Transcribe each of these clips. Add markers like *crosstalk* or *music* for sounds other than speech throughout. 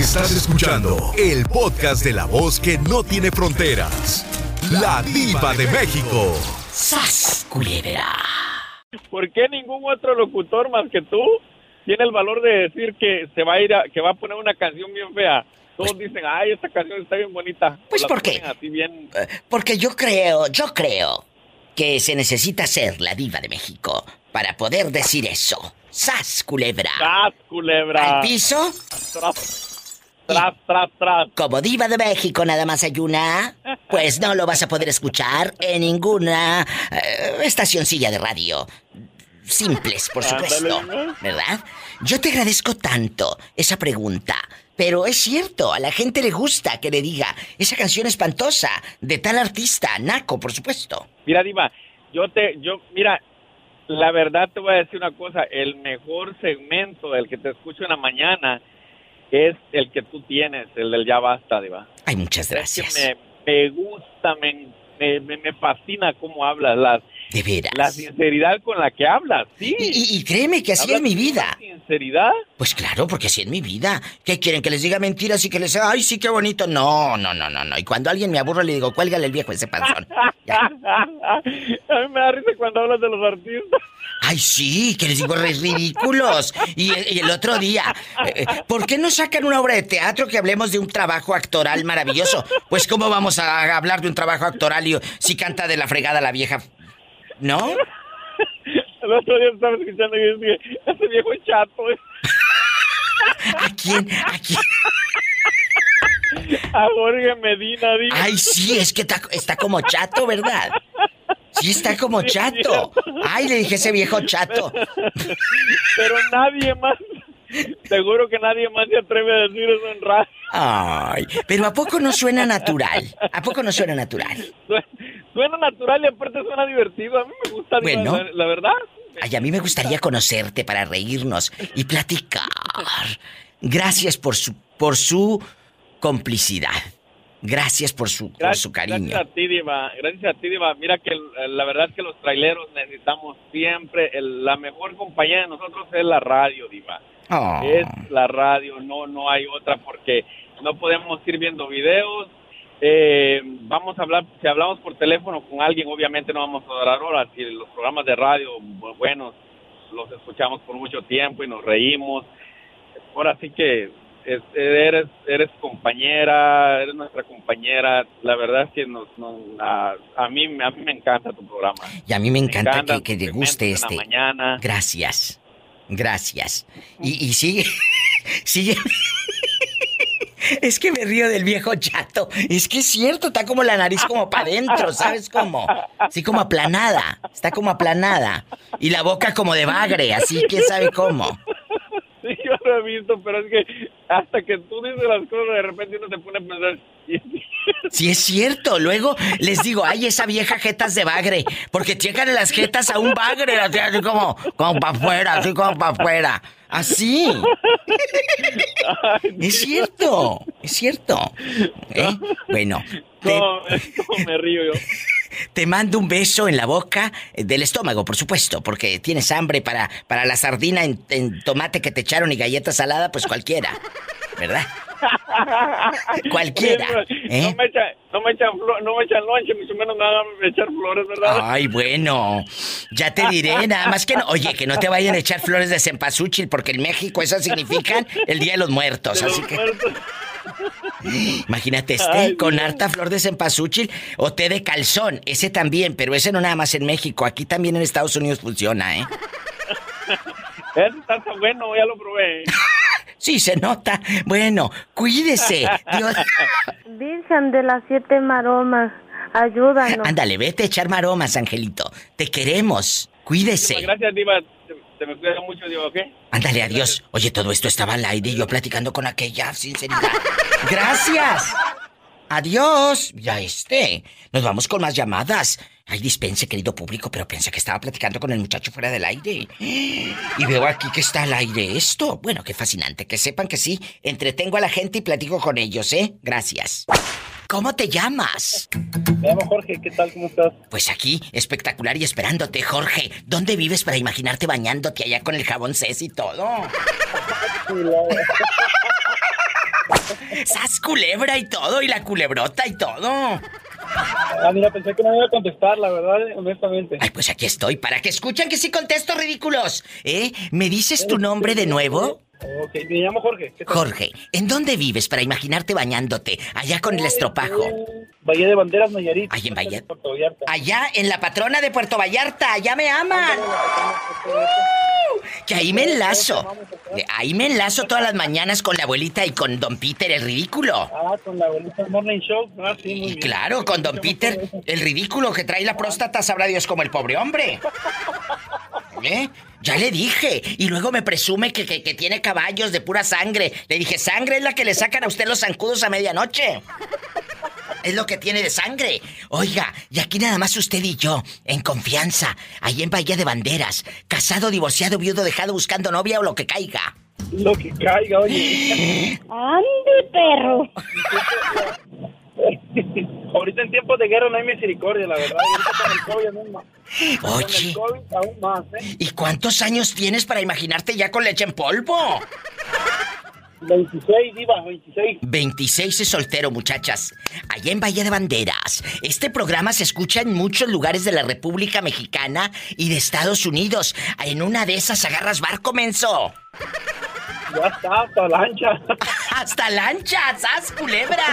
Estás escuchando el podcast de la voz que no tiene fronteras. La diva de México. ¡Sas, culebra! ¿Por qué ningún otro locutor más que tú tiene el valor de decir que se va a ir a, que va a poner una canción bien fea? Todos dicen, ay, esta canción está bien bonita. Pues ¿por qué? ponen Así bien. Eh, Porque yo creo, yo creo que se necesita ser la diva de México para poder decir eso. ¡Sas, culebra! ¡Tras, culebra! ¿Al piso? Tras, tras. Como diva de México nada más hay una, pues no lo vas a poder escuchar en ninguna eh, estacioncilla de radio. Simples, por supuesto. ¿verdad? Yo te agradezco tanto esa pregunta, pero es cierto, a la gente le gusta que le diga esa canción espantosa de tal artista, Naco, por supuesto. Mira, Diva, yo te, yo, mira, la verdad te voy a decir una cosa, el mejor segmento del que te escucho en la mañana es el que tú tienes, el del ya basta, Diva. Ay, muchas Es gracias. que me, me gusta, me, me, me- fascina cómo hablas, la, De veras. la sinceridad con la que hablas, sí. Y, créeme que así es mi vida. Sinceridad. Pues claro, porque así es mi vida. ¿Qué quieren? ¿Que les diga mentiras y que les diga, ay, sí, qué bonito? No, no, no, no, no. Y cuando alguien me aburre le digo, cuélgale el viejo ese panzón. *laughs* Ya. A mí me da risa cuando hablas de los artistas. Ay, sí, que les digo ridículos. Y, y el otro día, eh, ¿por qué no sacan una obra de teatro que hablemos de un trabajo actoral maravilloso? Pues, ¿cómo vamos a hablar de un trabajo actoral y, si canta de la fregada la vieja? ¿No? El otro día estaba escuchando y dije, ese viejo es chato. ¿eh? ¿A quién? ¿A quién? A Jorge Medina, digo. Ay, sí, es que está, está como chato, ¿verdad? Sí, está como chato. Ay, le dije ese viejo chato. *laughs* Pero nadie más, seguro que nadie más se atreve a decir eso en radio. Ay, pero ¿a poco no suena natural? ¿A poco no suena natural? Sue- Suena natural y aparte suena divertido. A mí me gusta, Bueno. la, la verdad. Ay, a mí me gustaría conocerte para reírnos y platicar. Gracias por su, por su complicidad. Gracias por su, por su cariño. Gracias a ti, Diva. Gracias a ti, Diva. Mira que la verdad es que los traileros necesitamos siempre, el- la mejor compañía de nosotros es la radio, Diva. Oh. Es la radio, no, no hay otra porque no podemos ir viendo videos. Eh, vamos a hablar, si hablamos por teléfono con alguien, obviamente no vamos a durar horas. Y los programas de radio, bu- buenos, los escuchamos por mucho tiempo y nos reímos. Ahora sí que es- eres, eres compañera, eres nuestra compañera. La verdad es que nos, nos- a, a mí, a mí me encanta tu programa. Y a mí me encanta que, que te guste este. la mañana. Gracias. Gracias. Y, y sigue. *laughs* sigue. *laughs* Es que me río del viejo chato. Es que es cierto, está como la nariz como para adentro, ¿sabes cómo? Así como aplanada. Está como aplanada. Y la boca como de bagre, así, quién sabe cómo. Sí, *laughs* yo lo he visto, pero es que hasta que tú dices las cosas, de repente uno se pone a pensar. Sí es cierto. Luego les digo, ay, esa vieja jetas de bagre. Porque chécale las jetas a un bagre, así como, como para afuera, así como para afuera. Así. Es cierto, es cierto. ¿Eh? Bueno, te, No, no me río yo. Te mando un beso en la boca eh, del estómago, por supuesto, porque tienes hambre para, para la sardina en, en tomate que te echaron y galleta salada, pues cualquiera, ¿verdad? Cualquiera, ¿eh? No me echan, no me echan, no me echan lonche, mucho menos me van a echar flores, ¿verdad? Ay, bueno, ya te diré, nada más que no. Oye, que no te vayan a echar flores de cempasúchil, porque en México esas significan el Día de los Muertos. De los Así que muertos. Imagínate este Ay, con harta flor de cempasúchil o té de calzón. Ese también, pero ese no nada más en México. Aquí también en Estados Unidos funciona, ¿eh? *laughs* Ese está tan bueno, ya lo probé. *laughs* Sí, se nota. Bueno, cuídese. Dios. *laughs* Virgen de las siete maromas, ayúdanos. Ándale, vete a echar maromas, Angelito. Te queremos. Cuídese. Gracias, Diva. Te me cuida mucho, Diva, ¿ok? Ándale, adiós. Oye, todo esto estaba al aire y yo platicando con aquella sinceridad. Gracias. Adiós. Ya este. Nos vamos con más llamadas. Ay, dispense, querido público, pero pensé que estaba platicando con el muchacho fuera del aire. Y veo aquí que está al aire esto. Bueno, qué fascinante. Que sepan que sí, entretengo a la gente y platico con ellos, ¿eh? Gracias. ¿Cómo te llamas? Me llamo Jorge, ¿qué tal? ¿Cómo estás? Pues aquí, espectacular y esperándote, Jorge. ¿Dónde vives para imaginarte bañándote allá con el jabón Cés y todo? *laughs* ¡Sas culebra y todo! Y la culebrota y todo. Ah, mira, pensé que no iba a contestar, la verdad, honestamente. Ay, pues aquí estoy, para que escuchen que sí contesto, ridículos. ¿Eh? ¿Me dices tu nombre de nuevo? Ok, me llamo Jorge. Jorge, ¿en dónde vives para imaginarte bañándote? Allá con el estropajo. Valle de Banderas, Nayarit. Allá en Valle. Allá en la patrona de Puerto Vallarta, allá me aman. Que ahí me enlazo. Ahí me enlazo todas las mañanas con la abuelita y con Don Peter, el ridículo. Ah, con la abuelita Morning Show. Ah, sí, muy y claro, con Don Peter, el ridículo que trae la próstata, sabrá Dios como el pobre hombre. *laughs* ¿Eh? Ya le dije. Y luego me presume que, que, tiene caballos de pura sangre. Le dije, sangre es la que le sacan a usted los zancudos a medianoche. Es lo que tiene de sangre. Oiga, y aquí nada más usted y yo, en confianza, ahí en Bahía de Banderas, casado, divorciado, viudo, dejado, buscando novia o lo que caiga. Lo que caiga, oye. *gasps* ¡Ande, perro! *laughs* Ahorita en tiempos de guerra no hay misericordia, la verdad. Oye. aún más, ¿eh? ¿Y cuántos años tienes para imaginarte ya con leche en polvo? 26, Diva, 26. 26 es soltero, muchachas. Allá en Bahía de Banderas. Este programa se escucha en muchos lugares de la República Mexicana y de Estados Unidos. En una de esas agarras barco, menso. Ya está, hasta lancha. *laughs* ¡Hasta lancha! ¡Sas, culebra!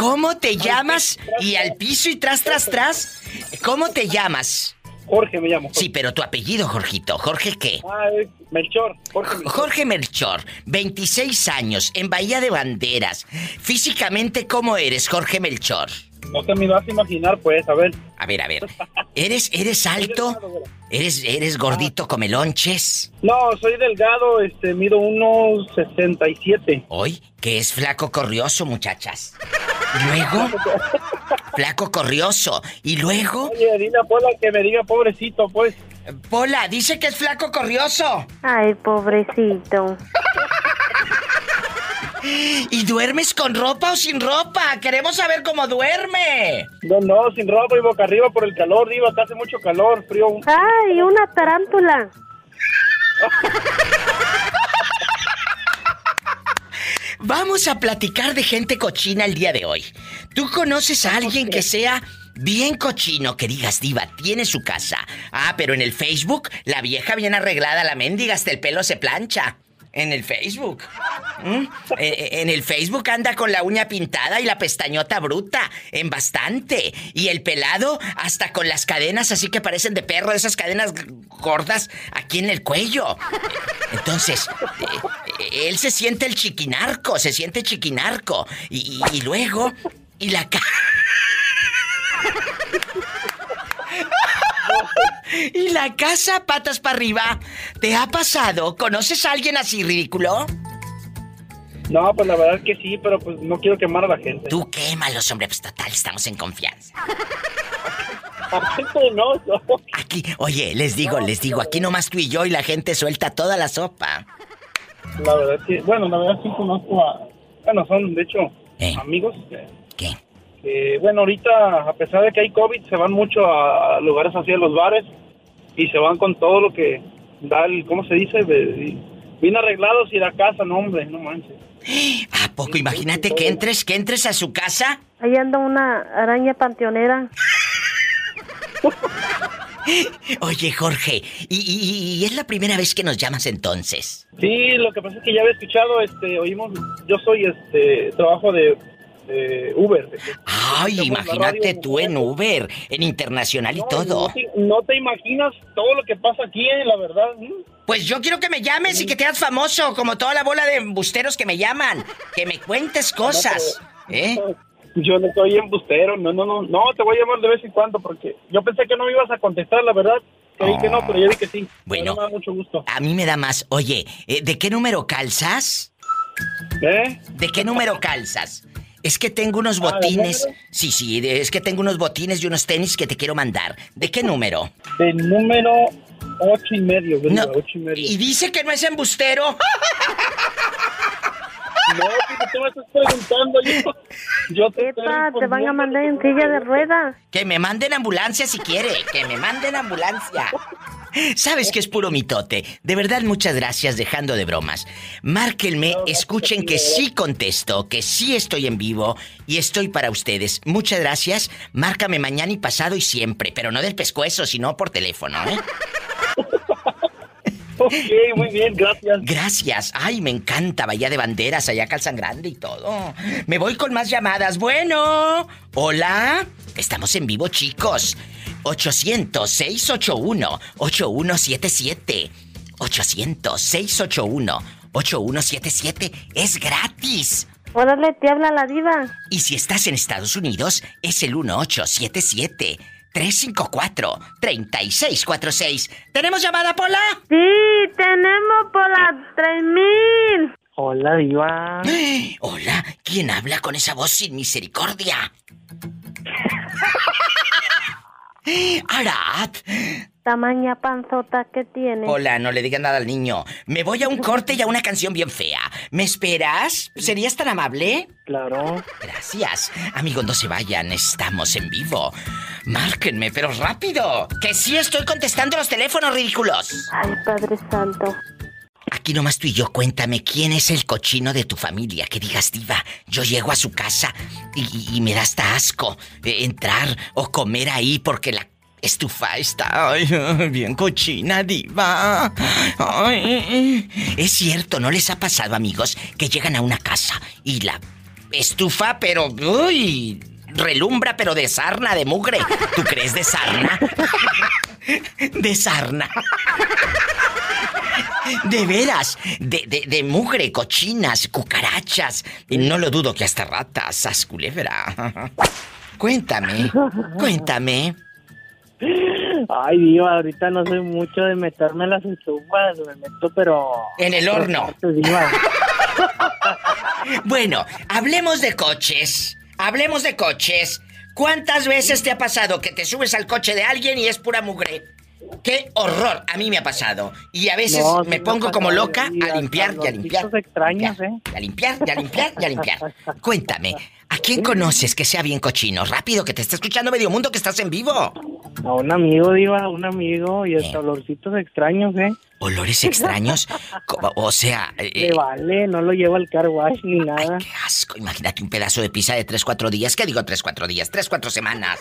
¿Cómo te llamas? Y al piso y tras, tras, tras. ¿Cómo te llamas? Jorge me llamo. Sí, pero tu apellido, Jorgito. ¿Jorge qué? Ah, Melchor. Jorge Melchor. Jorge Melchor, 26 años, en Bahía de Banderas. Físicamente, ¿cómo eres, Jorge Melchor? No te me vas a imaginar, pues, a ver. A ver, a ver. *laughs* ¿Eres, eres alto? ¿Eres, eres gordito come lonches? No, soy delgado, este, mido unos 67. ¿Hoy? Que es flaco corrioso, muchachas. ¿Y luego? flaco corrioso. ¿Y luego? Oye, dile a Pola que me diga pobrecito, pues. Pola, dice que es flaco corrioso. Ay, pobrecito. ¿Y duermes con ropa o sin ropa? Queremos saber cómo duerme. No, no, sin ropa y boca arriba por el calor, Diva. Está hace mucho calor, frío. ¡Ay, una tarántula! *laughs* Vamos a platicar de gente cochina el día de hoy. ¿Tú conoces a alguien que sea bien cochino, que digas, diva, tiene su casa? Ah, pero en el Facebook, la vieja bien arreglada, la mendiga, hasta el pelo se plancha. En el Facebook. ¿Mm? Eh, eh, en el Facebook anda con la uña pintada y la pestañota bruta. En bastante. Y el pelado hasta con las cadenas así que parecen de perro, esas cadenas gordas aquí en el cuello. Entonces, eh, él se siente el chiquinarco, se siente chiquinarco. Y, luego, y la cara... y la casa patas para arriba. ¿Te ha pasado? ¿Conoces a alguien así ridículo? No, pues la verdad que sí, pero pues no quiero quemar a la gente. Tú quémalos, hombre, pues total, estamos en confianza. no, Aquí, oye, les digo, les digo, aquí nomás tú y yo y la gente suelta toda la sopa. La verdad sí, bueno, la verdad sí conozco a... Bueno, son de hecho ¿Eh? amigos. ¿Qué? Eh, bueno, ahorita, a pesar de que hay COVID, se van mucho a, lugares así, a los bares, y se van con todo lo que da el, ¿cómo se dice? bien arreglados y la casa, no, hombre, no manches. *gasps* ¿A poco? Imagínate que entres, que entres a su casa. Ahí anda una araña panteonera. *laughs* Oye, Jorge, ¿y, es la primera vez que nos llamas entonces? Sí, lo que pasa es que ya había escuchado, este, oímos, yo soy, este, trabajo de Uber. Ay, imagínate tú en Uber, en internacional y todo. No te, imaginas todo lo que pasa aquí, eh, la verdad. Pues yo quiero que me llames y que te hagas famoso, como toda la bola de embusteros que me llaman. Que me cuentes *laughs* cosas. ¿Eh? Yo no soy embustero, no, no, no, no, te voy a llamar de vez en cuando porque yo pensé que no me ibas a contestar, la verdad. Creí que no, pero ya vi que sí. Bueno, me da mucho gusto. a mí me da más. Oye, eh, ¿de qué número calzas? ¿Eh? ¿De qué número calzas? Es que tengo unos ah, botines. Sí, sí, es que tengo unos botines y unos tenis que te quiero mandar. ¿De qué número? De número ocho y medio, no, ocho y medio. Y dice que no es embustero. *laughs* No, tú me estás preguntando yo. Yo te, Epa, te van a mandar en silla de ruedas. Que me manden ambulancia si quiere. Que me manden ambulancia. Sabes que es puro mitote. De verdad, muchas gracias, dejando de bromas. Márquenme, escuchen que sí contesto, que sí estoy en vivo y estoy para ustedes. Muchas gracias. Márcame mañana y pasado y siempre, pero no del pescuezo, sino por teléfono, ¿eh? Ok, muy bien, gracias. Gracias. Ay, me encanta Bahía de Banderas, allá Calzan Grande y todo. Me voy con más llamadas. Bueno. Hola. Estamos en vivo, chicos. 800-681-8177. 800-681-8177. Es gratis. Órale, te habla la diva. Y si estás en Estados Unidos, es el 1877. 354-3646. ¿Tenemos llamada, Pola? Sí, tenemos por las 3000. Hola, Diva. *gasps* Hola, ¿quién habla con esa voz sin misericordia? *laughs* Arad. Tamaña panzota que tiene. Hola, no le digan nada al niño. Me voy a un corte y a una canción bien fea. ¿Me esperas? ¿Serías tan amable? Claro. Gracias. Amigos, no se vayan, estamos en vivo. Márquenme, pero rápido. Que sí estoy contestando los teléfonos ridículos. Ay, Padre Santo. Aquí nomás tú y yo, cuéntame quién es el cochino de tu familia. Que digas, diva, yo llego a su casa y, y me da hasta asco eh, entrar o comer ahí porque la estufa está *laughs* bien cochina, diva. Es cierto, ¿no les ha pasado, amigos, que llegan a una casa y la estufa, pero, uy, relumbra, pero de sarna, de mugre? ¿Tú crees de sarna? De sarna. De veras, de, de, de mugre, cochinas, cucarachas. No lo dudo que hasta ratas, as culebra. Cuéntame, cuéntame. Ay, Diva, ahorita no soy mucho de meterme en las estufas. Me meto, pero. En el horno. *laughs* Bueno, hablemos de coches. Hablemos de coches. ¿Cuántas veces te ha pasado que te subes al coche de alguien y es pura mugre? ¡Qué horror! A mí me ha pasado. Y a veces No, me pongo como loca a limpiar y a limpiar. extraños, ¿eh? Y a limpiar, y a limpiar, y a limpiar. *laughs* Cuéntame, ¿a quién conoces que sea bien cochino? Rápido, que te está escuchando medio mundo que estás en vivo. A un amigo, Diva, a un amigo. Y hasta olorcitos extraños, ¿eh? Olores extraños. O sea, eh, Le vale, no lo lleva al car wash ni nada. Qué asco, imagínate un pedazo de pizza de 3, 4 días. ¿Qué digo 3, 4 días? 3, 4 semanas.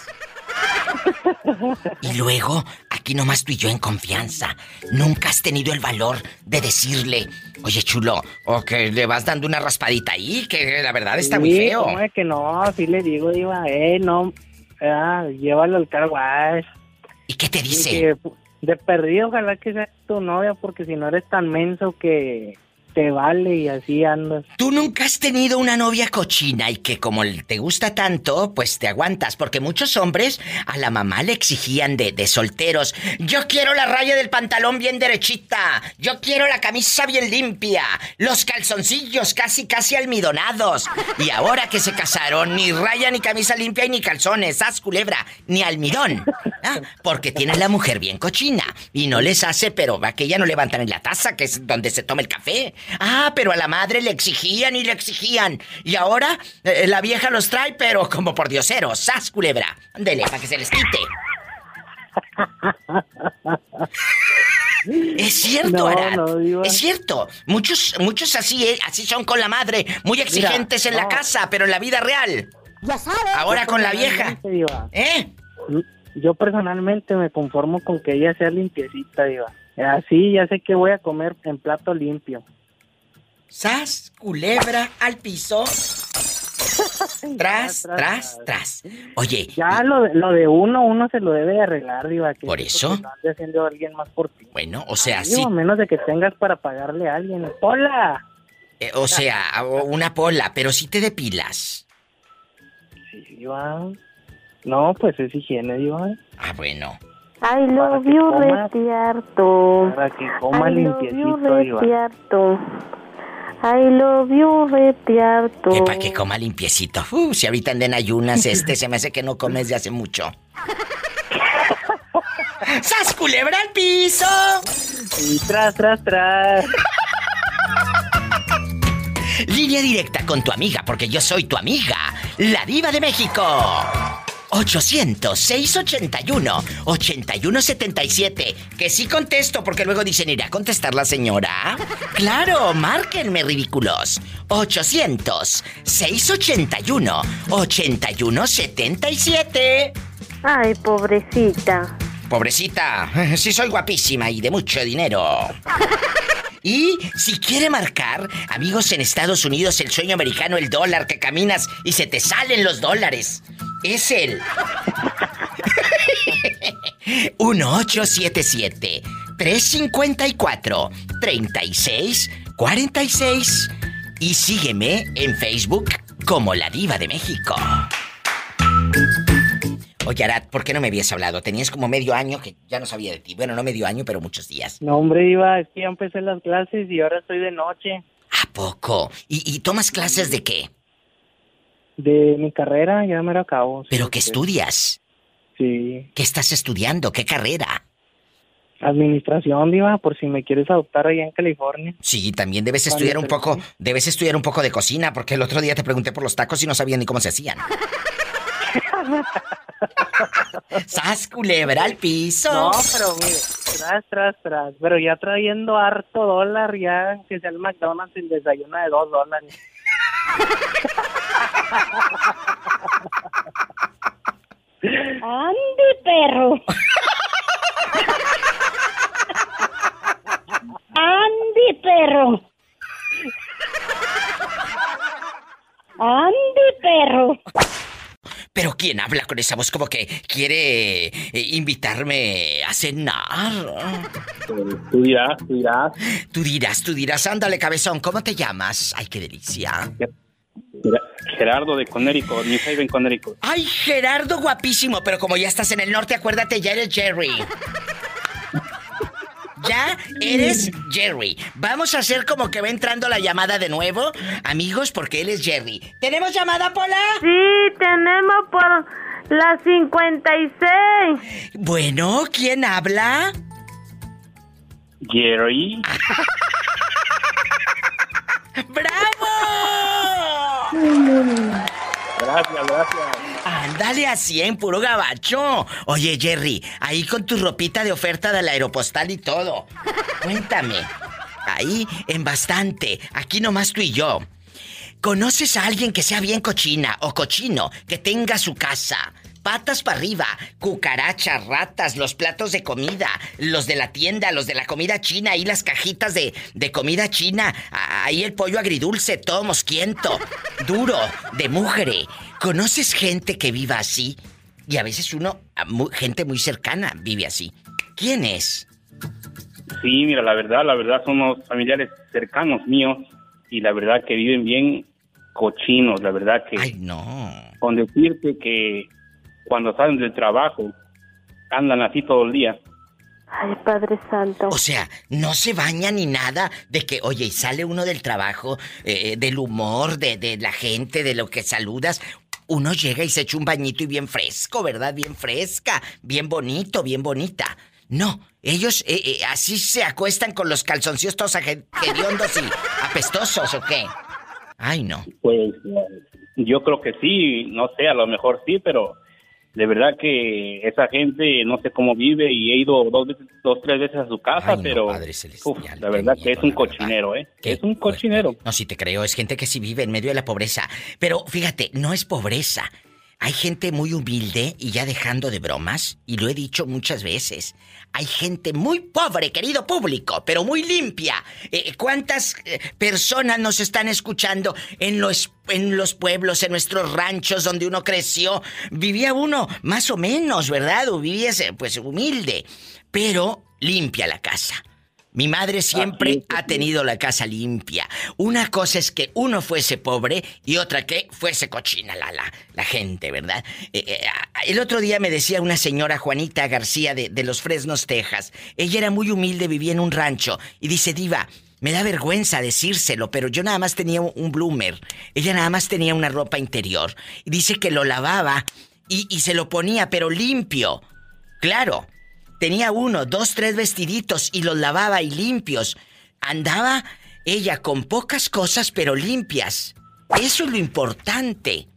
Y luego, aquí nomás tú y yo en confianza. Nunca has tenido el valor de decirle, oye chulo, o que le vas dando una raspadita ahí, que la verdad está muy feo. ¿cómo es que no? Sí le digo, Diva, eh, no. Ah, llévalo al car wash. ¿Y qué te Y dice? que, de perdido, ojalá que sea tu novia, porque si no eres tan menso que vale y así andas. Tú nunca has tenido una novia cochina y que como te gusta tanto, pues te aguantas, porque muchos hombres a la mamá le exigían de, de solteros, yo quiero la raya del pantalón bien derechita, yo quiero la camisa bien limpia, los calzoncillos casi casi almidonados. Y ahora que se casaron, ni raya, ni camisa limpia y ni calzones, haz culebra, ni almidón. Ah, Porque tienen la mujer bien cochina y no les hace, pero va que ya no levantan en la taza, que es donde se toma el café. Ah, pero a la madre le exigían y le exigían. Y ahora eh, la vieja los trae, pero como por diosero, sas culebra. Ándele, para que se les quite. Es cierto, No, Arad. no, Diva. es cierto. Muchos, muchos así, eh, así son con la madre, muy exigentes en la casa, pero en la vida real. Ya sabes. Ahora con la vieja. Diva, ¿Eh? Yo personalmente me conformo con que ella sea limpiecita, Diva. Así ya sé que voy a comer en plato limpio. Sas, culebra, al piso. Tras, Tras, tras, tras. Oye, Ya lo de, lo de uno, uno se lo debe de arreglar, Diva. Que ¿Por eso? que No ande haciendo alguien más por ti. bueno, o sea, sí. a menos de que tengas para pagarle a alguien. ¡Hola! eh, o sea, una pola, pero sí te depilas. Sí, Diva. No, pues es higiene, Diva. Ah, bueno. I love que you, comas. retiarto. Para que coma I love you, limpiecito, Diva. I love you, retiarto. Eh, para que coma limpiecito. Uh, si ahorita anden ayunas, este se me hace que no comes de hace mucho. *laughs* ¡Sas, culebra al piso! Y tras, tras, tras. Línea directa con tu amiga, porque yo soy tu amiga, la diva de México. 800-681-8177. Que sí contesto, porque luego dicen, ¿irá a contestar la señora? Claro, márquenme, ridículos. 800-681-8177. Ay, pobrecita. Pobrecita, *laughs* sí soy guapísima y de mucho dinero. Y si quiere marcar, amigos en Estados Unidos, el sueño americano, el dólar, que caminas y se te salen los dólares. Es el 1877 354 3646 y sígueme en Facebook como La Diva de México. Oye, Arad, ¿por qué no me habías hablado? Tenías como medio año que ya no sabía de ti. Bueno, no medio año, pero muchos días. No, hombre, iba, es que ya empecé las clases y ahora estoy de noche. ¿A poco? ¿Y, y tomas clases de qué? De mi carrera ya me lo acabo. ¿Pero qué estudias? Sí. ¿Qué estás estudiando? ¿Qué carrera? Administración, Diva, por si me quieres adoptar allá en California. Sí, también debes estudiar un poco, debes estudiar un poco de cocina, porque el otro día te pregunté por los tacos y no sabía ni cómo se hacían. *laughs* ¡Sas culebra al piso! No, pero mire, tras, tras, tras. Pero ya trayendo harto dólar, ya que sea el McDonald's el desayuno de dos dólares. ¡Ande, perro! ¡Ande, perro! ¡Ande, perro! Pero ¿quién habla con esa voz como que quiere eh, invitarme a cenar? Tú dirás, tú dirás. Tú dirás, tú dirás, ándale cabezón, ¿cómo te llamas? Ay, qué delicia. Gerardo de Connecticut, New Haven, Connecticut. Ay, Gerardo guapísimo, pero como ya estás en el norte, acuérdate, ya eres Jerry. Ya eres Jerry. Vamos a hacer como que va entrando la llamada de nuevo, amigos, porque él es Jerry. ¿Tenemos llamada, Pola? Sí, tenemos por la 56. Bueno, ¿quién habla? Jerry. *laughs* ¡Bravo! Gracias, gracias. Ándale así en puro gabacho. Oye, Jerry, ahí con tu ropita de oferta del aeropostal y todo. Cuéntame. Ahí en bastante. Aquí nomás tú y yo. ¿Conoces a alguien que sea bien cochina o cochino, que tenga su casa? Patas para arriba, cucarachas, ratas, los platos de comida, los de la tienda, los de la comida china, ahí las cajitas de, de comida china, ahí el pollo agridulce, todo mosquiento, duro, de mugre. ¿Conoces gente que viva así? Y a veces uno, gente muy cercana, vive así. ¿Quién es? Sí, mira, la verdad, la verdad son unos familiares cercanos míos y la verdad que viven bien cochinos, la verdad que Ay, no. con decirte que cuando salen del trabajo andan así todo el día. Ay, Padre Santo. O sea, no se baña ni nada de que, oye, y sale uno del trabajo, eh, del humor, de, de la gente, de lo que saludas. Uno llega y se echa un bañito y bien fresco, ¿verdad? Bien fresca, bien bonito, bien bonita. No, ellos eh, eh, así se acuestan con los calzoncillos todos hediondos y *laughs* apestosos, ¿o qué? Ay, no. Pues yo creo que sí, no sé, a lo mejor sí, pero de verdad que esa gente no sé cómo vive y he ido dos, veces, dos tres veces a su casa, Ay, no, pero uf, la verdad que es un cochinero, ¿eh? Qué Es un cochinero. No, sí te creo, es gente que sí vive en medio de la pobreza. Pero fíjate, no es pobreza. Hay gente muy humilde y ya dejando de bromas, y lo he dicho muchas veces. Hay gente muy pobre, querido público, pero muy limpia. Eh, ¿Cuántas eh, personas nos están escuchando en los, en los pueblos, en nuestros ranchos donde uno creció? Vivía uno más o menos, ¿verdad? O vivías, pues humilde, pero limpia la casa. Mi madre siempre ha tenido la casa limpia. Una cosa es que uno fuese pobre y otra que fuese cochina la, la, la gente, ¿verdad? Eh, eh, ah, el otro día me decía una señora Juanita García de, de Los Fresnos, Texas. Ella era muy humilde, vivía en un rancho. Y dice, Diva, me da vergüenza decírselo, pero yo nada más tenía un- un bloomer. Ella nada más tenía una ropa interior. Y dice que lo lavaba y, y se lo ponía, pero limpio. Claro, tenía uno, dos, tres vestiditos y los lavaba y limpios. Andaba ella con pocas cosas pero limpias. Eso es lo importante.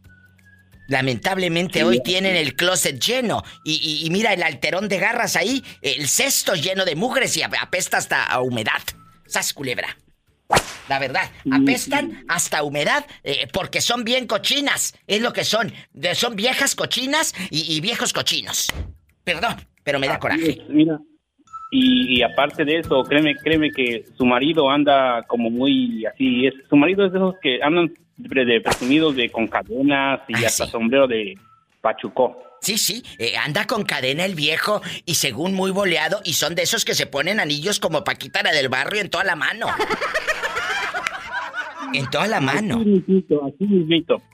Lamentablemente hoy tienen el closet lleno y, y, mira el alterón de garras ahí, el cesto lleno de mugres y apesta hasta a humedad. ¡Sas culebra! La verdad, apestan hasta humedad eh, porque son bien cochinas. Es lo que son. son viejas cochinas y, viejos cochinos. Perdón, pero me da coraje. mira, y, aparte de eso, créeme, créeme que su marido anda como muy así. Es, su marido es de esos que andan de, presumidos de con cadenas y ah, hasta sombrero de pachucó. Sí, sí, eh, anda con cadena el viejo y según muy boleado y son de esos que se ponen anillos como Paquita del barrio en toda la mano. En toda la mano.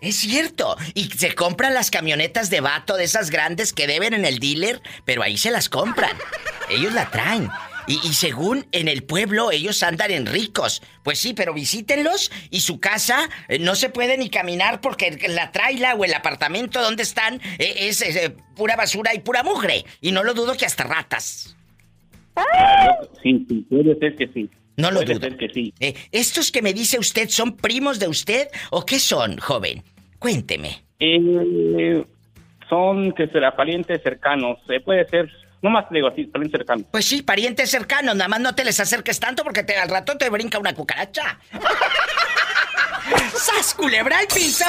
Es cierto. Y se compran las camionetas de vato de esas grandes que deben en el dealer, pero ahí se las compran. Ellos la traen. Y, según en el pueblo ellos andan en ricos. Pues sí, pero visítenlos y su casa eh, no se puede ni caminar porque la traila o el apartamento donde están eh, es, eh, pura basura y pura mugre. Y no lo dudo que hasta ratas. Sí, sí, puede ser que sí. No lo dudo. que sí. Eh, ¿Estos que me dice usted son primos de usted o qué son, joven? Cuénteme. Eh, son, que será, parientes cercanos. Eh, puede ser, no más digo así, parientes cercanos. Pues sí, parientes cercanos. Nada más no te les acerques tanto porque te, al rato te brinca una cucaracha. *laughs* ¡Sas, culebra el piso!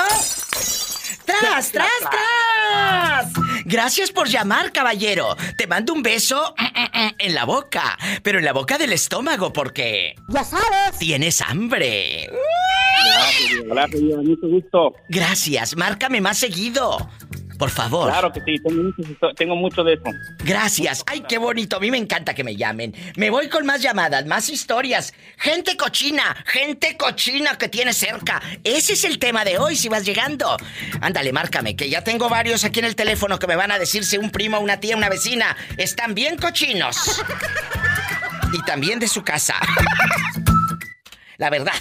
¡Tras, tras, tras! Gracias por llamar, caballero. Te mando un beso en la boca, pero en la boca del estómago porque... Ya sabes. Tienes hambre. Gracias, mucho gusto. Gracias, márcame más seguido. Por favor. Claro que sí, tengo mucho, de eso. Gracias. Ay, qué bonito. A mí me encanta que me llamen. Me voy con más llamadas, más historias. Gente cochina, gente cochina que tiene cerca. Ese es el tema de hoy, si vas llegando. Ándale, márcame, que ya tengo varios aquí en el teléfono que me van a decir si un primo, una tía, una vecina están bien cochinos. Y también de su casa. La verdad.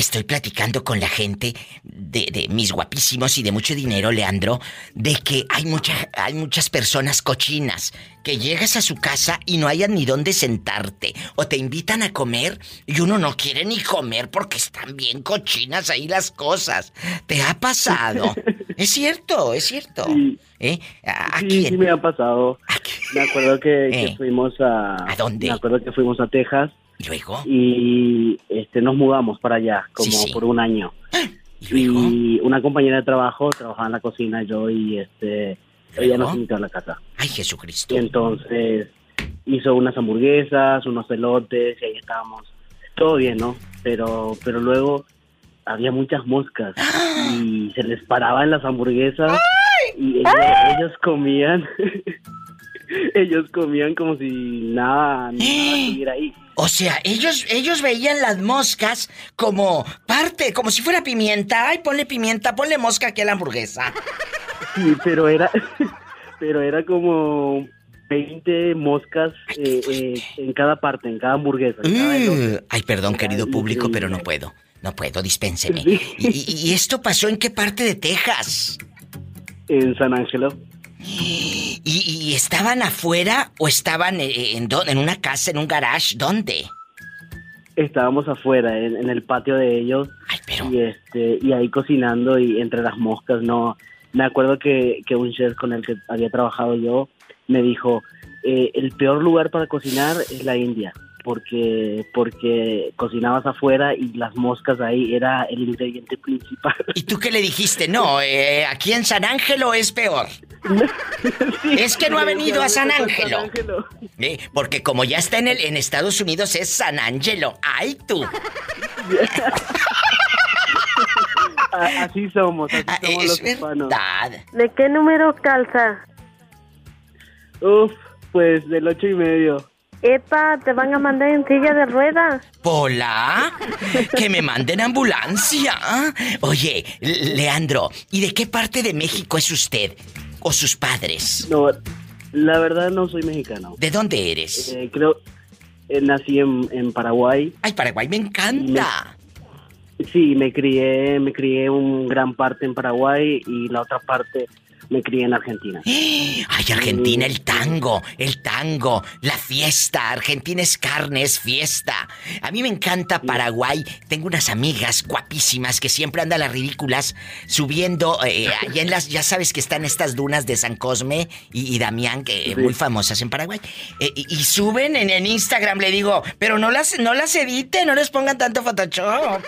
Estoy platicando con la gente de, mis guapísimos y de mucho dinero, Leandro, de que hay, hay muchas personas cochinas que llegas a su casa y no hayan ni dónde sentarte o te invitan a comer y uno no quiere ni comer porque están bien cochinas ahí las cosas. ¿Te ha pasado? *laughs* es cierto, es cierto. Sí. ¿Eh? sí, me ha pasado. Me acuerdo que, que, eh. fuimos a... ¿A dónde? Me acuerdo que fuimos a Texas ¿Y luego? Y este, nos mudamos para allá, como por un año. *gasps* ¿Y, una compañera de trabajo trabajaba en la cocina, yo y este, ella nos invitó a la casa. Ay, Jesucristo. Y entonces hizo unas hamburguesas, unos pelotes, y ahí estábamos. Todo bien, ¿no? Pero, pero luego había muchas moscas *gasps* y se les paraban las hamburguesas y ellos comían *laughs* ellos comían como si nada, estuviera ahí. O sea, ellos, ellos veían las moscas como parte, como si fuera pimienta. Ay, ponle pimienta, ponle mosca aquí a la hamburguesa. Sí, pero era, *laughs* pero era como 20 moscas eh, eh, en cada parte, en cada hamburguesa. ay, perdón, querido público, pero no puedo. No puedo, dispénseme. ¿Y, esto pasó en qué parte de Texas? En San Ángelo. ¿Y, estaban afuera o estaban eh, en, en, una casa, en un garage? ¿Dónde? Estábamos afuera, en, el patio de ellos. Y, este, y ahí cocinando y entre las moscas, no. Me acuerdo que, que un chef con el que había trabajado yo me dijo, eh, el peor lugar para cocinar es la India porque porque cocinabas afuera y las moscas ahí era el ingrediente principal. *laughs* ¿Y tú qué le dijiste? No, eh, aquí en San Ángelo es peor. *laughs* es que no ha venido a San Ángelo. Eh, porque como ya está en el en Estados Unidos es San Ángelo. ¡Ay tú! *laughs* así somos, así ah, somos los hispanos. ¿De qué número calza? Uf, pues del ocho y medio. Epa, te van a mandar en silla de ruedas. ¿Pola? Que me manden ambulancia. Oye, Leandro, ¿y de qué parte de México es usted? ¿O sus padres? No, la verdad no soy mexicano. ¿De dónde eres? Eh, creo, eh, nací en, Paraguay. Ay, Paraguay me encanta. sí, me crié, me crié un gran parte en Paraguay y la otra parte me crié en Argentina. *gasps* Ay, Argentina, el tango, el tango, la fiesta. Argentina es carne, es fiesta. A mí me encanta Paraguay. Tengo unas amigas guapísimas que siempre andan las ridículas subiendo eh, allá en las, ya sabes que están estas dunas de San Cosme y, Damián, que muy famosas en Paraguay. Eh, y, suben en, el Instagram, le digo, pero no las, no las editen, no les pongan tanto Photoshop.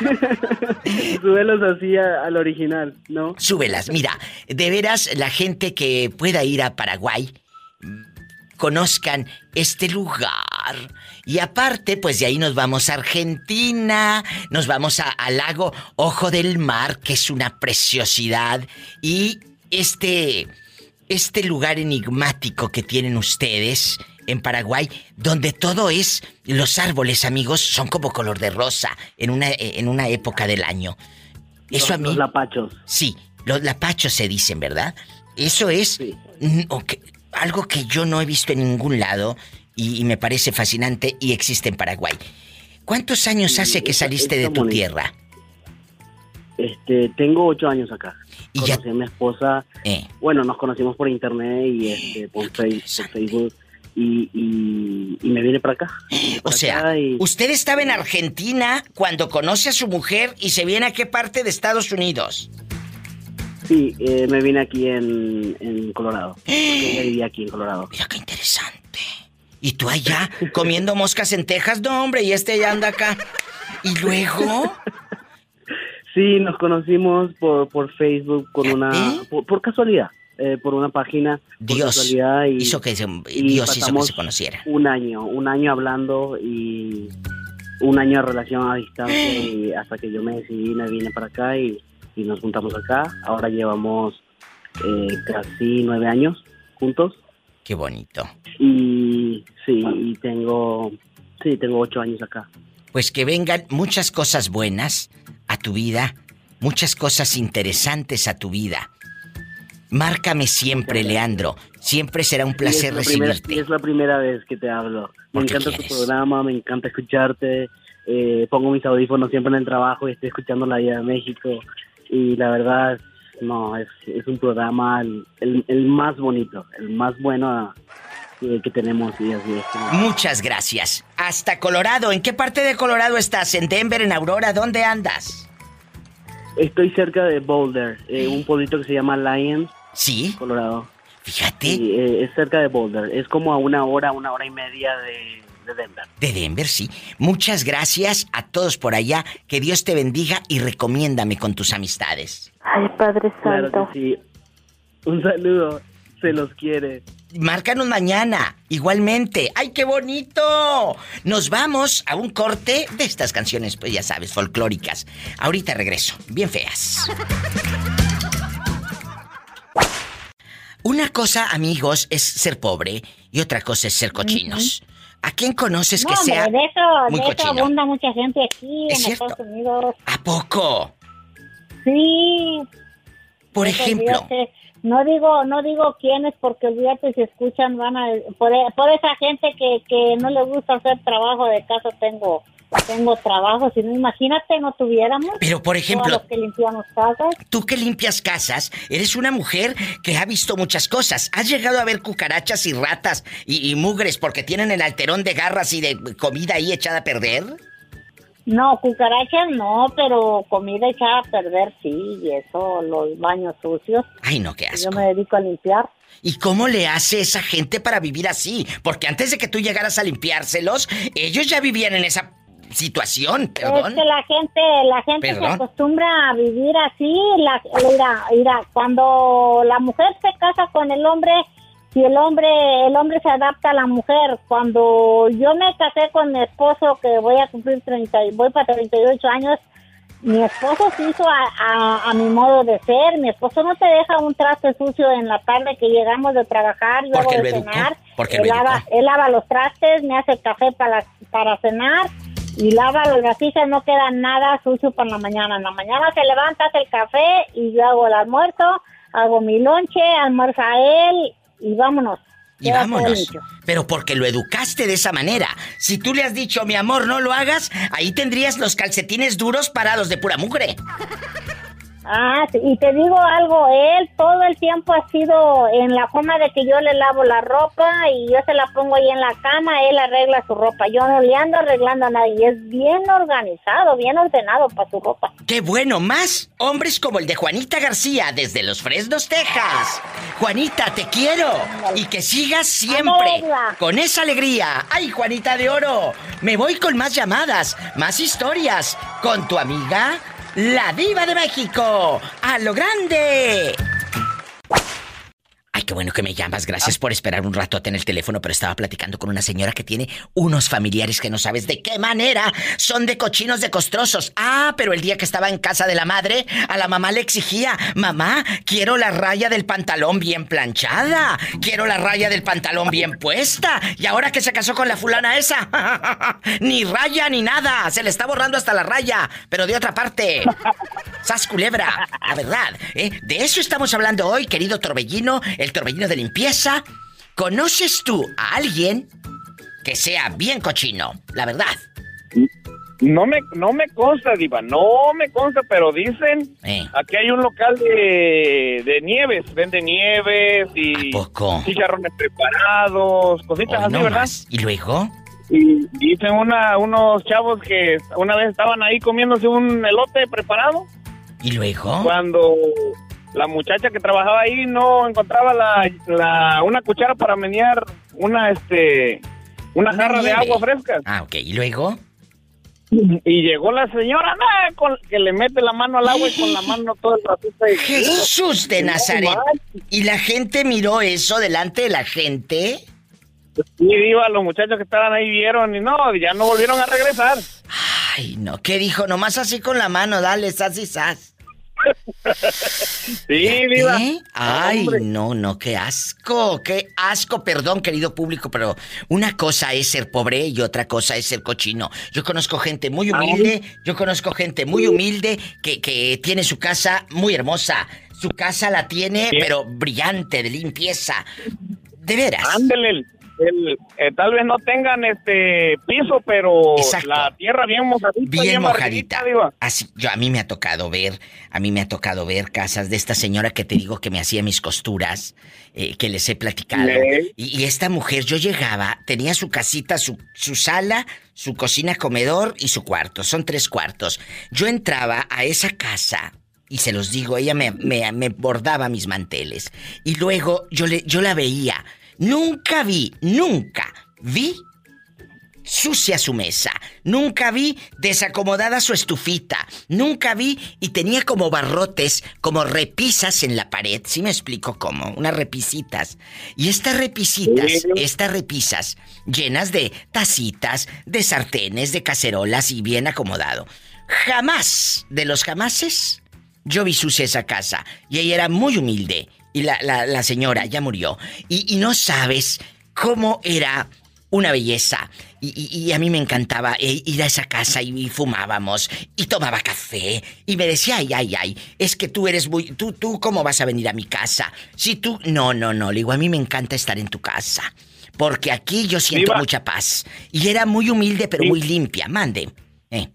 *laughs* Súbelos así al original, ¿no? Súbelas, mira, de veras la gente que pueda ir a Paraguay conozcan este lugar. Y aparte, pues de ahí nos vamos a Argentina, nos vamos al lago Ojo del Mar, que es una preciosidad. Y este, este lugar enigmático que tienen ustedes, en Paraguay, donde todo es, los árboles, amigos, son como color de rosa en una, en una época del año. Eso a mí. Los lapachos. Sí, los lapachos se dicen, ¿verdad? Eso es algo que yo no he visto en ningún lado y, me parece fascinante y existe en Paraguay. ¿Cuántos años hace que saliste de tu tierra? Este, tengo ocho años acá. Y Conocí ya... a mi esposa. Eh. Bueno, nos conocimos por internet y este, por Facebook y, me viene para acá. o sea, usted estaba en Argentina cuando conoce a su mujer y se viene a qué parte de Estados Unidos. Sí, eh, me vine aquí en, Colorado. *gasps* Ella vivía aquí en Colorado. Mira qué interesante. ¿Y tú allá comiendo moscas en Texas? No, hombre, y este ya anda acá. ¿Y luego? *laughs* Sí, nos conocimos por, por Facebook con una... por casualidad. Eh, por una página. Dios hizo que se, Dios hizo que se conociera. Un año, un año hablando y un año de relación a distancia y hasta que yo me decidí me vine para acá y, nos juntamos acá. Ahora llevamos eh, casi nueve años juntos. Qué bonito. Y sí, y tengo, sí, tengo ocho años acá. Pues que vengan muchas cosas buenas a tu vida, muchas cosas interesantes a tu vida Márcame siempre, Leandro. Siempre será un placer recibirte. es la primera vez que te hablo. Me encanta tu programa, me encanta escucharte. Eh, pongo mis audífonos siempre en el trabajo y estoy escuchando La Vida de México. Y la verdad, no, es, un programa el, más bonito, el más bueno eh, que tenemos. Y así Muchas gracias. Hasta Colorado. ¿En qué parte de Colorado estás? ¿En Denver, en Aurora? ¿Dónde andas? Estoy cerca de Boulder, eh, un pueblito que se llama Lions. Sí. Colorado. Fíjate. Eh, es cerca de Boulder. Es como a una hora, una hora y media de, Denver. De Denver, sí. Muchas gracias a todos por allá. Que Dios te bendiga y recomiéndame con tus amistades. Ay, Padre Santo. Claro sí. Un saludo. Se los quiere. Márcanos mañana, igualmente. ¡Ay, qué bonito! Nos vamos a un corte de estas canciones, pues ya sabes, folclóricas. Ahorita regreso, bien feas. *laughs* Una cosa, amigos, es ser pobre y otra cosa es ser cochinos. ¿A quién conoces que sea de eso, muy de eso abunda mucha gente aquí en Estados Unidos. ¿A poco? Sí. Por ejemplo. No digo, no digo quiénes porque olvídate si escuchan van a por, por esa gente que, que no le gusta hacer trabajo de casa tengo tengo trabajo, si no imagínate no tuviéramos. Pero por ejemplo, que limpiamos casas. Tú que limpias casas, eres una mujer que ha visto muchas cosas. ¿Has llegado a ver cucarachas y ratas y, mugres porque tienen el alterón de garras y de comida ahí echada a perder? No, cucarachas no, pero comida echada a perder sí, y eso, los baños sucios. Ay, no, qué asco. Yo me dedico a limpiar. ¿Y cómo le hace esa gente para vivir así? Porque antes de que tú llegaras a limpiárselos, ellos ya vivían en esa situación, perdón. Es que la gente, la gente se acostumbra a vivir así, la, mira, mira, cuando la mujer se casa con el hombre, si el hombre, el hombre se adapta a la mujer. Cuando yo me casé con mi esposo, que voy a cumplir 30, voy para 38 años, mi esposo se hizo a, mi modo de ser. Mi esposo no te deja un traste sucio en la tarde que llegamos de trabajar, y luego de cenar. Porque él, lava, él lava los trastes, me hace café para, para cenar y lava las vasijas, no queda nada sucio para la mañana. En la mañana se levanta, hace el café y yo hago el almuerzo, hago mi lonche, almuerza él y vámonos. Y vámonos. Pero porque lo educaste de esa manera. Si tú le has dicho, mi amor, no lo hagas, ahí tendrías los calcetines duros parados de pura mugre. Ah, sí, y te digo algo, él todo el tiempo ha sido en la forma de que yo le lavo la ropa y yo se la pongo ahí en la cama, él arregla su ropa. Yo no le ando arreglando nada y es bien organizado, bien ordenado para su ropa. ¡Qué bueno! Más hombres como el de Juanita García desde Los Fresnos, Texas. Juanita, te quiero y que sigas siempre con esa alegría. ¡Ay, Juanita de Oro! Me voy con más llamadas, más historias con tu amiga la diva de México, a lo grande. Ay, qué bueno que me llamas. Gracias por esperar un rato en el teléfono, pero estaba platicando con una señora que tiene unos familiares que no sabes de qué manera son de cochinos de costrosos. Ah, pero el día que estaba en casa de la madre, a la mamá le exigía, mamá, quiero la raya del pantalón bien planchada, quiero la raya del pantalón bien puesta. Y ahora que se casó con la fulana esa, *laughs* ni raya ni nada, se le está borrando hasta la raya, pero de otra parte. Sas culebra, la verdad, ¿eh? De eso estamos hablando hoy, querido Torbellino, el torbellino de limpieza. ¿Conoces tú a alguien que sea bien cochino? La verdad. No me, no me consta, Diva, no me consta, pero dicen, eh. aquí hay un local de, de nieves, vende nieves y chicharrones preparados, cositas así, ¿verdad? ¿Y luego? Y dicen una, unos chavos que una vez estaban ahí comiéndose un elote preparado. ¿Y luego? Cuando la muchacha que trabajaba ahí no encontraba la, una cuchara para menear una este una jarra de agua fresca. Ah, ok. ¿Y luego? Y llegó la señora, que le mete la mano al agua y con la mano todo el ratito. Jesús de Nazaret. ¿Y la gente miró eso delante de la gente? Sí, iba, los muchachos que estaban ahí vieron y no, ya no volvieron a regresar. Ay, no, ¿qué dijo? Nomás así con la mano, dale, sas y sas. Sí, viva. Ay, no, no, qué asco, qué asco, perdón, querido público, pero una cosa es ser pobre y otra cosa es ser cochino. Yo conozco gente muy humilde, yo conozco gente muy humilde que, que tiene su casa muy hermosa. Su casa la tiene, pero brillante, de limpieza. De veras. Eh, tal vez no tengan este piso, pero la tierra bien mojadita. Bien, mojadita. Así, yo a mí me ha tocado ver, a mí me ha tocado ver casas de esta señora que te digo que me hacía mis costuras, eh, que les he platicado. Y, esta mujer, yo llegaba, tenía su casita, su, su sala, su cocina, comedor y su cuarto. Son tres cuartos. Yo entraba a esa casa y se los digo, ella me, me, me, bordaba mis manteles. Y luego yo, le, yo la veía Nunca vi, nunca vi sucia su mesa. Nunca vi desacomodada su estufita. Nunca vi y tenía como barrotes, como repisas en la pared. ¿Sí me explico cómo? Unas repisitas. Y estas repisitas, estas repisas, llenas de tacitas, de sartenes, de cacerolas y bien acomodado. Jamás, de los jamases, yo vi sucia esa casa. Y ella era muy humilde. Y la, la, señora ya murió. Y, no sabes cómo era una belleza. Y, a mí me encantaba eh, ir a esa casa y, fumábamos y tomaba café. Y me decía, ay, ay, ay, es que tú eres muy... Tú, tú, ¿cómo vas a venir a mi casa? Si tú... No, no, no, le digo, a mí me encanta estar en tu casa. Porque aquí yo siento mucha paz. Y era muy humilde, pero muy limpia. Mande. Eh.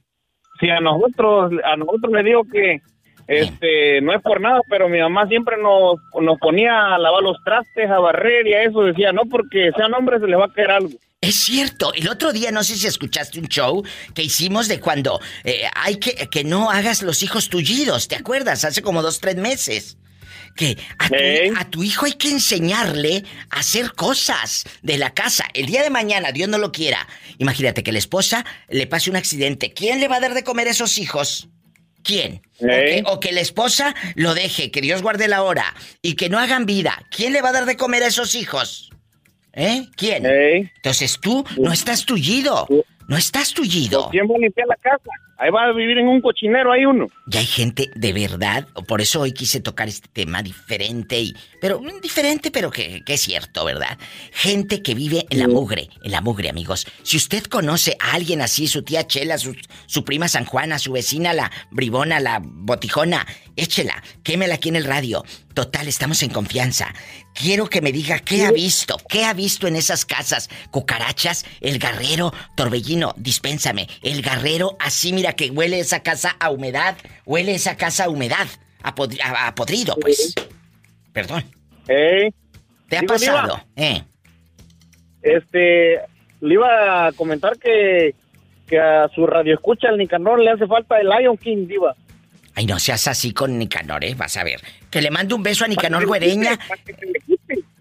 Sí, a nosotros, a nosotros le digo que este, no es por nada, pero mi mamá siempre nos, nos ponía a lavar los trastes, a barrer y a eso decía, no porque sean hombres se les va a caer algo. Es cierto, el otro día no sé si escuchaste un show que hicimos de cuando eh, hay que que no hagas los hijos tullidos, ¿te acuerdas? Hace como dos, tres meses. Que a tu, a tu hijo hay que enseñarle a hacer cosas de la casa. El día de mañana, Dios no lo quiera. Imagínate que la esposa le pase un accidente. ¿Quién le va a dar de comer a esos hijos? ¿Quién? O, que, la esposa lo deje, que Dios guarde la hora y que no hagan vida. ¿Quién le va a dar de comer a esos hijos? ¿Eh? ¿Quién? Entonces tú no estás tullido. No estás tullido. ¿Quién va a limpiar la casa? Ahí va a vivir en un cochinero, hay uno. Y hay gente de verdad, por eso hoy quise tocar este tema diferente y. Pero diferente, pero que, es cierto, ¿verdad? Gente que vive en la mugre, en la mugre, amigos. Si usted conoce a alguien así, su tía Chela, su, su prima San Juana, su vecina, la bribona, la botijona, échela, quémela aquí en el radio. Total, estamos en confianza. Quiero que me diga qué ha visto, qué ha visto en esas casas. Cucarachas, el garrero, torbellino, dispénsame. El garrero, así mira que huele esa casa a humedad, huele esa casa a humedad. a, podrido, pues. Perdón. ¿Eh? ¿Te ha pasado? Eh. Este, le iba a comentar que, que a su radio escucha el Nicanor le hace falta el Lion King, Diva. Ay, no seas así con Nicanor, ¿eh? Vas a ver. Que le mande un beso a Nicanor Güereña.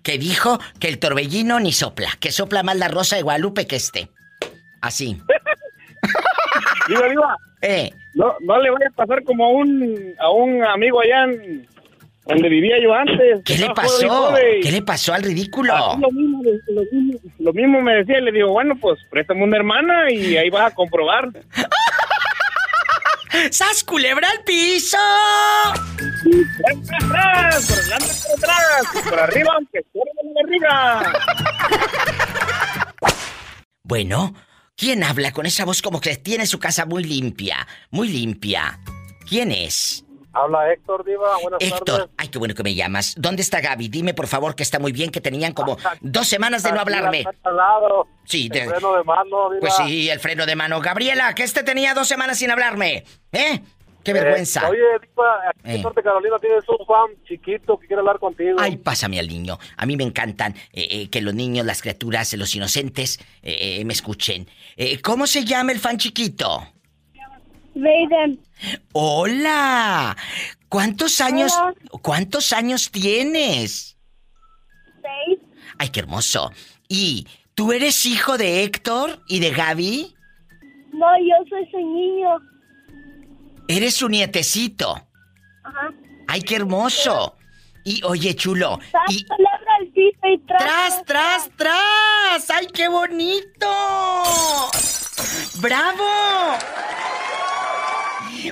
Que dijo que el torbellino ni sopla. Que sopla más la rosa de Guadalupe que este. Así. *laughs* Diva, diva. Eh. No, no le voy a pasar como a un, a un amigo allá en donde vivía yo antes. ¿Qué le pasó? ¿Qué le pasó al ridículo? Lo mismo, lo, mismo, me decía y le digo, bueno, pues préstame una hermana y ahí vas a comprobar. *laughs* ¡Sas culebra al piso! por atrás, por delante, por atrás, por arriba, aunque de arriba. *laughs* Bueno, ¿quién habla con esa voz como que tiene su casa muy limpia? Muy limpia. ¿Quién es? Habla Héctor, Diva. Buenas Héctor, ay, qué bueno que me llamas. ¿Dónde está Gaby? Dime, por favor, que está muy bien, que tenían como *laughs* dos semanas de no hablarme. Sí, de... El freno de mano, Diva. Pues sí, el freno de mano. Gabriela, que este tenía dos semanas sin hablarme. ¿Eh? ¡Qué eh, vergüenza! oye, Diva, aquí en Norte Carolina tienes un fan chiquito que quiere hablar contigo. Ay, pásame al niño. A mí me encantan eh, eh, que los niños, las criaturas, los inocentes me escuchen. ¿Cómo se llama el fan chiquito? Raiden. Hola. ¿Cuántos años? ¿Cuántos años tienes? Seis. Ay, qué hermoso. ¿Y tú eres hijo de Héctor y de Gaby? No, yo soy su niño. Eres su nietecito. Ajá. Ay, qué hermoso. Y oye, chulo. Y... Tras, tras, tras. Ay, qué bonito. ¡Bravo!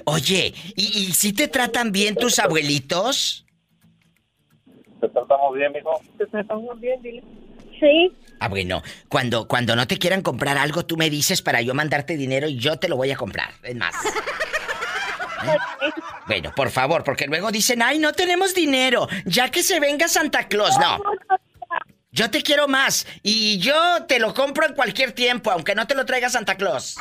Oye, ¿y, si te tratan bien tus abuelitos? Te tratamos bien, mijo. Te tratamos bien, dile. Sí. Ah, bueno, cuando, cuando no te quieran comprar algo, tú me dices para yo mandarte dinero y yo te lo voy a comprar. Es más. Bueno, por favor, porque luego dicen, ay, no tenemos dinero, ya que se venga Santa Claus. No. Yo te quiero más y yo te lo compro en cualquier tiempo, aunque no te lo traiga Santa Claus.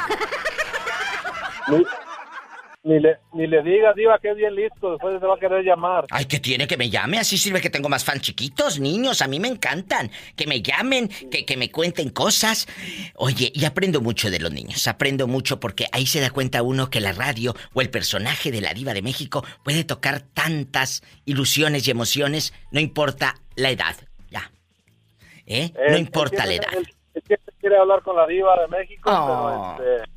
Ni le, ni le digas, Diva, que es bien listo. Después se va a querer llamar. Ay, que tiene que me llame. Así sirve que tengo más fans chiquitos, niños. A mí me encantan. Que me llamen, que, que me cuenten cosas. Oye, y aprendo mucho de los niños. Aprendo mucho porque ahí se da cuenta uno que la radio o el personaje de la Diva de México puede tocar tantas ilusiones y emociones. No importa la edad. Ya. ¿Eh? no importa la edad. Él, quiere hablar con la Diva de México, pero oh. este,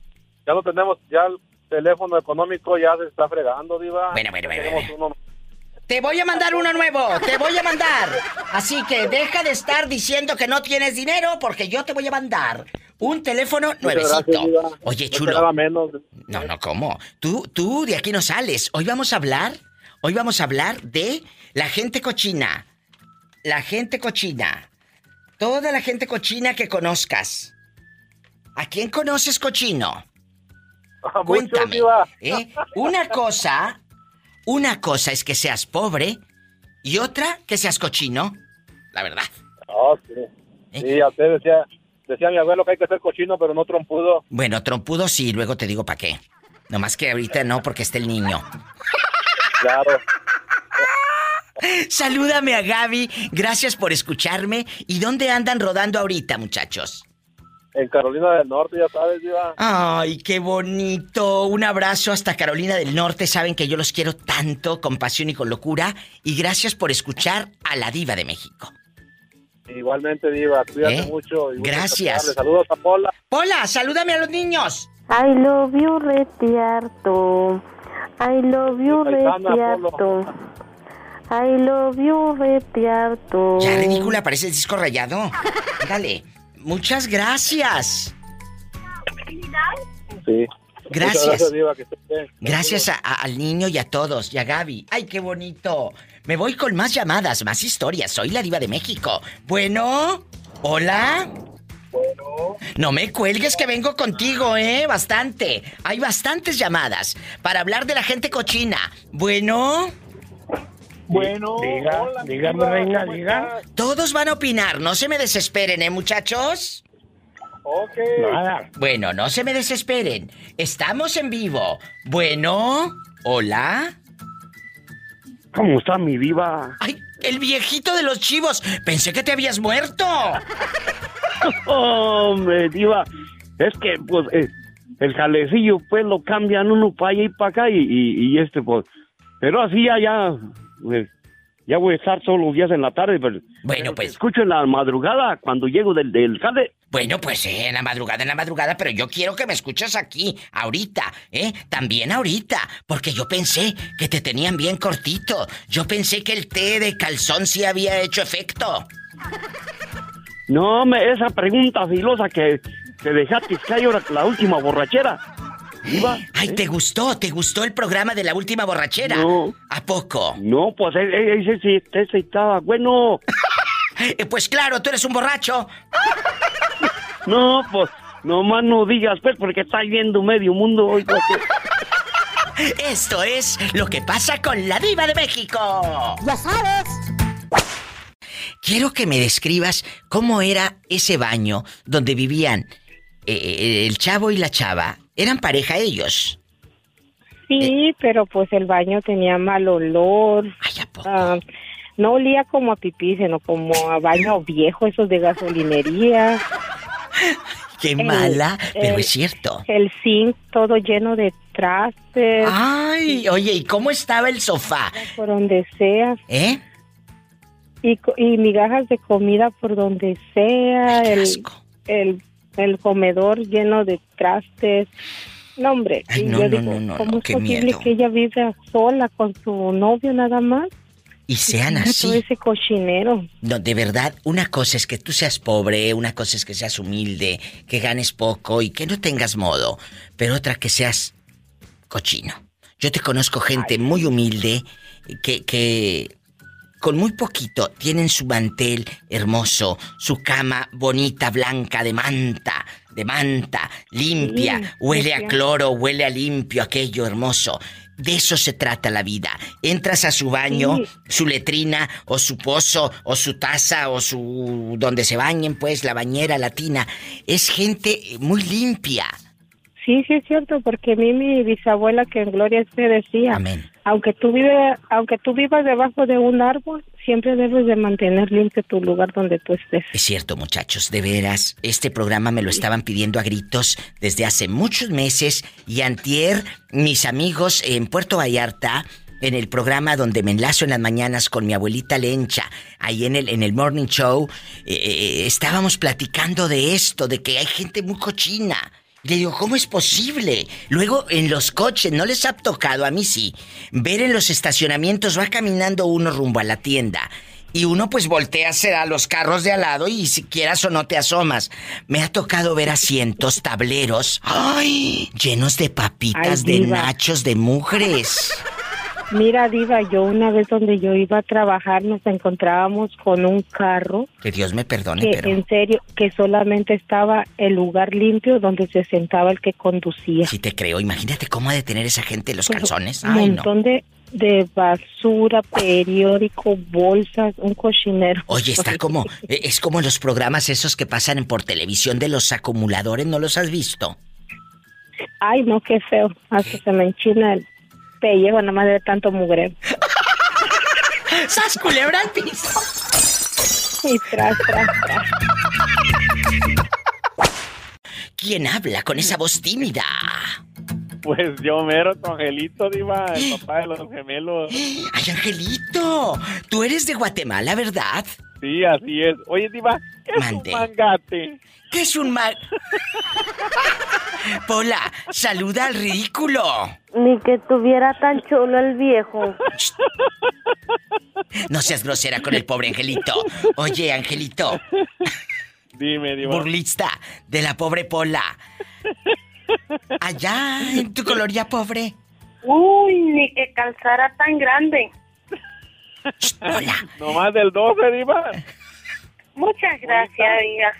ya lo tenemos. Ya teléfono económico ya se está fregando, Diva. Bueno, bueno, bueno. Te voy a mandar uno nuevo, te voy a mandar. Así que deja de estar diciendo que no tienes dinero porque yo te voy a mandar un teléfono nuevecito. Oye, chulo. No, no, ¿cómo? Tú, tú de aquí no sales. Hoy vamos a hablar, hoy vamos a hablar de la gente cochina. La gente cochina. Toda la gente cochina que conozcas. ¿A quién conoces cochino? *laughs* Cuéntame. ¿eh? Una cosa, una cosa es que seas pobre y otra que seas cochino. La verdad. Ah, sí. ¿Eh? Sí, a usted decía, decía mi abuelo que hay que ser cochino, pero no trompudo. Bueno, trompudo sí, luego te digo para qué. Nomás que ahorita no, porque está el niño. Claro. Salúdame a Gaby, gracias por escucharme. ¿Y dónde andan rodando ahorita, muchachos? En Carolina del Norte, ya sabes, Diva. Ay, qué bonito. Un abrazo hasta Carolina del Norte. Saben que yo los quiero tanto, con pasión y con locura. Y gracias por escuchar a la Diva de México. Igualmente, Diva. Cuídate ¿Eh? mucho. gracias. Saludos a Pola. Pola, salúdame a los niños. I love you, retiarto. I love you, retiarto. I love you, retiarto. Ya, ridícula, parece el disco rayado. Dale. Muchas gracias. Sí. Gracias. Gracias, al niño y a todos, y a Gaby. ¡Ay, qué bonito! Me voy con más llamadas, más historias. Soy la diva de México. Bueno, hola. Bueno. No me cuelgues que vengo contigo, ¿eh? Bastante. Hay bastantes llamadas para hablar de la gente cochina. Bueno. Bueno, diga, dígame, reina, diga. Todos van a opinar, no se me desesperen, ¿eh, muchachos? Ok. Nada. Bueno, no se me desesperen. Estamos en vivo. Bueno, hola. ¿Cómo está mi diva? ¡Ay, el viejito de los chivos! Pensé que te habías muerto. *laughs* Hombre, diva, es que, pues, eh, el jalecillo, pues, lo cambian uno para allá y para acá y, y, este, pues, pero así ya, ya, pues, ya voy a estar todos los días en la tarde, pero... Bueno, pues... Escucho en la madrugada cuando llego del, del jale. Bueno, pues eh, en la madrugada, en la madrugada, pero yo quiero que me escuches aquí, ahorita, ¿eh? También ahorita, porque yo pensé que te tenían bien cortito. Yo pensé que el té de calzón sí había hecho efecto. No, me, esa pregunta filosa que te dejaste caer la última borrachera. Ay, ¿te gustó? ¿Te gustó el programa de la última borrachera? No. ¿A poco? No, pues ese sí, ese estaba bueno. *laughs* Eh, pues claro, tú eres un borracho. *laughs* no, pues, nomás no digas, pues, porque estás viendo medio mundo hoy. Pues, *laughs* Esto es lo que pasa con la diva de México. Ya sabes. Quiero que me describas cómo era ese baño donde vivían eh, eh, el chavo y la chava ¿Eran pareja ellos? Sí, eh. pero pues el baño tenía mal olor. Ay, ¿a poco? Ah, no olía como a pipí, sino como a baño viejo, esos de gasolinería. *laughs* Qué mala, pero es cierto. El zinc todo lleno de trastes. Ay, oye, ¿y cómo estaba el sofá? Por donde sea. ¿Eh? Y, y migajas de comida por donde sea. el, el el comedor lleno de trastes. No, hombre, yo digo, ¿cómo es posible que ella viva sola con su novio nada más? Y sean así. Todo ese cochinero. No, de verdad, una cosa es que tú seas pobre, una cosa es que seas humilde, que ganes poco y que no tengas modo, pero otra que seas cochino. Yo te conozco gente muy humilde que, que con muy poquito tienen su mantel hermoso, su cama bonita, blanca, de manta, de manta, limpia, huele a cloro, huele a limpio, aquello hermoso. De eso se trata la vida. Entras a su baño, su letrina, o su pozo, o su taza, o su. donde se bañen, pues, la bañera latina. Es gente muy limpia. Sí, sí es cierto, porque a mí mi bisabuela que en gloria se decía, Amén. Aunque tú vives, aunque tú vivas debajo de un árbol, siempre debes de mantener limpio tu lugar donde tú estés. Es cierto, muchachos, de veras, este programa me lo estaban pidiendo a gritos desde hace muchos meses y antier mis amigos en Puerto Vallarta en el programa donde me enlazo en las mañanas con mi abuelita Lencha, ahí en el, en el Morning Show, eh, eh, estábamos platicando de esto, de que hay gente muy cochina, le digo, ¿cómo es posible? Luego en los coches, ¿no les ha tocado? A mí sí. Ver en los estacionamientos, va caminando uno rumbo a la tienda. Y uno pues voltea a los carros de al lado y si quieras o no te asomas. Me ha tocado ver asientos, tableros, ¡ay! llenos de papitas, de nachos, de mujeres. Mira, Diva, yo una vez donde yo iba a trabajar nos encontrábamos con un carro. Que Dios me perdone, que, En serio, que solamente estaba el lugar limpio donde se sentaba el que conducía. Sí te creo, imagínate cómo ha de tener esa gente los calzones. Un montón de, de basura, periódico, bolsas, un cochinero. Oye, está *laughs* como, e, es como los programas esos que pasan por televisión de los acumuladores, ¿no los has visto? Ay, no, qué feo. Hasta se me enchina el pellejo más de tanto mugre. ¡Sas culebra al piso! Y tras, tras, tras. ¿Quién habla con esa voz tímida? Pues yo mero, tu Angelito, Diva, el *gasps* papá de los gemelos. ¡Ay, Angelito! Tú eres de Guatemala, ¿verdad? Sí, así es. Oye, Diva, ¿qué es un mangate? ¿Qué es un mal? *laughs* Pola, saluda al ridículo. Ni que tuviera tan chulo el viejo. No seas grosera con el pobre Angelito. Oye, Angelito. Dime, dime. Burlista de la pobre Pola. Allá, en tu coloría pobre. Uy, ni que calzara tan grande. Pola. No más del 12, Diva. Muchas gracias, hija.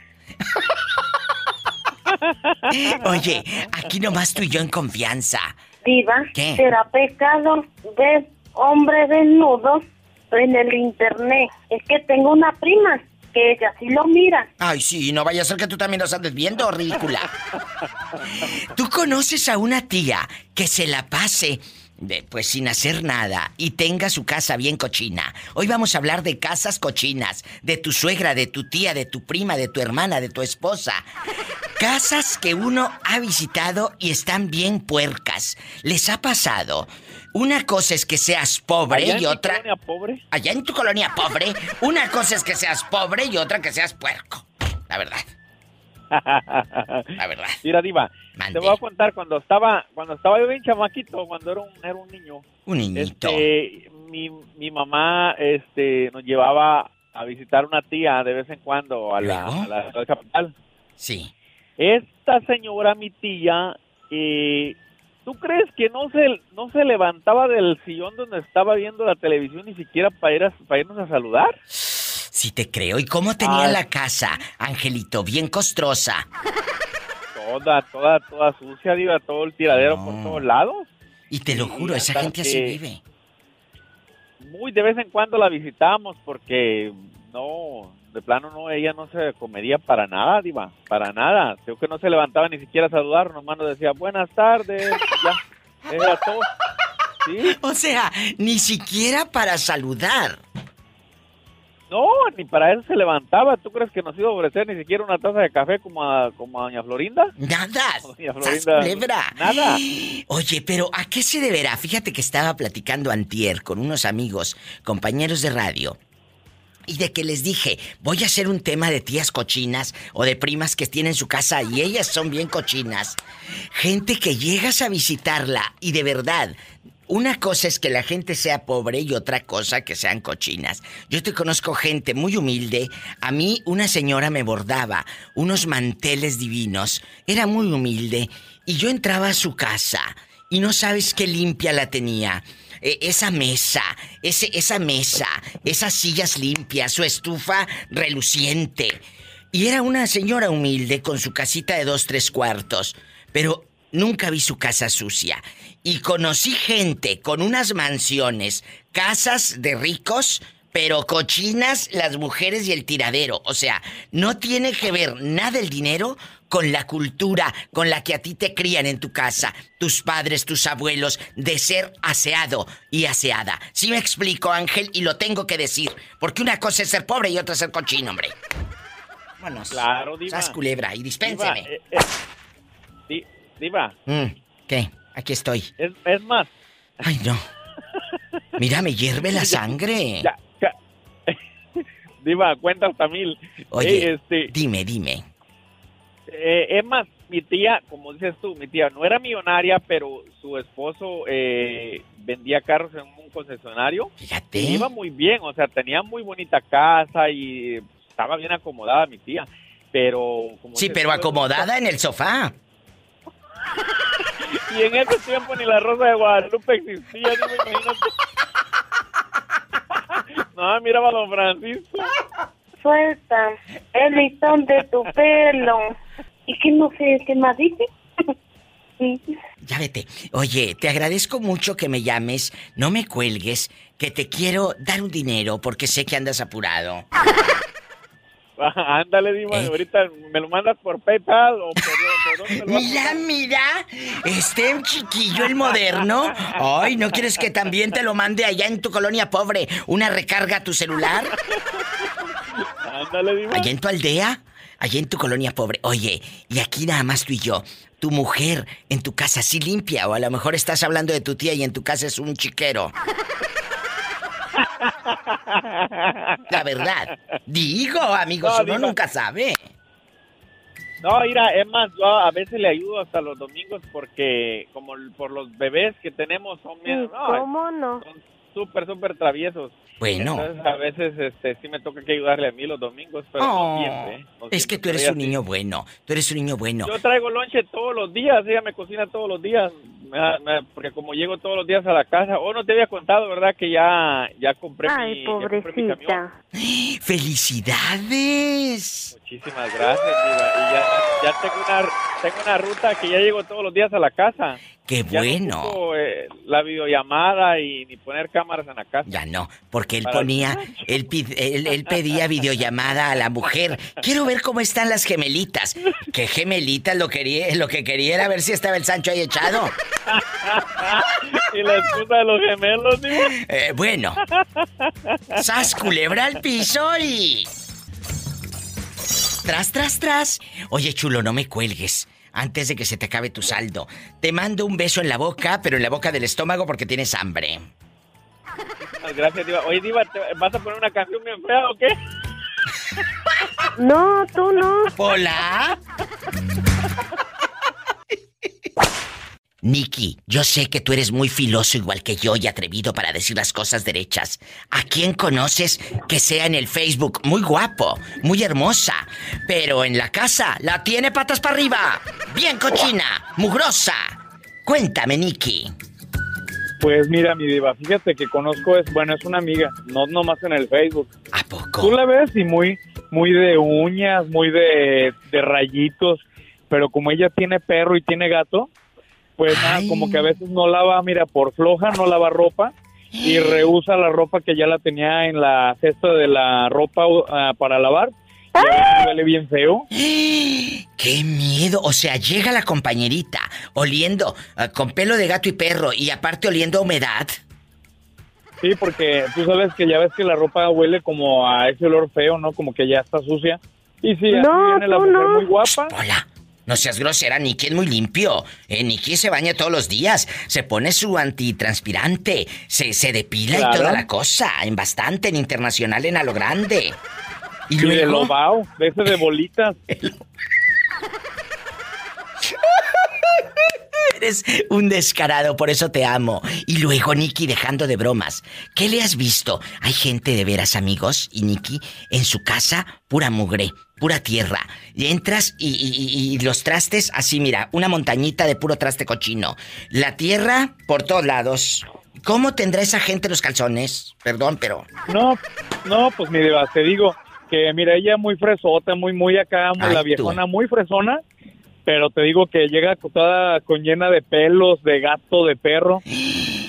Oye, aquí nomás tú y yo en confianza. Diva, ¿Qué? será pecado ver hombre desnudo en el internet. Es que tengo una prima que ella sí lo mira. Ay, sí, no vaya a ser que tú también lo andes viendo, ridícula. *laughs* ¿Tú conoces a una tía que se la pase pues sin hacer nada y tenga su casa bien cochina. Hoy vamos a hablar de casas cochinas, de tu suegra, de tu tía, de tu prima, de tu hermana, de tu esposa. Casas que uno ha visitado y están bien puercas. ¿Les ha pasado? Una cosa es que seas pobre ¿Allá y en otra. colonia pobre? Allá en tu colonia pobre, una cosa es que seas pobre y otra que seas puerco. La verdad. La verdad. Mira, Diva, te voy a contar cuando estaba cuando estaba yo bien chamaquito, cuando era un, era un niño. Un niñito. Este, mi, mi mamá este, nos llevaba a visitar una tía de vez en cuando a la, a la, a la capital. Sí. Esta señora, mi tía, eh, ¿tú crees que no se, no se levantaba del sillón donde estaba viendo la televisión ni siquiera para, ir a- para irnos a saludar? Sí te creo. ¿Y cómo tenía la casa, Angelito? Bien costrosa. Toda, toda, toda sucia, diva, todo el tiradero por todos lados. Y te lo Sí, juro, esa gente así vive. Muy de vez en cuando la visitamos porque no, de plano no, ella no se comería para nada, diva, para nada. Creo que no se levantaba ni siquiera a saludar, nomás nos decía buenas tardes, ya, era todo. Sí. *laughs* O sea, ni siquiera para saludar. No, ni para eso se levantaba. ¿Tú crees que nos iba a ofrecer ni siquiera una taza de café como a, como a doña Florinda? Nada. Doña ¡Sas, Florinda. Nada. Oye, pero ¿a qué se deberá? Fíjate que estaba platicando antier con unos amigos, compañeros de radio, y de que les dije, voy a hacer un tema de tías cochinas o de primas que tienen su casa y ellas son bien cochinas. Gente que llegas a visitarla y de verdad, una cosa es que la gente sea pobre y otra cosa que sean cochinas. Yo te conozco gente muy humilde. A mí una señora me bordaba unos manteles divinos. Era muy humilde y yo entraba a su casa y no sabes qué limpia la tenía. E- esa mesa, ese, esa mesa, esas sillas limpias, su estufa reluciente. Y era una señora humilde con su casita de dos, tres cuartos. Pero nunca vi su casa sucia. Y conocí gente con unas mansiones, casas de ricos, pero cochinas las mujeres y el tiradero. O sea, no tiene que ver nada el dinero con la cultura con la que a ti te crían en tu casa, tus padres, tus abuelos, de ser aseado y aseada. Sí me explico, Ángel, y lo tengo que decir, porque una cosa es ser pobre y otra es ser cochino, hombre. Vámonos. Claro, diva. Sas culebra, y dispénseme. Diva, eh, eh, di- diva, Mm, ¿Qué? Aquí estoy. es, es más. Ay, no. Mira, me hierve la *laughs* sangre. Ya, ya. *laughs* Diva, cuenta hasta mil. Oye, Eh, este, dime, dime. eh, es más, mi tía, como dices tú, mi tía no era millonaria, pero su esposo eh, vendía carros en un concesionario. Fíjate. Y iba muy bien, o sea, tenía muy bonita casa y estaba bien acomodada mi tía. Pero... Como Sí, pero acomodada en el sofá. Y en ese tiempo ni la Rosa de Guadalupe existía, digo, imagínate. *laughs* No, miraba a don Francisco. Suelta el listón de tu pelo. ¿Y qué no sé qué más dice? *laughs* Ya vete. Oye, te agradezco mucho que me llames. No me cuelgues, que te quiero dar un dinero porque sé que andas apurado. *laughs* *laughs* Ándale, Diva, ¿Eh? ahorita me lo mandas por PayPal o por, por lo Mira, mira, este chiquillo el moderno. Ay, ¿no quieres que también te lo mande allá en tu colonia pobre? ¿Una recarga a tu celular? Ándale, Diva. ¿Allá en tu aldea? Allá en tu colonia pobre. Oye, y aquí nada más tú y yo. Tu mujer en tu casa sí limpia o a lo mejor estás hablando de tu tía y en tu casa es un chiquero. La verdad. Digo, amigos, No, uno diva. nunca sabe. No, mira, es más, yo a veces le ayudo hasta los domingos porque como por los bebés que tenemos son bien, no, ¿Cómo no? son súper, súper traviesos. Bueno. Entonces a veces este, sí me toca que ayudarle a mí los domingos, pero no Oh, siempre. ¿eh? No es que tú eres un niño bueno. Tú eres un niño bueno. Yo traigo lonche todos los días, ella me cocina todos los días, me me- porque como llego todos los días a la casa, o no te había contado, ¿verdad? Que ya, ya compré mi, Ay, ya compré mi camión. pobrecita. ¡Felicidades! Muchísimas gracias, Diva. Y ya, ya tengo, una, tengo una ruta que ya llego todos los días a la casa. ¡Qué Ya no bueno! ocupo, eh, la videollamada y ni poner cámaras en la casa. Ya no, porque él Para- ponía, él, pid- él, él pedía videollamada a la mujer. Quiero ver cómo están las gemelitas. ¿Qué gemelitas? Lo, quería, lo que quería era ver si estaba el Sancho ahí echado. *laughs* y la excusa de los gemelos, Diva. Eh, bueno. Sas culebra al piso y. Tras, tras, tras. Oye, chulo, no me cuelgues. Antes de que se te acabe tu saldo. Te mando un beso en la boca, pero en la boca del estómago porque tienes hambre. Gracias, Diva. Oye, Diva, ¿vas a poner una canción bien fea o qué? No, tú no. ¿Hola? Nicky, yo sé que tú eres muy filoso igual que yo y atrevido para decir las cosas derechas. ¿A quién conoces que sea en el Facebook muy guapo, muy hermosa, pero en la casa la tiene patas para arriba? Bien cochina, mugrosa. Cuéntame, Nicky. Pues mira, mi diva, fíjate que conozco es, bueno, es una amiga, no nomás en el Facebook. ¿A poco? Tú la ves y muy, muy de uñas, muy de, de rayitos, pero como ella tiene perro y tiene gato, pues nada, como que a veces no lava, mira, por floja, no lava ropa y reusa la ropa que ya la tenía en la cesta de la ropa uh, para lavar. Y a veces huele bien feo. *gasps* ¡Qué miedo! O sea, llega la compañerita oliendo uh, con pelo de gato y perro y aparte oliendo a humedad. Sí, porque tú sabes que ya ves que la ropa huele como a ese olor feo, ¿no? Como que ya está sucia. Y sí, así viene la mujer muy guapa. Hola. No seas grosera, Nicky es muy limpio. Eh, Nicky se baña todos los días, se pone su antitranspirante, se, se depila y toda la cosa, en bastante, en internacional, en a lo grande. Y, luego... de de ese de bolitas. *laughs* Eres un descarado, por eso te amo. Y luego, Nicky, dejando de bromas, ¿qué le has visto? Hay gente de veras, amigos, y Nicky, en su casa, pura mugre, pura tierra. Y entras y, los trastes, así, mira, una montañita de puro traste cochino. La tierra por todos lados. ¿Cómo tendrá esa gente los calzones? Perdón, pero. No, no, pues mire, te digo que, mira, ella muy fresota, muy, muy acá, la viejona, muy fresona pero te digo que llega toda con llena de pelos, de gato, de perro.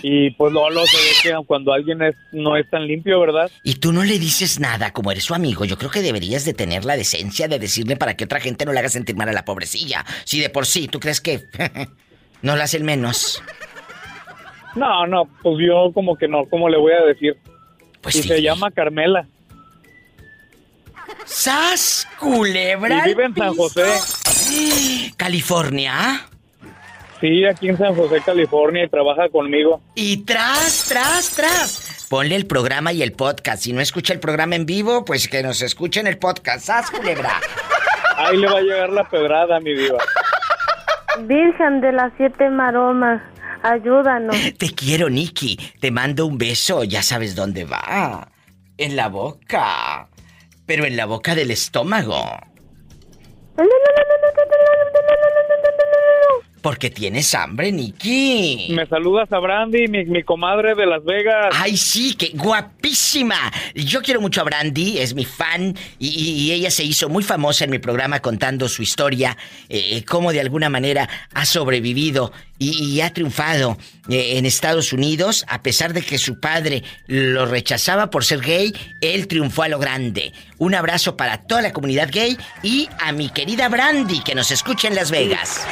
Y pues no lo se ve que cuando alguien es, no es tan limpio, ¿verdad? Y tú no le dices nada, como eres su amigo. Yo creo que deberías de tener la decencia de decirle para que otra gente no le haga sentir mal a la pobrecilla. Si de por sí, ¿tú crees que *laughs* no la hace el menos? No, no, pues yo como que no, ¿cómo le voy a decir? Pues y se llama Carmela. ¡Sas, culebra! Y vive en San José. *gasps* ¿California? Sí, aquí en San José, California, y trabaja conmigo. Y tras, tras, tras. Ponle el programa y el podcast. Si no escucha el programa en vivo, pues que nos escuche en el podcast. ¡Sas, culebra! Ahí le va a llegar la pedrada, mi diva. Virgen de las siete maromas, ayúdanos. *laughs* Te quiero, Nicky. Te mando un beso. Ya sabes dónde va. En la boca pero en la boca del estómago. Porque tienes hambre, Nikki. Me saludas a Brandy, mi, comadre de Las Vegas. Ay, sí, qué guapísima. Yo quiero mucho a Brandy, es mi fan. Y, ella se hizo muy famosa en mi programa contando su historia, eh, cómo de alguna manera ha sobrevivido y, ha triunfado eh, en Estados Unidos. A pesar de que su padre lo rechazaba por ser gay, él triunfó a lo grande. Un abrazo para toda la comunidad gay y a mi querida Brandy, que nos escucha en Las Vegas.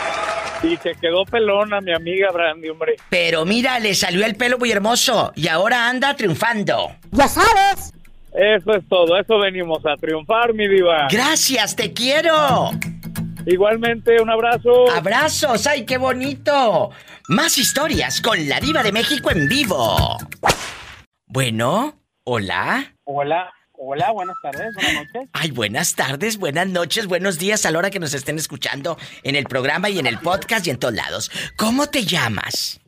Y que quedó pelona mi amiga Brandy, hombre. Pero mira, le salió el pelo muy hermoso y ahora anda triunfando. Ya sabes. Eso es todo, eso venimos a triunfar, mi diva. Gracias, te quiero. Igualmente, un abrazo. Abrazos, ay, qué bonito. Más historias con la diva de México en vivo. Bueno, hola. Hola. Hola, buenas tardes, buenas noches. Ay, buenas tardes, buenas noches, buenos días a la hora que nos estén escuchando en el programa y en el podcast y en todos lados. ¿Cómo te llamas?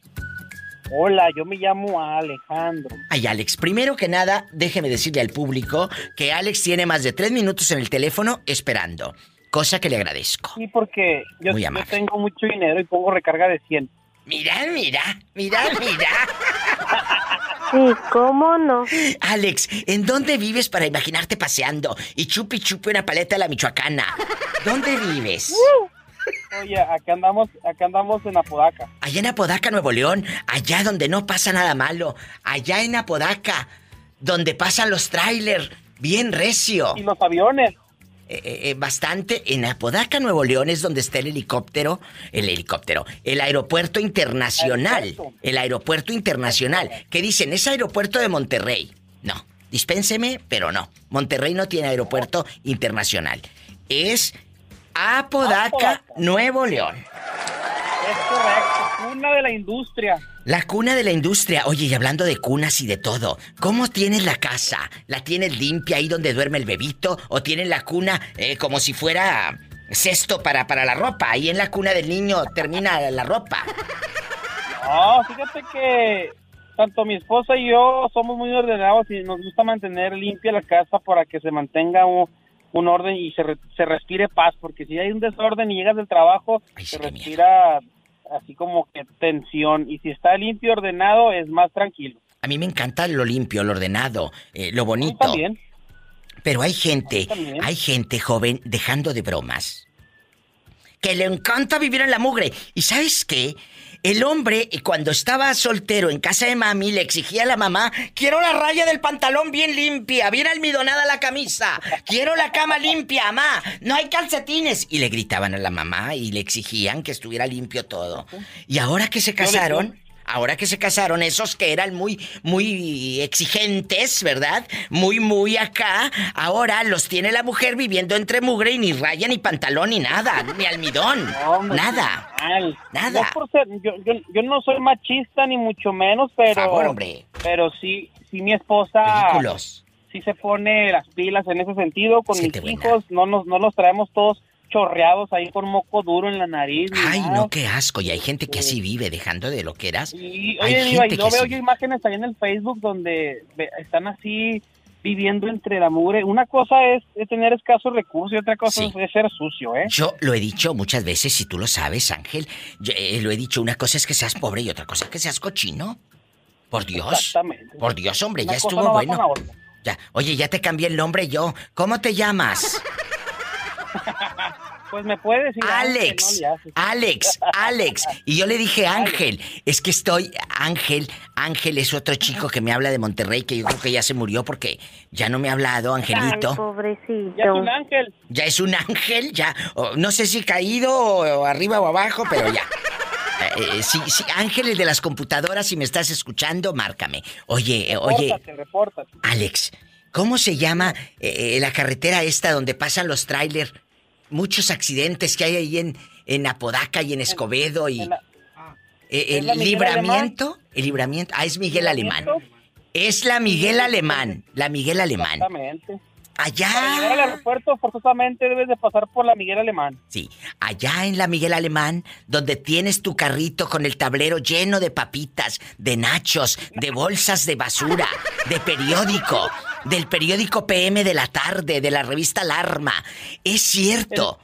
Hola, yo me llamo Alejandro. Ay, Alex, primero que nada, déjeme decirle al público que Alex tiene más de tres minutos en el teléfono esperando, cosa que le agradezco. Sí, porque yo, yo tengo mucho dinero y pongo recarga de 100. Mira, mira, mira, mira. Sí, ¿cómo no? Alex, ¿en dónde vives para imaginarte paseando y chupi chupi una paleta de la michoacana? ¿Dónde vives? Uh. Oye, acá andamos, acá andamos en Apodaca. Allá en Apodaca, Nuevo León, allá donde no pasa nada malo, allá en Apodaca, donde pasan los trailers, bien recio. Y los aviones. Eh, eh, eh, bastante en Apodaca, Nuevo León, es donde está el helicóptero, el helicóptero, el aeropuerto internacional, el aeropuerto internacional, que dicen, es aeropuerto de Monterrey. No, dispénseme, pero no. Monterrey no tiene aeropuerto internacional. Es Apodaca, Nuevo León. Es correcto, cuna de la industria. La cuna de la industria. Oye, y hablando de cunas y de todo, ¿cómo tienes la casa? ¿La tienes limpia ahí donde duerme el bebito? ¿O tienes la cuna eh, como si fuera cesto para, para la ropa? Ahí en la cuna del niño termina la ropa. No, fíjate que tanto mi esposa y yo somos muy ordenados y nos gusta mantener limpia la casa para que se mantenga un, orden y se, se respire paz, porque si hay un desorden y llegas del trabajo, se respira así como que tensión. Y si está limpio y ordenado, es más tranquilo. A mí me encanta lo limpio, lo ordenado, eh, lo bonito. También. Pero hay gente, hay gente joven dejando de bromas. Que le encanta vivir en la mugre. ¿Y sabes qué? El hombre, cuando estaba soltero en casa de mami, le exigía a la mamá, quiero la raya del pantalón bien limpia, bien almidonada la camisa, quiero la cama limpia, mamá, no hay calcetines. Y le gritaban a la mamá y le exigían que estuviera limpio todo. Y ahora que se casaron, ahora que se casaron, esos que eran muy, muy exigentes, ¿verdad? Muy, muy acá, ahora los tiene la mujer viviendo entre mugre y ni raya, ni pantalón, ni nada, ni almidón. *laughs* nada. Nada. yo, no soy machista, ni mucho menos, pero. hombre. Pero sí, sí, mi esposa. Sí se pone las pilas en ese sentido. Con mis hijos, no nos, no los traemos todos chorreados ahí con moco duro en la nariz. Ay, no, qué asco. Y hay gente que así vive, dejando de lo que eras. Y, oye, yo veo yo imágenes ahí en el Facebook donde están así viviendo entre la mugre. Una cosa es, tener escasos recursos y otra cosa es, ser sucio, ¿eh? Yo lo he dicho muchas veces, si tú lo sabes, Ángel. Yo, eh, lo he dicho, una cosa es que seas pobre y otra cosa es que seas cochino. Por Dios. Exactamente. Por Dios, hombre, ya estuvo bueno. Ya. Oye, ya te cambié el nombre yo. ¿Cómo te llamas? *laughs* Pues me puedes decir. Alex, Alex, Alex. Y yo le dije Ángel. Es que estoy. Ángel, Ángel es otro chico que me habla de Monterrey que yo creo que ya se murió porque ya no me ha hablado, Angelito. pobrecito. Ya es un ángel. Ya es un ángel, ya. no sé si caído o arriba o abajo, pero ya. *laughs* Eh, eh, sí, sí, Ángeles de las computadoras, si me estás escuchando, márcame. Oye, eh, oye. Alex, ¿cómo se llama la carretera esta donde pasan los trailers? Muchos accidentes que hay ahí en, en Apodaca y en Escobedo y... Eh, el libramiento, el libramiento, ah, es Miguel Alemán. Es la Miguel Alemán, la Miguel Alemán. Exactamente. Allá. Para llegar al aeropuerto, forzosamente debes de pasar por la Miguel Alemán. Sí, allá en la Miguel Alemán, donde tienes tu carrito con el tablero lleno de papitas, de nachos, de bolsas de basura, de periódico, del periódico PM de la tarde, de la revista Alarma. Es cierto.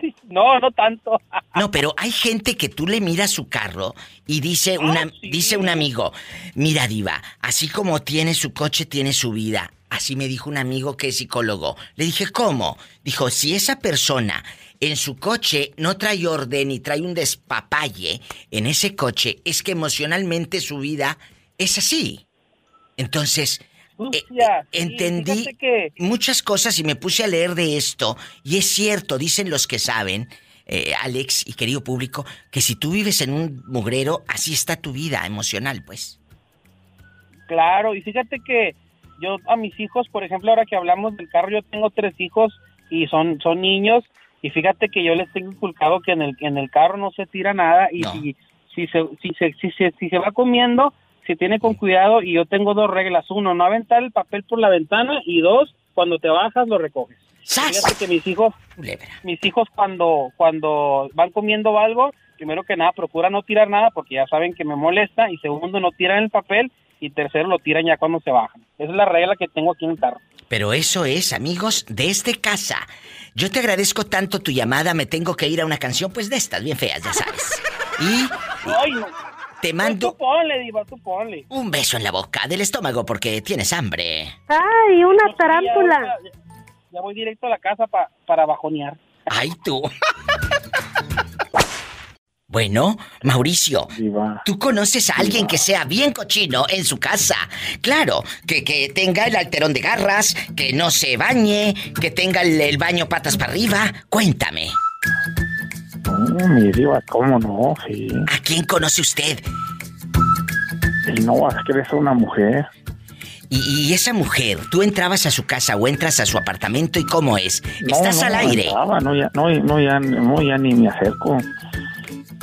*laughs* no, no tanto. no, pero hay gente que tú le miras su carro y dice, ah, una, dice un amigo, mira diva, así como tiene su coche, tiene su vida. Así me dijo un amigo que es psicólogo. Le dije, ¿cómo? Dijo, si esa persona en su coche no trae orden y trae un despapalle en ese coche, es que emocionalmente su vida es así. Entonces, eh, eh, entendí muchas cosas y me puse a leer de esto. Y es cierto, dicen los que saben, eh, Alex y querido público, que si tú vives en un mugrero, así está tu vida emocional, pues. Claro, y fíjate que yo a mis hijos, por ejemplo, ahora que hablamos del carro, yo tengo tres hijos y son, son niños. Y fíjate que yo les tengo inculcado que en el, en el carro no se tira nada y si, si, se, si, se, si, se, si se va comiendo, se tiene con cuidado y yo tengo dos reglas. Uno, no aventar el papel por la ventana y dos, cuando te bajas lo recoges. Fíjate que mis hijos, mis hijos cuando, cuando van comiendo algo, primero que nada procura no tirar nada porque ya saben que me molesta y segundo no tiran el papel y tercero lo tiran ya cuando se bajan. Esa es la regla que tengo aquí en el carro. Pero eso es, amigos, desde casa. Yo te agradezco tanto tu llamada, me tengo que ir a una canción pues de estas bien feas, ya sabes. Y... Ay, no. Te mando. Tú ponle, Diva, tú ponle. Un beso en la boca del estómago porque tienes hambre. ¡Ay, una tarántula! Ya, voy directo a la casa para bajonear. ¡Ay, tú! *laughs* Bueno, Mauricio, ¿tú conoces a alguien que sea bien cochino en su casa? Claro, que, que tenga el alterón de garras, que no se bañe, que tenga el, baño patas para arriba. Cuéntame. No, mi diva, ¿cómo no? Sí. ¿A quién conoce usted? No, es que eres una mujer. Y, esa mujer, tú entrabas a su casa o entras a su apartamento y cómo es? ¿Estás al aire? no, ya, no, no, ya, no, ya ni me acerco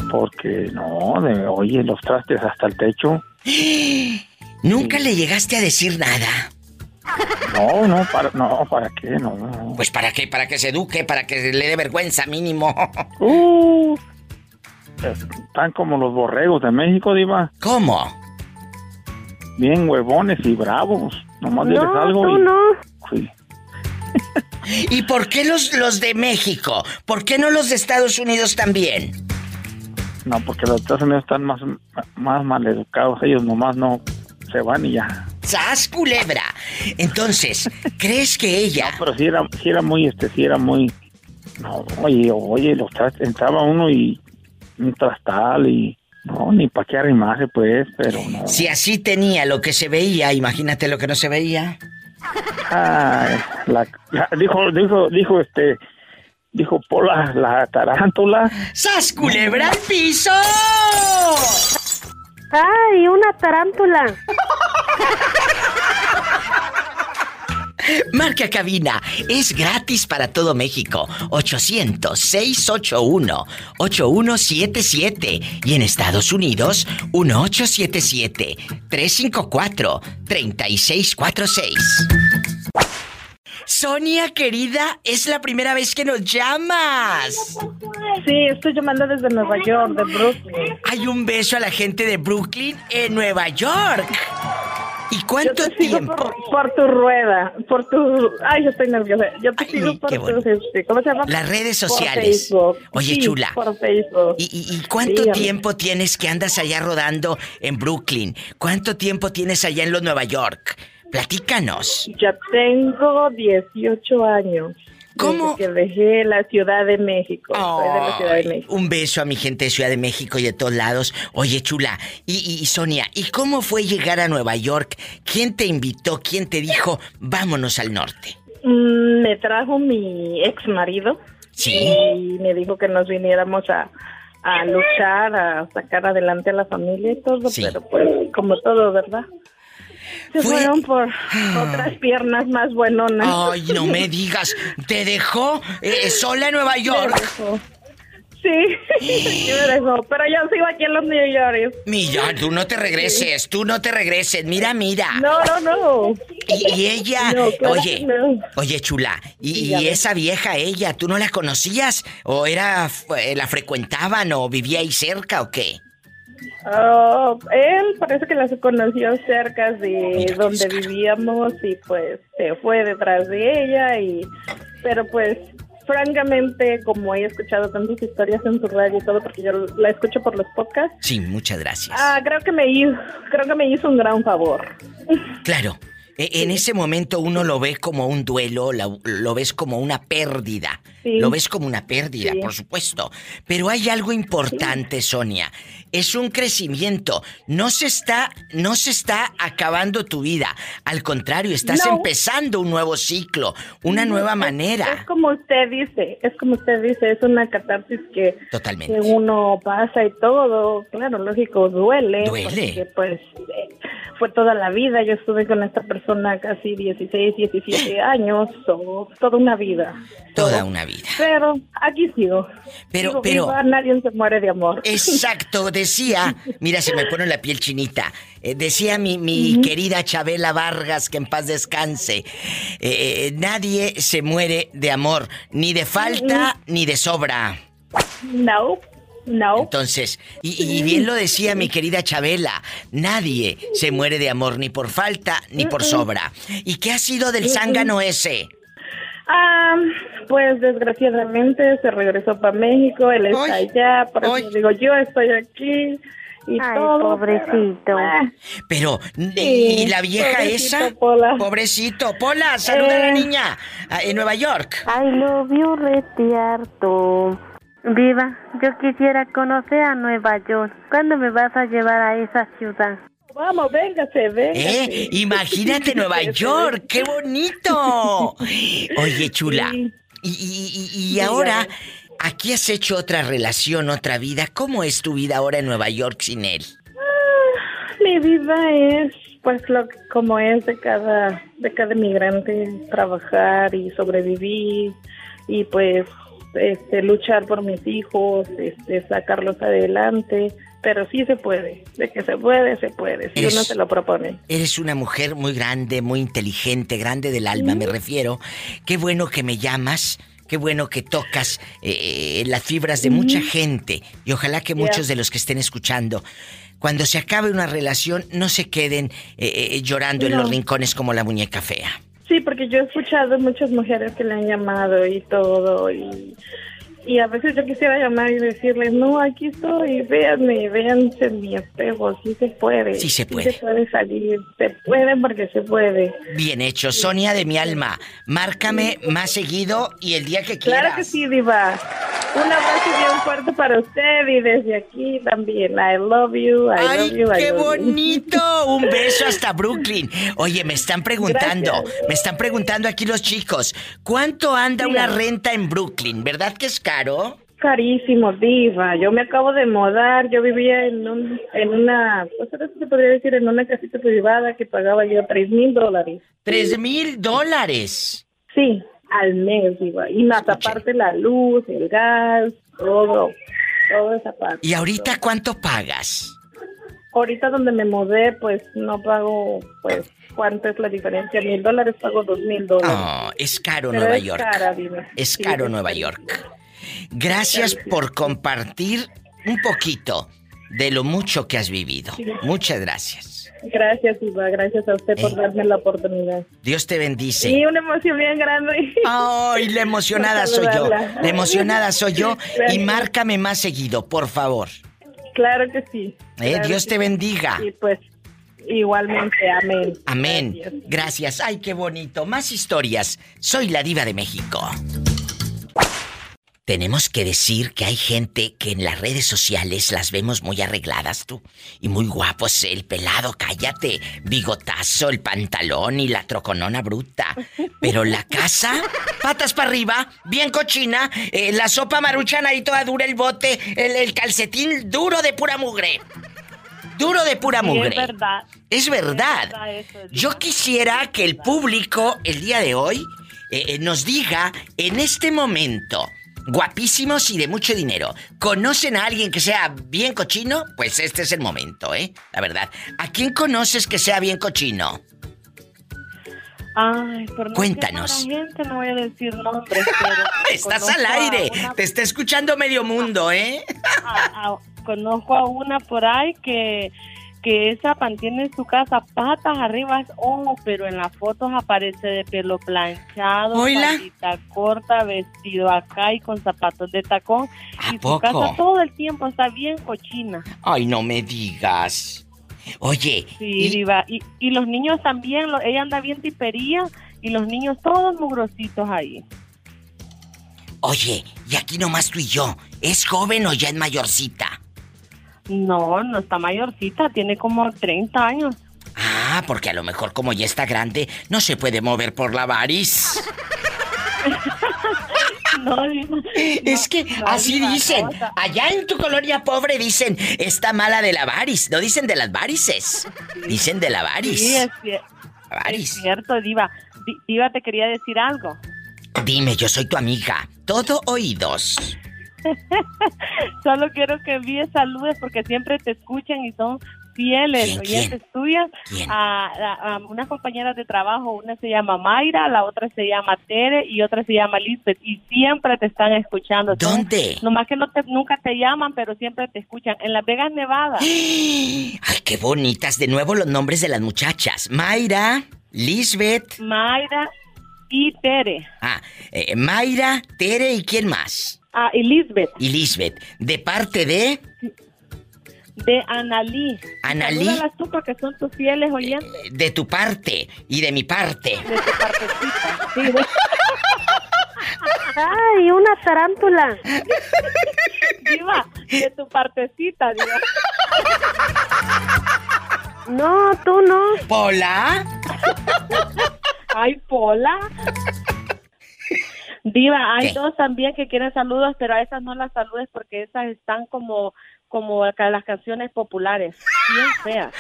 porque no, de, oye, los trastes hasta el techo. *gasps* ¿Nunca le llegaste a decir nada? No, no, para, no, ¿para qué? No, Pues para qué, para que se eduque, para que le dé vergüenza mínimo. *laughs* Uh, están como los borregos de México, Diva. ¿Cómo? Bien huevones y bravos. Nomás no, algo. no. Sí. ¿Y por qué los, los de México? ¿Por qué no los de Estados Unidos también? No, porque los Estados Unidos están más, más mal educados. Ellos nomás no se van y ya. ¡Sas, culebra! Entonces, ¿crees que ella...? No, pero sí era, muy, este, sí era muy... No, oye, oye, los entraba uno y un trastal y... No, ni para qué arrimarse, pues, pero no. Si así tenía lo que se veía, imagínate lo que no se veía. Ay, la, dijo, dijo, dijo este, dijo Pola, la tarántula. ¡Sas culebra al piso! ¡Ay, una tarántula! Marca cabina. Es gratis para todo México. 800-681-8177. Y en Estados Unidos, 1877-354-3646. Sonia, querida, es la primera vez que nos llamas. Sí, estoy llamando desde Nueva York, de Brooklyn. Hay un beso a la gente de Brooklyn en Nueva York. ¿Y cuánto tiempo? Por, tu rueda, por tu... Ay, yo estoy nerviosa. Yo te sigo por tus... Este, ¿Cómo se llama? Las redes sociales. Oye, chula. por Facebook. ¿Y, cuánto tiempo tienes que andas allá rodando en Brooklyn? ¿Cuánto tiempo tienes allá en los Nueva York? Platícanos. Ya tengo 18 años. ¿Cómo? que dejé la Ciudad de México. Un beso a mi gente de Ciudad de México y de todos lados. Oye, chula. Y, Sonia, ¿y cómo fue llegar a Nueva York? ¿Quién te invitó? ¿Quién te dijo, vámonos al norte? Mm, me trajo mi ex marido. Sí. Y me dijo que nos viniéramos a, a luchar, a sacar adelante a la familia y todo. Pero pues, como todo, ¿verdad? Se fueron por otras piernas más buenonas. Ay, no me *laughs* digas. ¿Te dejó eh, sola en Nueva York? Sí, *laughs* sí me dejó. Pero yo sigo aquí en los New York. Mira, tú no te regreses, tú no te regreses. Mira, mira. No, no, no. Y, ella, oye, oye, chula, y, esa vieja, ella, ¿tú no la conocías? ¿O era, eh, la frecuentaban o vivía ahí cerca o qué? Oh, él parece que la conoció cerca de donde vivíamos y pues se fue detrás de ella y pero pues francamente como he escuchado tantas historias en su radio y todo porque yo la escucho por los podcasts. Sí, muchas gracias. Ah, creo que me hizo, creo que me hizo un gran favor. Claro. E, en ese momento uno lo ve como un duelo, lo, ves como una pérdida. Lo ves como una pérdida, por supuesto. Pero hay algo importante, Sonia es un crecimiento. No se está, no se está acabando tu vida. Al contrario, estás empezando un nuevo ciclo, una nueva manera. Es, como usted dice, es como usted dice, es una catarsis que, Totalmente. uno pasa y todo. Claro, lógico, duele. Duele. pues fue toda la vida. Yo estuve con esta persona casi 16, 17 *laughs* años, o toda una vida. Toda una vida. Pero aquí sigo. Pero, pero. nadie se muere de amor. Exacto, de decía, mira, se me pone la piel chinita. Eh, decía mi, mi querida Chabela Vargas, que en paz descanse. Eh, eh, nadie se muere de amor, ni de falta ni de sobra. No. No. Entonces, y, bien lo decía mi querida Chabela, nadie se muere de amor ni por falta ni por sobra. ¿Y qué ha sido del zángano ese? Ah, pues desgraciadamente se regresó para México, él está allá, por eso digo, yo estoy aquí y Ay, todo. Pobrecito. Ah. Pero, ¿y la vieja esa? Pobrecito. Pola, saluda a la eh. niña ah, en Nueva York. Ay, lo vio retiarto. Viva, yo quisiera conocer a Nueva York. ¿Cuándo me vas a llevar a esa ciudad? Vamos, véngase, véngase. ¿Eh? Imagínate Nueva *laughs* York, qué bonito. *laughs* Oye, chula. Y, y, ahora, aquí has hecho otra relación, otra vida. ¿Cómo es tu vida ahora en Nueva York sin él? Ah, mi vida es pues lo como es de cada de cada migrante trabajar y sobrevivir y pues este, luchar por mis hijos, este, sacarlos adelante, pero sí se puede, de que se puede, se puede, si uno se lo propone. Eres una mujer muy grande, muy inteligente, grande del alma, me refiero. Qué bueno que me llamas. Qué bueno que tocas eh, las fibras de mucha gente y ojalá que muchos de los que estén escuchando cuando se acabe una relación no se queden eh, eh, llorando en los rincones como la muñeca fea. Sí, porque yo he escuchado muchas mujeres que le han llamado y todo, y y a veces yo quisiera llamar y decirles, no, aquí estoy, véanme, véanse en mi espejo, sí se puede. Sí se puede. Sí se puede salir, se puede porque se puede. Bien hecho, Sonia de mi alma. Márcame más seguido y el día que quieras. Claro que sí, Diva. Un abrazo bien fuerte para usted y desde aquí también. I love you, I Ay, love you. ¡Qué bonito! Un beso hasta Brooklyn. Oye, me están preguntando, me están preguntando aquí los chicos, ¿cuánto anda una renta en Brooklyn? ¿Verdad que es caro? Carísimo, diva. Yo me acabo de mudar. Yo vivía en, un, en una, pues se podría decir, en una casita privada que pagaba yo tres mil dólares. ¿Tres mil dólares? Sí, al mes, diva. Y más aparte la luz, el gas, todo, toda esa parte. ¿Y ahorita cuánto pagas? Ahorita donde me mudé, pues no pago, pues, ¿cuánto es la diferencia? Mil dólares, pago dos mil dólares. Oh, es caro Nueva York. Es caro Nueva York. Gracias por compartir un poquito de lo mucho que has vivido. Muchas gracias. Gracias, Iba. Gracias a usted por eh. darme la oportunidad. Dios te bendice. Y una emoción bien grande. Ay, la emocionada soy yo. La emocionada soy yo. Y márcame más seguido, por favor. Claro que sí. Eh, Dios te bendiga. Y pues igualmente, amén. Amén. Gracias. Ay, qué bonito. Más historias. Soy la diva de México. Tenemos que decir que hay gente que en las redes sociales las vemos muy arregladas tú. Y muy guapos, el pelado, cállate, bigotazo, el pantalón y la troconona bruta. Pero la casa, patas para arriba, bien cochina, eh, la sopa maruchana ahí toda dura, el bote, el, calcetín duro de pura mugre. Duro de pura mugre. es verdad. Es verdad. Yo quisiera que el público el día de hoy eh, eh, nos diga en este momento guapísimos y de mucho dinero. ¿Conocen a alguien que sea bien cochino? Pues este es el momento, ¿eh? La verdad. ¿A quién conoces que sea bien cochino? Ay, por no Cuéntanos. Gente, no voy a decir nombres, pero *laughs* Estás al aire. Te está escuchando medio mundo, ¿eh? *laughs* conozco a una por ahí que que esa mantiene en su casa patas arriba ojo, pero en las fotos aparece de pelo planchado, patita corta, vestido acá y con zapatos de tacón. y su casa todo el tiempo está bien cochina. Ay, no me digas. Oye. Sí, y... Y, los niños también, ella anda bien tipería y los niños todos mugrositos ahí. Oye, y aquí nomás tú y yo, ¿es joven o ya es mayorcita? No, no está mayorcita, tiene como 30 años. Ah, porque a lo mejor como ya está grande, no se puede mover por la varis. *laughs* no, es que así dicen. Allá en tu colonia pobre dicen, está mala de la varis. No dicen de las varices. Dicen de la varis. Sí, es, es cierto, Diva. Diva, te quería decir algo. Dime, yo soy tu amiga. Todo oídos. *laughs* Solo quiero que envíes saludos porque siempre te escuchan y son fieles oyentes tuyas. A, unas compañeras de trabajo, una se llama Mayra, la otra se llama Tere y otra se llama Lisbeth y siempre te están escuchando. ¿Dónde? Nomás que no te, nunca te llaman, pero siempre te escuchan. En Las Vegas, Nevada. *gasps* Ay, qué bonitas. De nuevo los nombres de las muchachas. Mayra, Lisbeth. Mayra y Tere. Ah, eh, Mayra, Tere y quién más. Ah, Elizabeth. Elizabeth. ¿De parte de? De Analí. Analí. las tú que son tus fieles oyentes. De tu parte y de mi parte. De tu partecita, sí. *laughs* Ay, una tarántula. Diva, de tu partecita, Diva. *laughs* No, tú no. ¿Pola? Ay, Pola. Diva, hay dos también que quieren saludos, pero a esas no las saludes porque esas están como como las canciones populares, bien feas.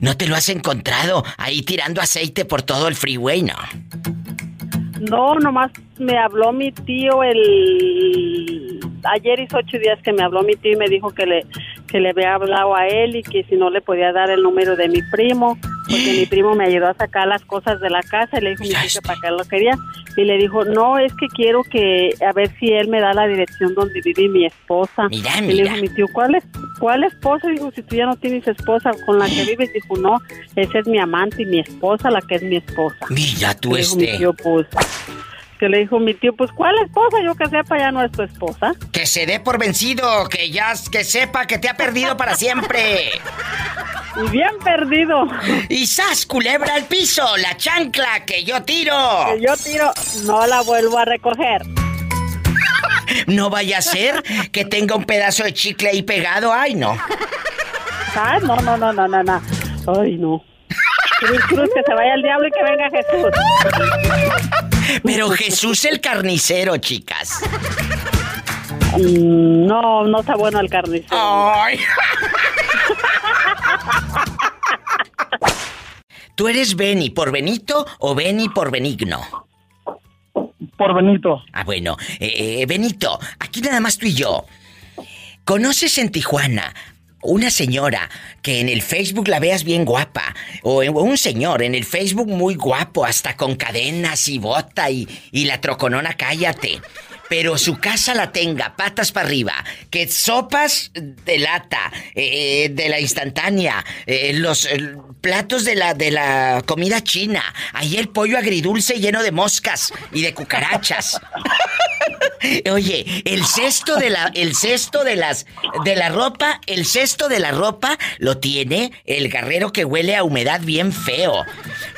¿No te lo has encontrado ahí tirando aceite por todo el freeway, no? No, nomás me habló mi tío el... Ayer hizo ocho días que me habló mi tío y me dijo que le, que le había hablado a él y que si no le podía dar el número de mi primo, porque mi primo me ayudó a sacar las cosas de la casa y le dijo mi tío que para qué lo quería. Y le dijo, no, es que quiero que, a ver si él me da la dirección donde vive mi esposa. Mira, Y le dijo mi tío, ¿cuál, es, ¿cuál esposa? Dijo, si tú ya no tienes esposa con la que vives. Dijo, no, esa es mi amante y mi esposa, la que es mi esposa. Mira tú Le dijo mi este. tío, pues, que le dijo mi tío, pues, ¿cuál esposa? Yo que sepa, ya no es tu esposa. Que se dé por vencido, que ya que sepa que te ha perdido para siempre. Y bien perdido. Y sas, culebra al piso, la chancla que yo tiro. Que yo tiro, no la vuelvo a recoger. No vaya a ser que tenga un pedazo de chicle ahí pegado. Ay, no. Ah, no, no, no, no, no, no. Ay, no. Cruz, cruz, que se vaya el diablo y que venga Jesús. Pero Jesús el carnicero, chicas. Mm, No, no está bueno el carnicero. Ay. ¿Tú eres Beni por Benito o Beni por Benigno? Por Benito. Ah, bueno. Eh, eh, Benito, aquí nada más tú y yo. ¿Conoces en Tijuana una señora que en el Facebook la veas bien guapa? O, un señor en el Facebook muy guapo, hasta con cadenas y bota y, y la troconona, cállate. Pero su casa la tenga patas para arriba, que sopas de lata, eh, de la instantánea, eh, los eh, platos de la, de la comida china, ahí el pollo agridulce lleno de moscas y de cucarachas. *laughs* Oye, el cesto de la, el cesto de las, de la ropa, el cesto de la ropa lo tiene el guerrero que huele a humedad bien feo.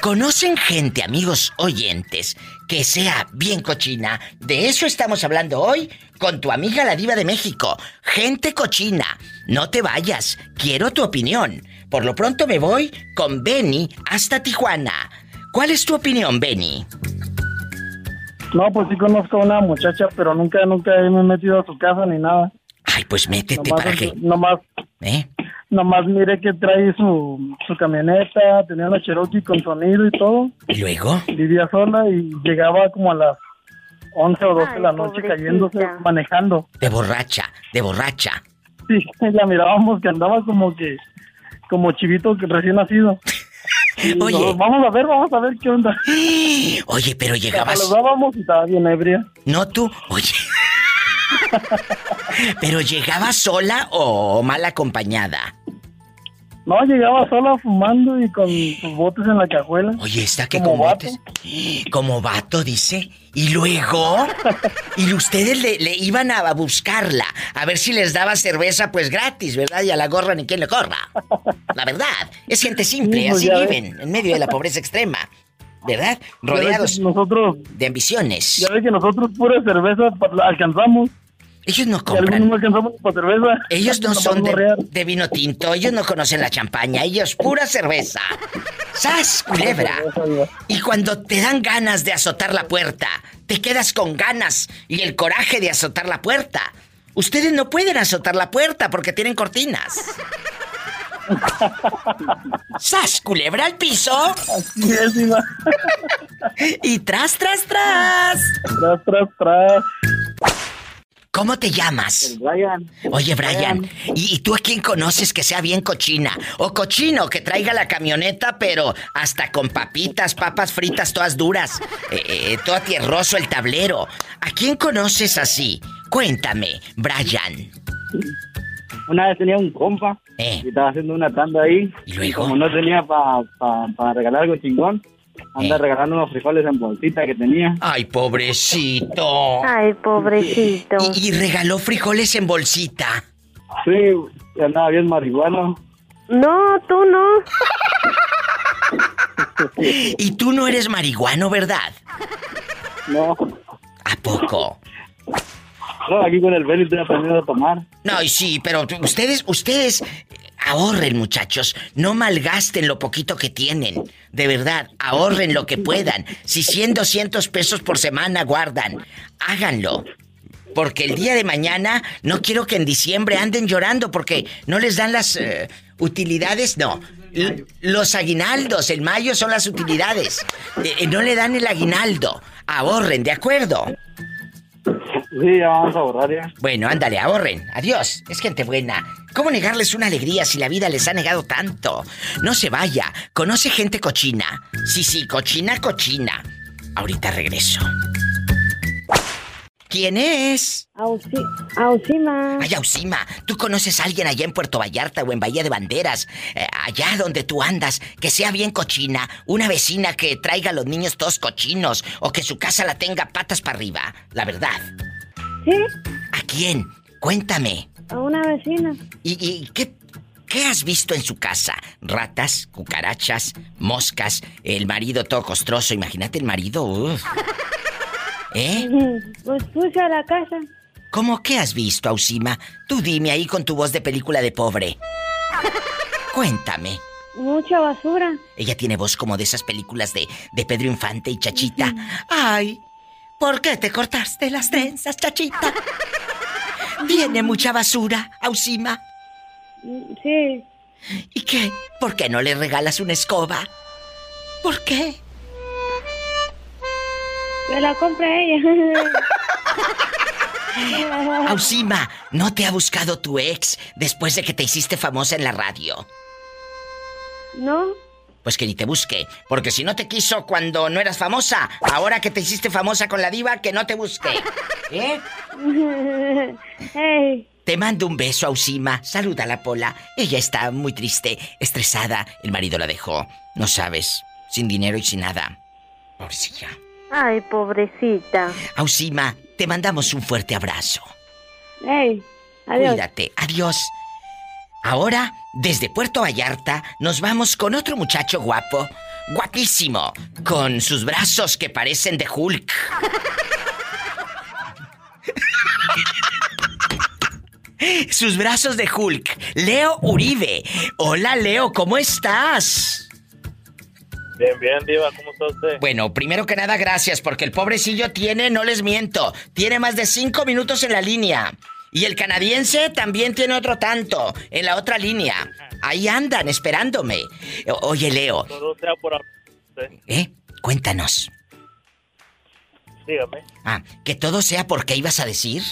¿Conocen gente, amigos oyentes, que sea bien cochina? De eso estamos hablando hoy con tu amiga la diva de México. Gente cochina. No te vayas. Quiero tu opinión. Por lo pronto me voy con Benny hasta Tijuana. ¿Cuál es tu opinión, Benny? No, pues sí conozco a una muchacha, pero nunca, nunca me he metido a su casa ni nada. Ay, pues métete Nomás, para que. nomás, ¿Eh? Nomás miré que trae su, su camioneta, tenía una Cherokee con sonido y todo. ¿Y luego? Vivía sola y llegaba como a las 11 o 12 de la noche cayéndose, manejando. De borracha, de borracha. Sí, *laughs* la mirábamos que andaba como que, como chivito que recién nacido. *laughs* Y Oye. no, vamos a ver, vamos a ver qué onda. *gasps* Oye, pero llegabas. La saludábamos y estaba bien ebria. No tú, oye. Pero llegaba sola o mal acompañada. No, llegaba sola fumando y con sus botes en la cajuela. Oye, está que Como con vato. botes. Como vato, dice. Y luego. Y ustedes le, le iban a buscarla. A ver si les daba cerveza, pues gratis, ¿verdad? Y a la gorra ni quien le corra. La verdad. Es gente simple, Sí, pues así ves. viven, en medio de la pobreza extrema. ¿Verdad? Rodeados Nosotros, de ambiciones. ya ves que nosotros pura cerveza alcanzamos. Ellos no compran. cerveza. Ellos no son de vino tinto, ellos no conocen la champaña, ellos pura cerveza. ¡Sas, culebra! Y cuando te dan ganas de azotar la puerta, te quedas con ganas y el coraje de azotar la puerta. Ustedes no pueden azotar la puerta porque tienen cortinas. ¡Sas, culebra al piso! y tras, tras, tras. Tras, tras, tras. ¿Cómo te llamas? Brian. Oye, Brian, ¿y, y tú a quién conoces que sea bien cochina? O cochino, que traiga la camioneta, pero hasta con papitas, papas fritas todas duras, eh, eh, todo tierroso el tablero. ¿A quién conoces así? Cuéntame, Brian. Una vez tenía un compa Eh. y estaba haciendo una tanda ahí. ¿Y luego? como no tenía para regalar algo chingón, anda Eh. regalando unos frijoles en bolsita que tenía. Ay, pobrecito. Ay, pobrecito. Y, y regaló frijoles en bolsita. Sí, andaba bien marihuano. No, tú no. y tú no eres marihuano, ¿verdad? No. ¿A poco? No, aquí con el Benny estoy aprendiendo a tomar. No, y sí, pero ustedes, ustedes ahorren, muchachos. No malgasten lo poquito que tienen. De verdad, ahorren lo que puedan. Si 100, 200 pesos por semana guardan, háganlo. Porque el día de mañana no quiero que en diciembre anden llorando porque no les dan las eh, utilidades. No, los aguinaldos, el mayo son las utilidades. Eh, eh, no le dan el aguinaldo. Ahorren, ¿de acuerdo? Sí, ya vamos a ahorrar ya. Bueno, ándale, ahorren. Adiós. Es gente buena. ¿Cómo negarles una alegría si la vida les ha negado tanto? No se vaya. Conoce gente cochina. Sí, sí, cochina, cochina. Ahorita regreso. ¿Quién es? Ausima. Ay, Ausima. ¿Tú conoces a alguien allá en Puerto Vallarta o en Bahía de Banderas? Eh, allá donde tú andas, que sea bien cochina. Una vecina que traiga a los niños todos cochinos o que su casa la tenga patas para arriba. La verdad. ¿Sí? ¿A quién? Cuéntame. A una vecina. ¿Y, qué, qué has visto en su casa? ¿Ratas, cucarachas, moscas, el marido todo costroso? Imagínate el marido. Uf. ¿Eh? *laughs* Pues puse a la casa. ¿Cómo qué has visto, Ausima? Tú dime ahí con tu voz de película de pobre. Cuéntame. Mucha basura. Ella tiene voz como de esas películas de, de Pedro Infante y Chachita. Ay, ¿por qué te cortaste las trenzas, Chachita? Tiene mucha basura, Ausima. Sí. ¿Y qué? ¿Por qué no le regalas una escoba? ¿Por qué? Me la compra ella. *laughs* Ausima, ¿no te ha buscado tu ex después de que te hiciste famosa en la radio? No. Pues que ni te busque, porque si no te quiso cuando no eras famosa, ahora que te hiciste famosa con la diva, que no te busque. *laughs* ¿Eh? Te mando un beso, Ausima. Saluda a la Pola. Ella está muy triste, estresada. El marido la dejó. No sabes, sin dinero y sin nada. Pobrecilla. Ay, pobrecita. Ausima, te mandamos un fuerte abrazo. Hey, adiós. Cuídate, adiós. Ahora, desde Puerto Vallarta, nos vamos con otro muchacho guapo, guapísimo, con sus brazos que parecen de Hulk. *laughs* sus brazos de Hulk, Leo Uribe. Hola, Leo, ¿cómo estás? Bien, bien, Diva, ¿cómo está usted? Bueno, primero que nada, gracias, porque el pobrecillo tiene, no les miento, tiene más de cinco minutos en la línea. Y el canadiense también tiene otro tanto, en la otra línea. Ahí andan, esperándome. oye, Leo. Todo sea por... ¿Eh? Cuéntanos. Dígame. Ah, que todo sea porque ibas a decir.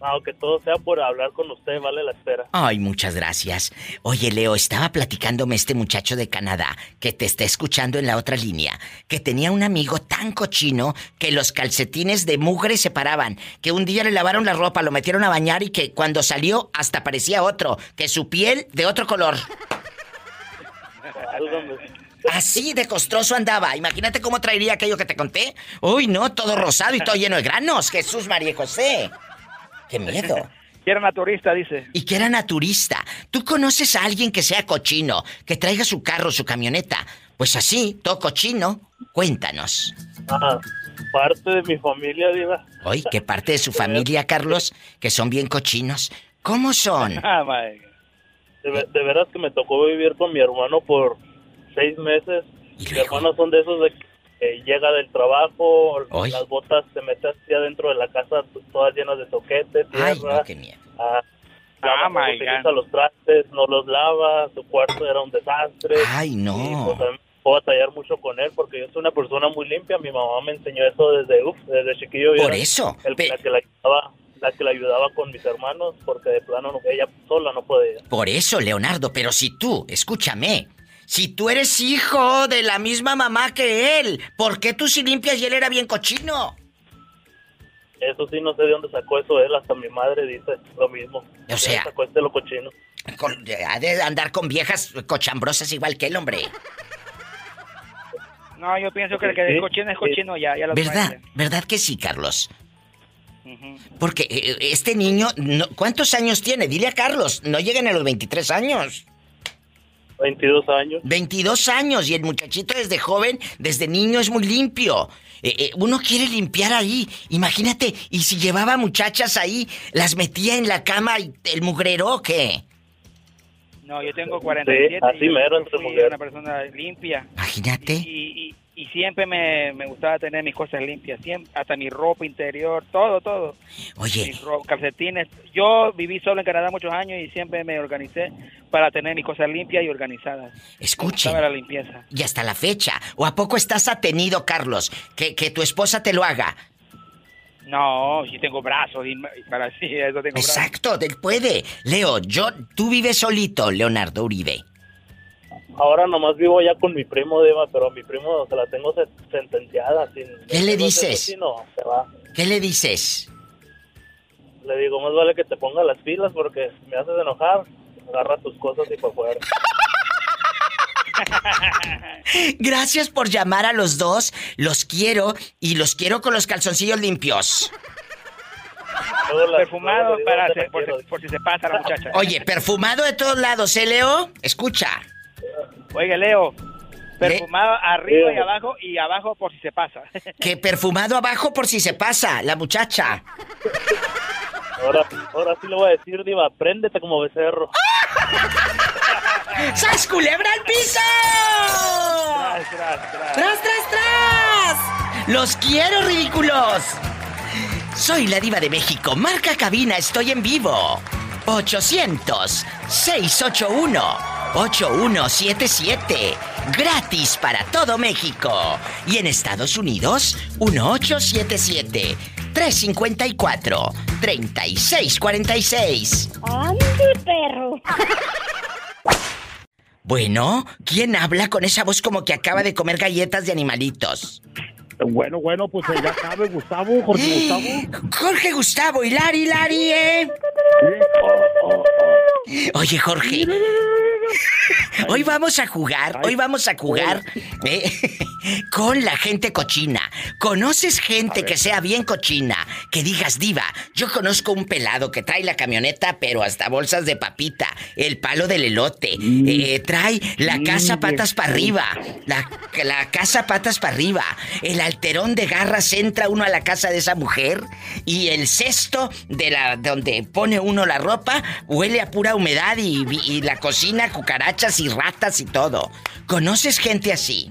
Aunque todo sea por hablar con usted, vale la espera. Ay, muchas gracias. Oye, Leo, estaba platicándome este muchacho de Canadá que te está escuchando en la otra línea, que tenía un amigo tan cochino que los calcetines de mugre se paraban, que un día le lavaron la ropa, lo metieron a bañar y que cuando salió hasta parecía otro, que su piel de otro color. Así de costroso andaba. Imagínate cómo traería aquello que te conté. Uy, no, todo rosado y todo lleno de granos. Jesús María José. ¡Qué miedo! *laughs* Que era naturista, dice. Y que era naturista. ¿Tú conoces a alguien que sea cochino, que traiga su carro, su camioneta? Pues así, todo cochino. Cuéntanos. Ah, parte de mi familia, Diva. Oye, ¿qué parte de su familia, Carlos? Que son bien cochinos. ¿Cómo son? *laughs* Ah, de, de veras que me tocó vivir con mi hermano por seis meses. ¿Y mi hermano son de esos de eh, llega del trabajo, las botas se meten así adentro de la casa, todas llenas de toquete, tierra. Ay, ah, ah los trastes, no los lava, su cuarto era un desastre. Ay, no. Y, pues, puedo batallar mucho con él porque yo soy una persona muy limpia. Mi mamá me enseñó eso desde, uf, desde chiquillo. Por eso. El, la, que la, ayudaba, la que la ayudaba con mis hermanos porque de plano ella sola no podía. Por eso, Leonardo, pero si tú, escúchame, si tú eres hijo de la misma mamá que él, ¿por qué tú si limpias y él era bien cochino? Eso sí, no sé de dónde sacó eso él, hasta mi madre dice lo mismo. O sea... Sacó este lo cochino. ha de andar con viejas cochambrosas igual que el hombre. No, yo pienso que el que es cochino es cochino ya, ya lo ¿Verdad? ¿Verdad que sí, Carlos? Porque eh, este niño, ¿cuántos años tiene? Dile a Carlos, no lleguen a los 23 años. 22 años. 22 años y el muchachito desde joven, desde niño es muy limpio. Eh, eh, uno quiere limpiar ahí. Imagínate, y si llevaba muchachas ahí, las metía en la cama y el mugrero o qué? No, yo tengo 47 Sí, así y yo mero fui una persona limpia. Imagínate. Y, y, y siempre me, me gustaba tener mis cosas limpias, siempre, hasta mi ropa interior, todo, todo. Oye. Mis calcetines. Yo viví solo en Canadá muchos años y siempre me organicé para tener mis cosas limpias y organizadas. Escuchen. Me gustaba la limpieza. Y hasta la fecha. ¿O a poco estás atenido, Carlos? Que, que tu esposa te lo haga. No, yo tengo brazos y y para sí, eso tengo brazos. Exacto, él puede. Leo, yo, tú vives solito, Leonardo Uribe. Ahora nomás vivo ya con mi primo, Diva, pero a mi primo se la tengo se- sentenciada. Sin, ¿Qué le dices? si no, se va. ¿Qué le dices? Le digo, más vale que te ponga las pilas porque me haces enojar. Agarra tus cosas y para afuera. *laughs* Gracias por llamar a los dos. Los quiero y los quiero con los calzoncillos limpios. Perfumado para hacer- por, si- por si se pasa la muchacha. Oye, perfumado de todos lados, ¿eh, Leo? Escucha. Oiga, Leo, perfumado arriba y abajo y abajo por si se pasa. *laughs* Que perfumado abajo por si se pasa, la muchacha. Ahora, ahora sí le voy a decir, Diva, préndete como becerro. *laughs* ¡Sas culebra al piso! Tras, tras, tras. ¡Tras, tras, tras! ¡Los quiero, ridículos! Soy la diva de México. Marca cabina, estoy en vivo. 800-681-8177. Gratis para todo México. Y en Estados Unidos, 1877-354-3646. ¡Ande, perro! Bueno, ¿quién habla con esa voz como que acaba de comer galletas de animalitos? Bueno, bueno, pues ya sabe, Gustavo, Jorge Gustavo. Jorge Gustavo, Hilari, Hilari, ¿eh? Oye, Jorge. Hoy vamos a jugar, hoy vamos a jugar ¿eh? *laughs* con la gente cochina. ¿Conoces gente que sea bien cochina? Que digas, diva, yo conozco un pelado que trae la camioneta, pero hasta bolsas de papita, el palo del elote, eh, trae la casa patas para arriba, la, la casa patas para arriba, el alterón de garras entra uno a la casa de esa mujer y el cesto de la donde pone uno la ropa huele a pura humedad y, y la cocina cucarachas y ratas y todo. ¿Conoces gente así?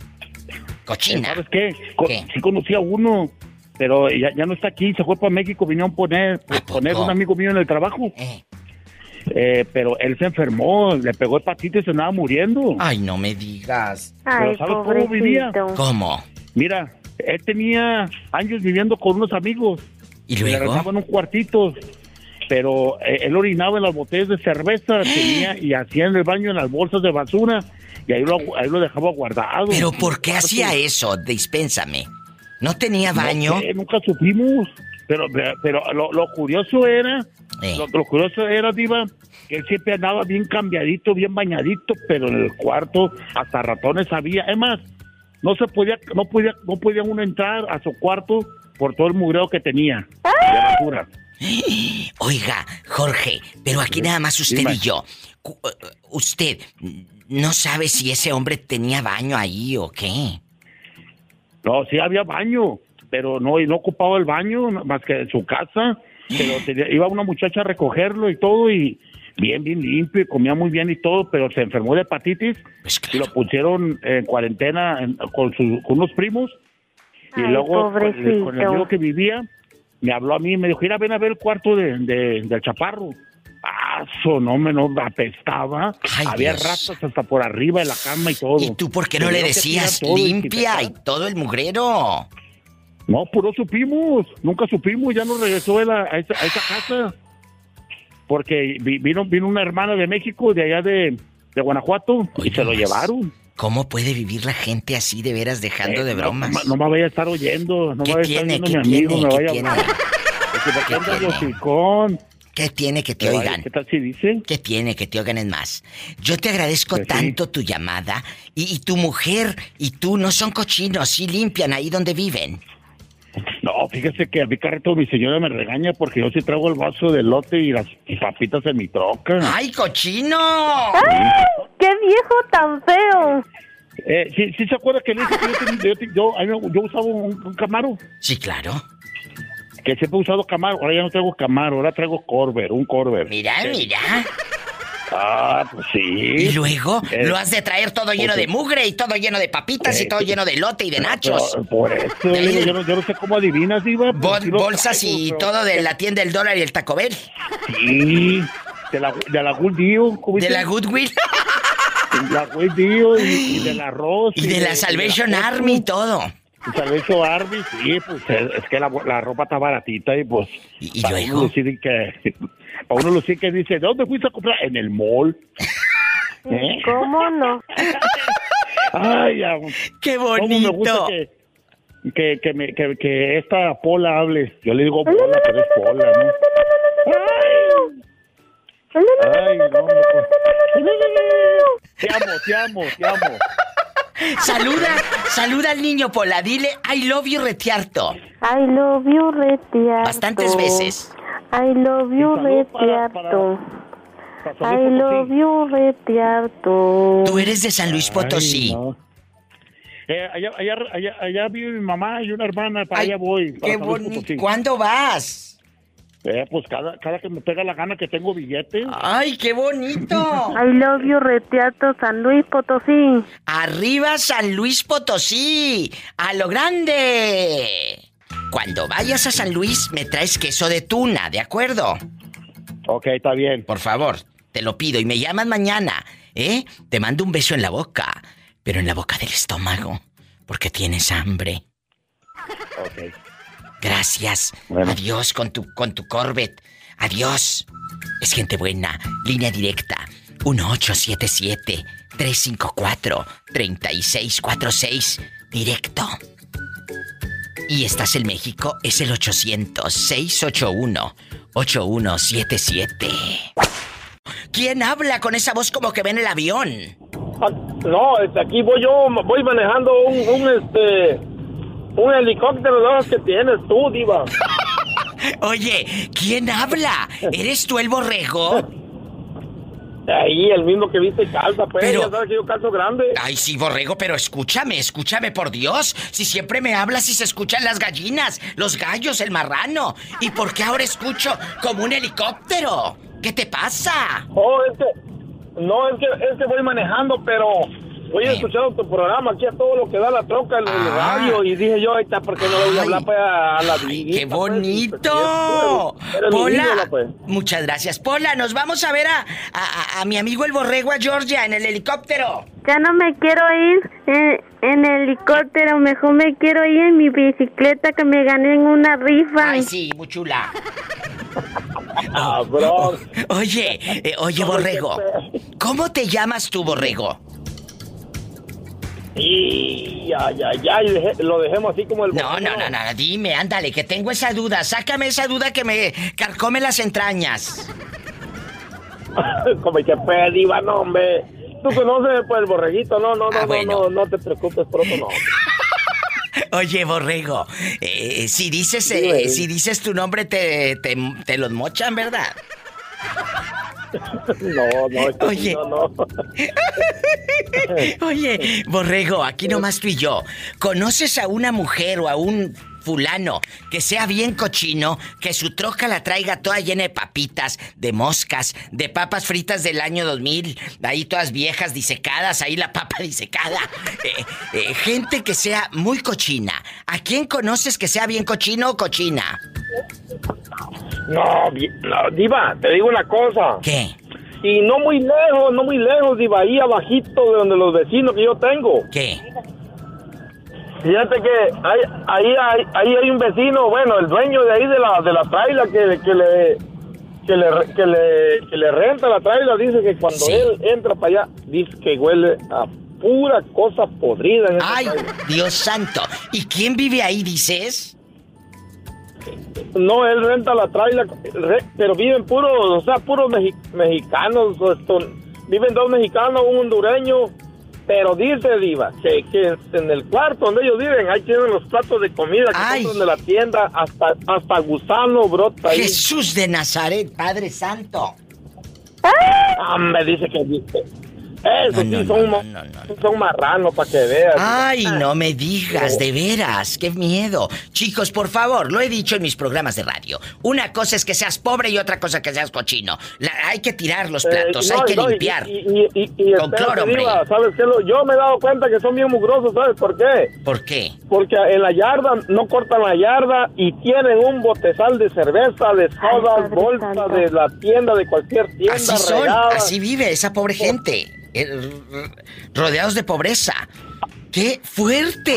Cochina. ¿Sabes qué? Co- Sí conocí a uno, pero ya, ya no está aquí, se fue para México, vinieron a poner, poner un amigo mío en el trabajo. Eh, pero él se enfermó, le pegó hepatitis y se andaba muriendo. Ay, no me digas. Pero ¿sabes cómo vivía? ¿Cómo? Mira, él tenía años viviendo con unos amigos. ¿Y Le luego? rentaban un cuartito. Pero eh, él orinaba en las botellas de cerveza *gasps* tenía y hacía en el baño en las bolsas de basura. Y ahí lo, ahí lo dejaba guardado. ¿Pero por qué hacía eso? Dispénsame. ¿No tenía No baño? sé, nunca supimos. Pero, pero lo, lo curioso era, Eh. lo, lo curioso era, Diva, que él siempre andaba bien cambiadito, bien bañadito, pero en el cuarto hasta ratones había. Es más, no se podía, no podía, no podía uno entrar a su cuarto por todo el mugreo que tenía. de basura. *gasps* Oiga, Jorge, pero aquí nada más usted Dime. y yo. Uh, Usted no sabe si ese hombre tenía baño ahí o qué. No, sí había baño, pero no, y no ocupaba el baño más que en su casa. Pero tenía- iba una muchacha a recogerlo y todo, y bien, bien limpio, y comía muy bien y todo, pero se enfermó de hepatitis Pues y lo pusieron en cuarentena en- con, sus- con unos primos. Y Ay, luego con el, pobrecito. con el amigo que vivía, me habló a mí y me dijo, mira, ven a ver el cuarto de, de- del chaparro. Ah, eso no me no apestaba. Había Dios. ratas hasta por arriba de la cama y todo. ¿Y tú por qué no le decías limpia y todo el mugrero? no, pues no supimos, nunca supimos, ya no regresó él a, a esa, a esa casa. Porque vi- vino, vino una hermana de México, de allá de, de Guanajuato, y se lo llevaron. ¿Cómo puede vivir la gente así de veras dejando Eh, de bromas? No, no me vaya a estar oyendo, no me ¿Qué vaya a estar oyendo ¿Qué mi amigo, tiene? me ¿Qué vaya tiene? a ¿Qué. ¿Qué tiene que te oigan? ¿Qué tal si dice? ¿Qué tiene que te oigan es más? Yo te agradezco Pues sí. tanto tu llamada y, y tu mujer y tú no son cochinos, sí limpian ahí donde viven. No, fíjese que a mi carrito mi señora me regaña porque yo sí traigo el vaso de lote y las papitas en mi troca. ¡Ay, cochino! ¡Qué viejo tan feo! Eh, ¿sí, sí se acuerda que le dije que yo, yo, yo, usaba un, un Camaro? Sí, claro. Que siempre he usado Camaro. Ahora ya no traigo Camaro, ahora traigo Corver, un Corver. Mira, Eh, mira. Ah, pues sí. Y luego Eh, lo has de traer todo lleno pues, de mugre y todo lleno de papitas y Eh, todo lleno de lote y de nachos. Por, por eso, yo, no, yo no sé cómo adivinas, Diva. Bol- lo bolsas traigo, y pero- todo de la tienda del dólar y el Taco Bell. Sí, de la, de la Good Deal. ¿cómo De la Goodwill. La Good Deal y, y del arroz. Y de la Salvation la- Army y todo. Y Salvation Army, sí, pues es, que la, la ropa está baratita y pues... ¿Y, para luego? Decir que, para uno decir que dice, ¿de dónde fuiste a comprar? En el mall. *laughs* ¿Eh? ¿Cómo no? Ay. ¡Qué ¿Cómo me gusta bonito! que, que, que, me, que, que esta Pola hable? Yo le digo Pola, pero es Pola, ¿no? Ay, no, no, pues. Te amo, te amo, te amo. Saluda, saluda al niño Pola, dile I love you retiarto. I love you, retiarto. Bastantes veces. I love you, retiarto. I love you, retiarto. Tú eres de San Luis Potosí. Ay, no. Eh, allá, allá, allá, allá vive mi mamá y una hermana, para Ay, allá voy. para Qué bonito. ¿Cuándo vas? Eh, pues cada, cada que me pega la gana que tengo billetes. ¡Ay, qué bonito! *laughs* I love you, retiarto, San Luis Potosí. Arriba San Luis Potosí, a lo grande. Cuando vayas a San Luis me traes queso de tuna, ¿de acuerdo? Ok, está bien. Por favor, te lo pido y me llamas mañana, ¿eh? Te mando un beso en la boca, pero en la boca del estómago, porque tienes hambre. Ok. Gracias. Adiós con tu con tu Corvette. Adiós. Es gente buena. Línea directa. 1877 354 3646 directo. Y estás en México, es el 800 681 8177. ¿Quién habla con esa voz como que ve en el avión? Ah, No, aquí voy yo, voy manejando un, un, este, un helicóptero de los que tienes tú, diva. *laughs* Oye, ¿quién habla? ¿Eres tú el borrego? *laughs* Ahí, el mismo que viste calza, pues, Pero- ya sabes que yo calzo grande. Ay, sí, borrego, pero escúchame, escúchame, por Dios. Si siempre me hablas y se escuchan las gallinas, los gallos, el marrano. ¿Y por qué ahora escucho como un helicóptero? ¿Qué te pasa? Oh, es que, no, es que, es que voy manejando, pero voy escuchando tu programa aquí a todo lo que da la troca, el, el Ah. radio, y dije yo, ahorita, ¿por qué no le voy a hablar pues, a la ¡Qué bonito! Pola, pues. muchas gracias. Pola, nos vamos a ver a, a- a- a mi amigo el borrego a Georgia en el helicóptero. Ya no me quiero ir en, en helicóptero, mejor me quiero ir en mi bicicleta que me gané en una rifa. Ay, sí, muy chula. Ah, bro. *laughs* Oye, eh, oye, borrego. ¿Cómo te llamas tú, borrego? Y ya, ya, ya, y lo dejemos así como el No, no, no, no, dime, ándale, que tengo esa duda. Sácame esa duda que me carcome las entrañas. *laughs* como que diva, no, hombre. Tú conoces pues el borreguito, no, no, no, Ah, no, bueno. no, no te preocupes, pronto no. *laughs* Oye, borrego, eh, si dices eh, si dices tu nombre te, te, te los mochan, ¿verdad? No, no, esto sí, Oye. no, no. *laughs* Oye, borrego, aquí nomás tú y yo. ¿Conoces a una mujer o a un fulano que sea bien cochino, que su troca la traiga toda llena de papitas, de moscas, de papas fritas del año 2000, ahí todas viejas disecadas, ahí la papa *laughs* disecada? Eh, eh, gente que sea muy cochina. ¿A quién conoces que sea bien cochino o cochina? No, no, Diva, te digo una cosa. ¿Qué? Y no muy lejos, no muy lejos, Diva, ahí abajito de donde los vecinos que yo tengo. ¿Qué? Fíjate que hay, ahí, hay, ahí hay un vecino, bueno, el dueño de ahí de la, de la traila que, que le... Que le, que, le, que le renta la traila, dice que cuando Sí. él entra para allá, dice que huele a pura cosa podrida en ¡Ay. Dios santo! ¿Y quién vive ahí, dices? No, él renta la traila, re- pero viven puros, o sea, puros mexi- mexicanos. esto, viven dos mexicanos, un hondureño. Pero dice Diva que, que en el cuarto donde ellos viven, ahí tienen los platos de comida que Ay. compran de la tienda, hasta, hasta gusano brota ahí. Jesús de Nazaret, Padre Santo. Ah, me dice que dice. Eso sí, son, son marranos para que veas. Ay, no me digas, de veras, qué miedo. Chicos, por favor, lo he dicho en mis programas de radio. Una cosa es que seas pobre y otra cosa que seas cochino. hay que tirar los eh, platos, hay que limpiar. Y, con cloro, hombre. ¿Sabes qué? Yo me he dado cuenta que son bien mugrosos, ¿sabes por qué? ¿Por qué? Porque en la yarda no cortan la yarda y tienen un botezal de cerveza, de sodas, bolsas de la tienda, de cualquier tienda. Así son, así vive esa pobre gente. Eh, rodeados de pobreza. ¡Qué fuerte!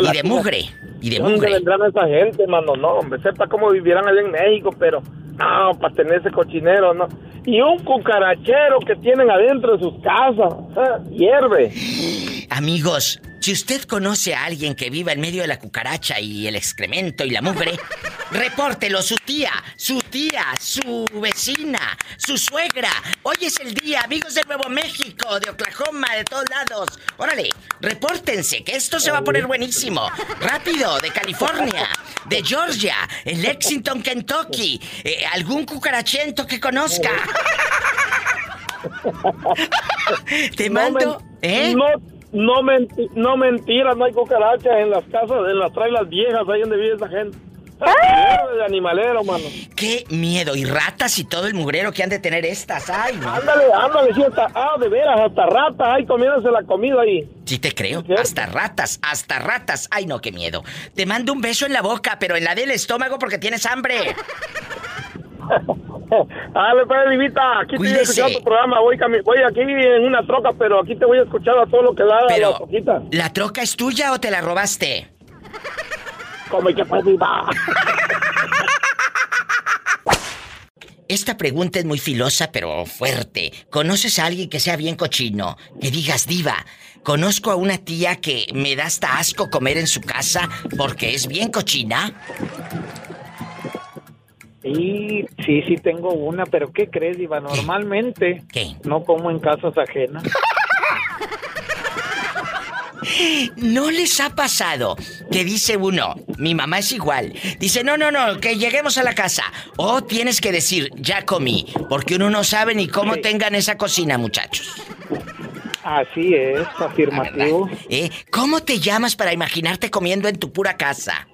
y de mugre. Y de ¿Dónde mugre. vendrán esa gente, mano? No, hombre, sepa cómo vivieran allá en México, pero no, para tener ese cochinero, no. Y un cucarachero que tienen adentro de sus casas, ¿eh? hierve. Amigos, si usted conoce a alguien que viva en medio de la cucaracha y el excremento y la mugre, *laughs* repórtelo, su tía, su tía, su vecina, su suegra. Hoy es el día, amigos de Nuevo México, de Oklahoma, de todos lados. Órale, repórtense, que esto se va a poner buenísimo. Rápido, de California, de Georgia, en Lexington, Kentucky. Eh, algún cucarachento que conozca. *laughs* Te mando, ¿eh? No, menti no mentira, no hay cucarachas en las casas, en las trailas viejas, ahí donde vive esa gente. de animalero, mano. Qué miedo. Y ratas y todo el mugrero que han de tener estas. Ay, Ándale, ándale, sí, hasta, ah, de veras, hasta ratas, ay, comiéndose la comida ahí. Sí te creo. Hasta ratas, hasta ratas. Ay, no, qué miedo. Te mando un beso en la boca, pero en la del estómago porque tienes hambre. Dale, pues, Divita, aquí te voy a escuchar tu programa. Voy, voy, aquí en una troca, pero aquí te voy a escuchar a todo lo que da pero, la ¿La troca es tuya o te la robaste? Como que pues, Diva. Esta pregunta es muy filosa, pero fuerte. ¿Conoces a alguien que sea bien cochino? Que digas, diva, conozco a una tía que me da hasta asco comer en su casa porque es bien cochina. Sí, sí, sí tengo una, pero ¿qué crees, Diva? Normalmente no como en casas ajenas. *laughs* ¿No les ha pasado que dice uno, mi mamá es igual? Dice, no, no, no, que lleguemos a la casa. O tienes que decir, ya comí, porque uno no sabe ni cómo tengan esa cocina, muchachos. Así es, afirmativo. ¿Eh? ¿Cómo te llamas para imaginarte comiendo en tu pura casa?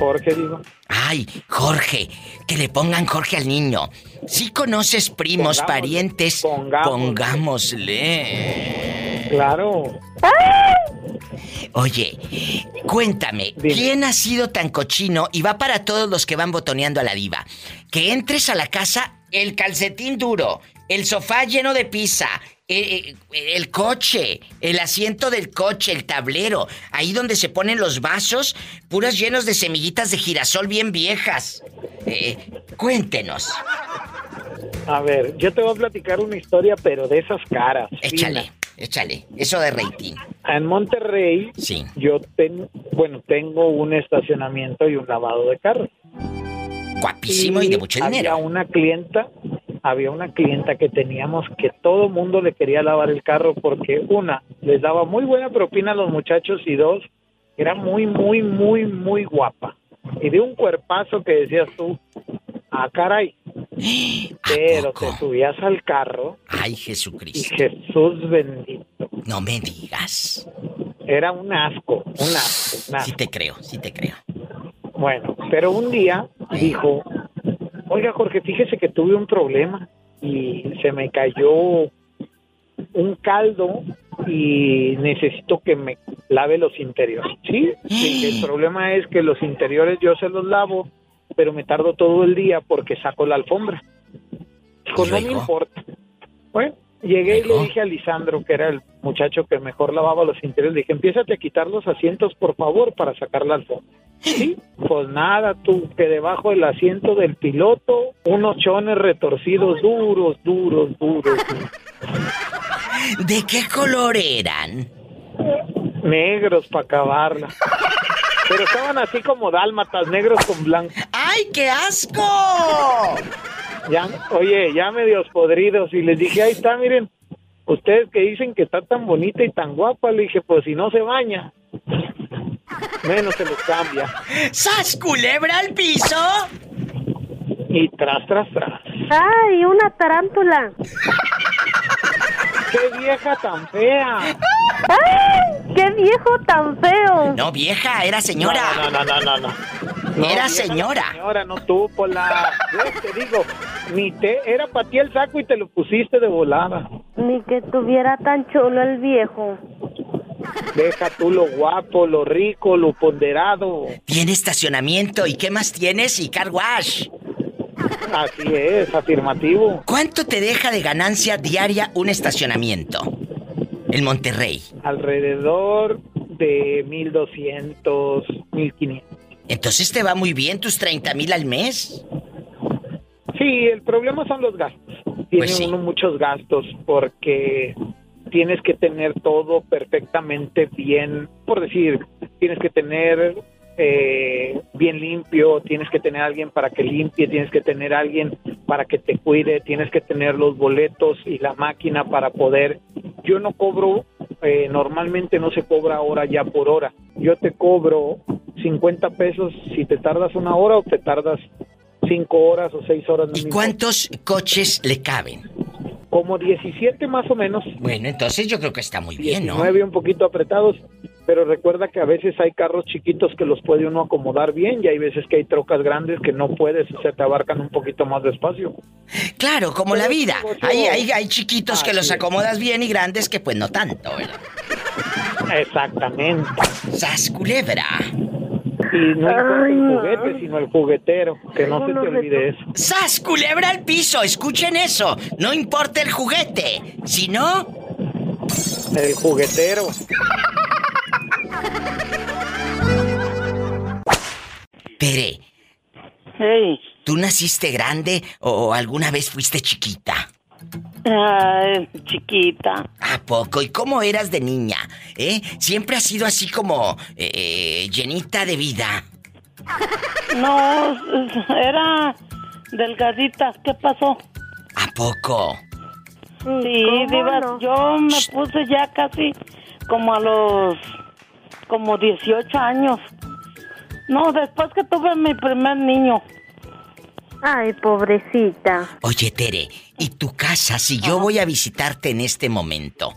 Jorge, digo. Ay, Jorge, que le pongan Jorge al niño. Si conoces primos, parientes, pongámosle. Claro. Oye, cuéntame, ¿quién ha sido tan cochino y va para todos los que van botoneando a la diva? Que entres a la casa, el calcetín duro, el sofá lleno de pizza, eh, eh, el coche, el asiento del coche, el tablero, ahí donde se ponen los vasos, puros llenos de semillitas de girasol bien viejas. Eh, cuéntenos. A ver, yo te voy a platicar una historia, pero de esas caras. Échale, échale, eso de rating. En Monterrey, sí. yo tengo, bueno, tengo un estacionamiento y un lavado de carro. Guapísimo y, de mucho dinero. Había una clienta había una clienta que teníamos que todo mundo le quería lavar el carro porque una, les daba muy buena propina a los muchachos y dos, era muy, muy, muy, muy guapa. Y de un cuerpazo que decías tú, ah, caray. *gasps* Pero te subías al carro. Ay, Jesucristo. Y Jesús bendito. No me digas. Era un asco, un asco. Un Sí te creo, sí te creo. Bueno, pero un día dijo, Oiga, Jorge, fíjese que tuve un problema y se me cayó un caldo y necesito que me lave los interiores. Sí, el problema es que los interiores yo se los lavo, pero me tardo todo el día porque saco la alfombra. No me importa. Bueno, llegué y le dije a Lisandro, que era el muchacho que mejor lavaba los interiores, le dije, empiézate a quitar los asientos, por favor, para sacar la alfombra. Sí, pues nada, tú, que debajo del asiento del piloto, unos chones retorcidos duros, duros, duros. *laughs* ¿De qué color eran? Negros para acabarla. Pero estaban así como dálmatas, negros con blanco. ¡Ay, qué asco! Ya, oye, ya medios podridos. Y les dije, ahí está, miren, ustedes que dicen que está tan bonita y tan guapa, le dije, pues si no se baña menos se los cambia. ¡Sas culebra al piso! Y tras, tras, tras. ¡Ay, una tarántula! ¡Qué vieja tan fea! ¡Ay! ¡Qué viejo tan feo! No, vieja, era señora. No, no, no, no, no. no. era señora. Señora, no tú, por la... te digo, ni te... Era para ti el saco y te lo pusiste de volada. Ni que tuviera tan chulo el viejo. Deja tú lo guapo, lo rico, lo ponderado. Tiene estacionamiento. ¿Y qué más tienes? Y car wash. Así es, afirmativo. ¿Cuánto te deja de ganancia diaria un estacionamiento? En Monterrey. Alrededor de 1200, 1500. Entonces te va muy bien tus 30 mil al mes. Sí, el problema son los gastos. Tiene Pues sí. uno muchos gastos porque tienes que tener todo perfectamente bien. Por decir, tienes que tener eh, bien limpio, tienes que tener alguien para que limpie, tienes que tener alguien para que te cuide, tienes que tener los boletos y la máquina para poder. Yo no cobro, eh, normalmente no se cobra ahora ya por hora. Yo te cobro 50 pesos si te tardas una hora o te tardas 5 horas o 6 horas. importa. ¿Cuántos coches le caben? Como 17 más o menos. Bueno, entonces yo creo que está muy bien, ¿no? 19 un poquito apretados, pero recuerda que a veces hay carros chiquitos que los puede uno acomodar bien y hay veces que hay trocas grandes que no puedes, o sea, te abarcan un poquito más de espacio. Claro, como la vida. Hay, hay, hay chiquitos que los acomodas bien y grandes que pues no tanto, ¿verdad? Exactamente. ¡Sas culebra! Y no importa el juguete, sino el juguetero, que no se te olvide eso. ¡Sas culebra al piso! Escuchen eso. No importa el juguete, sino El juguetero. Tere. ¿Tú naciste grande o alguna vez fuiste chiquita? Ay, chiquita. ¿A poco? ¿Y cómo eras de niña? ¿Eh? Siempre has sido así como eh, llenita de vida. *laughs* No, era delgadita. ¿Qué pasó? ¿A poco? Sí, ¿cómo Diva, no? yo me puse ya casi como a los como 18 años. No, después que tuve mi primer niño. Ay, pobrecita. Oye, Tere, ¿y tu casa, si yo voy a visitarte en este momento,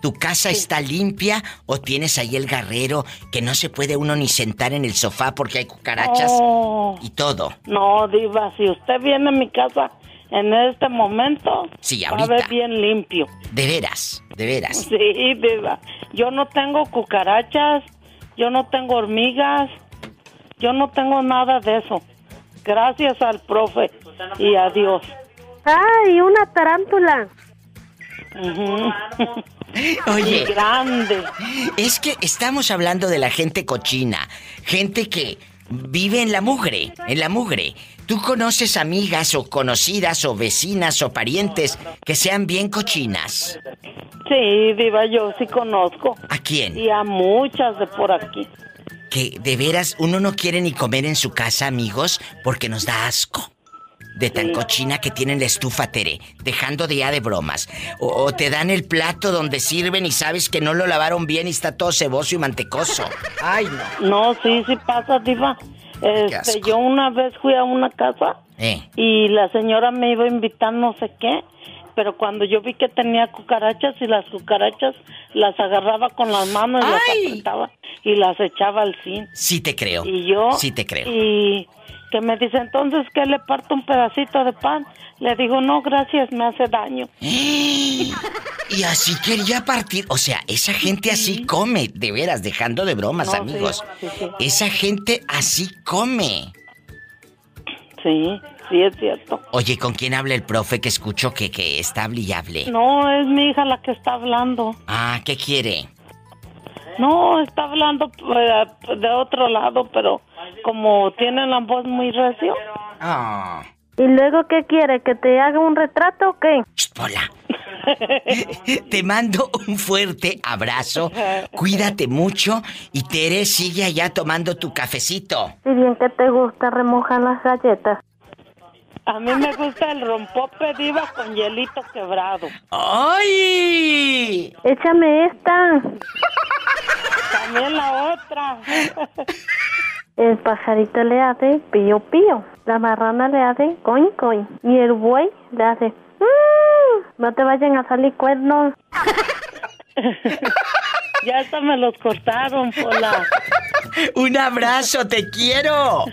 ¿tu casa está limpia o tienes ahí el garrero que no se puede uno ni sentar en el sofá porque hay cucarachas Oh. y todo? No, Diva, si usted viene a mi casa en este momento, Sí, va a ver ahorita. bien limpio. De veras, de veras. Sí, Diva. Yo no tengo cucarachas, yo no tengo hormigas, yo no tengo nada de eso. Gracias al profe y a Dios. Ay, una tarántula. Oye. Y grande. Es que estamos hablando de la gente cochina, gente que vive en la mugre, en la mugre. ¿Tú conoces amigas o conocidas o vecinas o parientes que sean bien cochinas? Sí, Diva, yo sí conozco. ¿A quién? Y a muchas de por aquí. Que de veras uno no quiere ni comer en su casa, amigos, porque nos da asco. De tan cochina que tienen la estufa, Tere, dejando de ya de bromas. O, o te dan el plato donde sirven y sabes que no lo lavaron bien y está todo ceboso y mantecoso. Ay, no. No, sí, sí pasa, Diva. Este, yo una vez fui a una casa Eh. y la señora me iba a invitar no sé qué, pero cuando yo vi que tenía cucarachas y las cucarachas las agarraba con las manos y las apretaba y las echaba al zinc. Sí te creo. Y yo... Sí te creo. Y que me dice, entonces, ¿qué le parto un pedacito de pan? Le digo, no, gracias, me hace daño. *gasps* Y así quería partir. O sea, esa gente así come, de veras, dejando de bromas, No, sí, amigos. sí, sí. Esa gente así come. Sí, sí, es cierto. Oye, ¿con quién habla el profe que escucho que, que está hable y hable? No, es mi hija la que está hablando. Ah, ¿qué quiere? No, está hablando eh, de otro lado, pero como tiene la voz muy recio. Ah. ¿Y luego qué quiere? ¿Que te haga un retrato o qué? Hola. *laughs* Te mando un fuerte abrazo. Cuídate mucho y Tere sigue allá tomando tu cafecito. Si bien que te gusta remojar las galletas. A mí me gusta el rompope diva con hielito quebrado. ¡Ay! Échame esta. También la otra. El pajarito le hace pío pío. La marrana le hace coin coin. Y el buey le hace... "Mm". No te vayan a salir cuernos. ya hasta me los cortaron, Pola. Un abrazo, te quiero.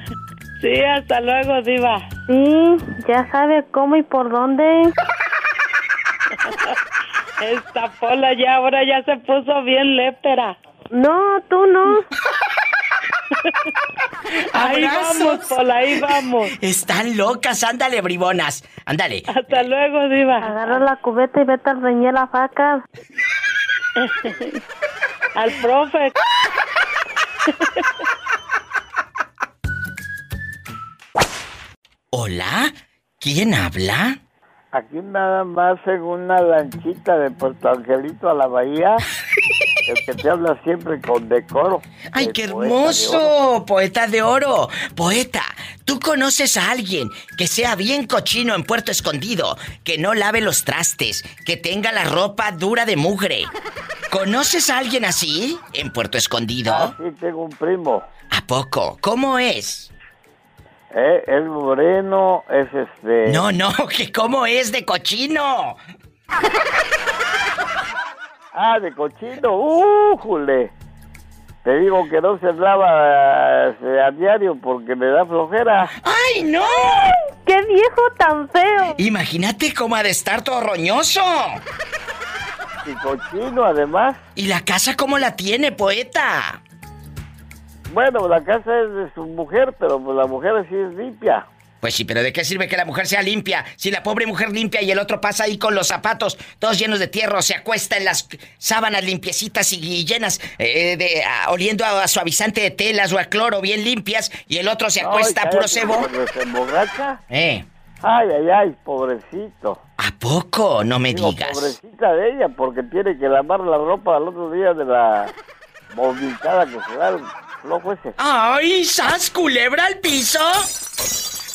Sí, hasta luego, Diva. Sí, ya sabe cómo y por dónde. *laughs* Esta Pola ya ahora ya se puso bien lépera. No, tú no. *laughs* ahí vamos, Pola, ahí vamos. Están locas, ándale, bribonas. Ándale. Hasta luego, Diva. Agarra la cubeta y vete a reñir la faca. *laughs* Al profe. Hola, ¿quién habla? Aquí nada más en una lanchita de Puerto Angelito a la bahía. *laughs* El que te habla siempre con decoro. ¡Ay, qué hermoso! Poeta de oro. Poeta, ¿tú conoces a alguien que sea bien cochino en Puerto Escondido? Que no lave los trastes, que tenga la ropa dura de mugre. ¿Conoces a alguien así en Puerto Escondido? Ah, sí, tengo un primo. ¿A poco? ¿Cómo es? Eh, es moreno, es este... No, no, *laughs* que cómo es de cochino. ah, de cochino, ¡uh, jule! Te digo que no se lava eh, a diario porque me da flojera. ¡Ay, no! ¡Qué viejo tan feo! Imagínate cómo ha de estar todo roñoso. Y cochino, además. ¿Y la casa cómo la tiene, poeta? Bueno, la casa es de su mujer, pero pues la mujer sí es limpia. Pues sí, pero ¿de qué sirve que la mujer sea limpia? Si la pobre mujer limpia y el otro pasa ahí con los zapatos todos llenos de tierra, se acuesta en las sábanas limpiecitas y llenas, eh, de, oliendo a, suavizante de telas o a cloro bien limpias, y el otro se acuesta a puro cebo. ¿Se emborracha? Eh. Ay, ay, ay, pobrecito. ¿A poco? No me digas. Pobrecita de ella, porque tiene que lavar la ropa al otro día de la vomitada que se da ¡Ay, sas, culebra al piso!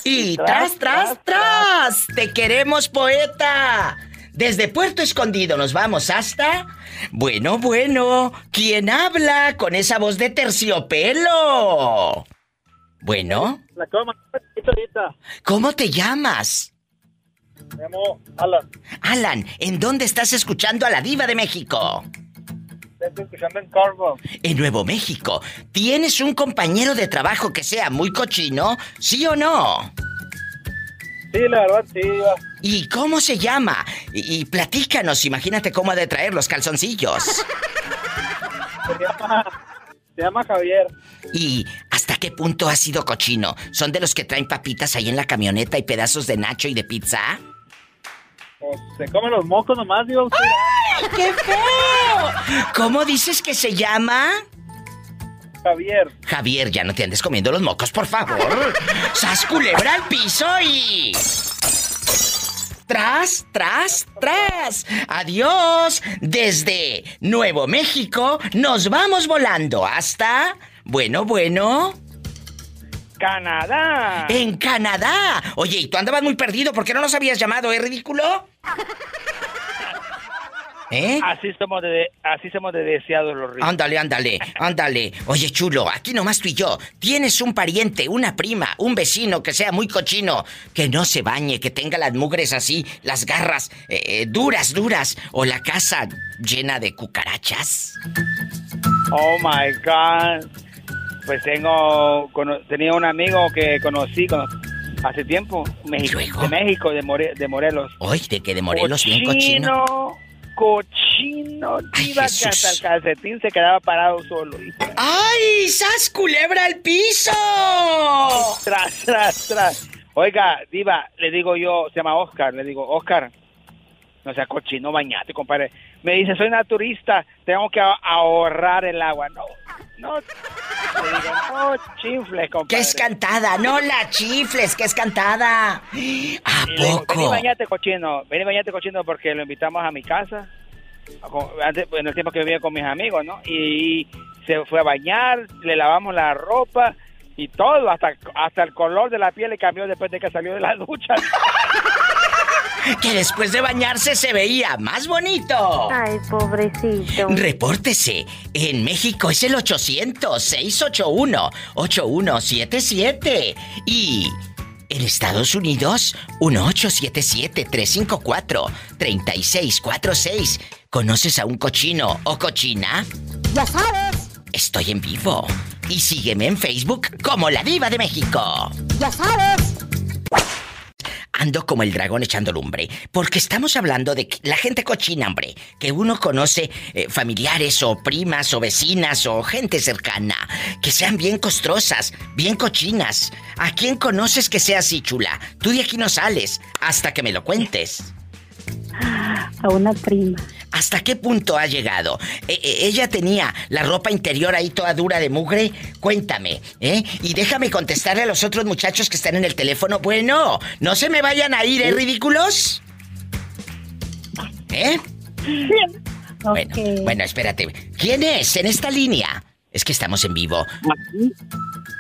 Y tras, tras, tras, Te queremos, poeta. Desde Puerto Escondido nos vamos hasta... Bueno, bueno, ¿quién habla con esa voz de terciopelo? Bueno. La ¿Cómo te llamas? Me llamo Alan. Alan, ¿en dónde estás escuchando a la diva de México? Estoy escuchando en. En Nuevo México. ¿Tienes un compañero de trabajo que sea muy cochino? ¿Sí o no? Sí, la verdad, sí. ¿Y cómo se llama? Y, platícanos, imagínate cómo ha de traer los calzoncillos. Se llama, se llama Javier. ¿Y hasta qué punto ha sido cochino? ¿Son de los que traen papitas ahí en la camioneta y pedazos de nacho y de pizza? Pues, se comen los mocos nomás, digo. ¡Ay, qué feo! ¿Cómo dices que se llama? Javier. Javier, ya no te andes comiendo los mocos, por favor. ¡Sas culebra al piso y. Tras, tras, tras. Adiós. Desde Nuevo México nos vamos volando hasta. Bueno, bueno. Canadá. En Canadá. Oye, y tú andabas muy perdido, ¿por qué no nos habías llamado, eh, ridículo? *laughs* ¿Eh? Así somos de, así somos de deseados los ricos. Ándale, ándale, ándale. Oye, chulo, aquí nomás tú y yo. Tienes un pariente, una prima, un vecino que sea muy cochino, que no se bañe, que tenga las mugres así, las garras eh, eh, duras, duras, o la casa llena de cucarachas. Oh my God. Pues tengo, tenía un amigo que conocí hace tiempo, México, de México, de, Morelos. Oye, de que de Morelos bien cochino. Cochino, iba que hasta el calcetín se quedaba parado solo. ¡Ay! ¡Sas culebra al piso! Tras, tras, tras. Oiga, Diva, le digo yo, se llama Oscar, le digo, Oscar, no sea cochino, bañate, compadre. Me dice, soy naturista, tengo que ahorrar el agua. No, no, le digo, no chifles, compadre. ¿Qué es cantada? No la chifles, que es cantada. ¿A poco? Vení, bañate, cochino. Vení, bañate, cochino, porque lo invitamos a mi casa. en el tiempo que vivía con mis amigos, ¿no? Y se fue a bañar, le lavamos la ropa y todo, hasta, hasta el color de la piel le cambió después de que salió de la ducha. *laughs* que después de bañarse se veía más bonito. Ay, pobrecito. Repórtese. En México es el 800-681-8177. Y en Estados Unidos, 1877-354-3646. ¿Conoces a un cochino o cochina? Ya sabes. Estoy en vivo. Y sígueme en Facebook como la diva de México. Ya sabes. Ando como el dragón echando lumbre, porque estamos hablando de la gente cochina, hombre, que uno conoce eh, familiares o primas o vecinas o gente cercana, que sean bien costrosas, bien cochinas. ¿A quién conoces que sea así, chula? Tú de aquí no sales hasta que me lo cuentes. A una prima. ¿Hasta qué punto ha llegado? E, e, ella tenía la ropa interior ahí toda dura de mugre. Cuéntame, ¿eh? Y déjame contestarle a los otros muchachos que están en el teléfono. Bueno, no se me vayan a ir, ¿eh, ridículos? ¿Eh? Bueno, bueno, espérate. ¿Quién es en esta línea? Es que estamos en vivo.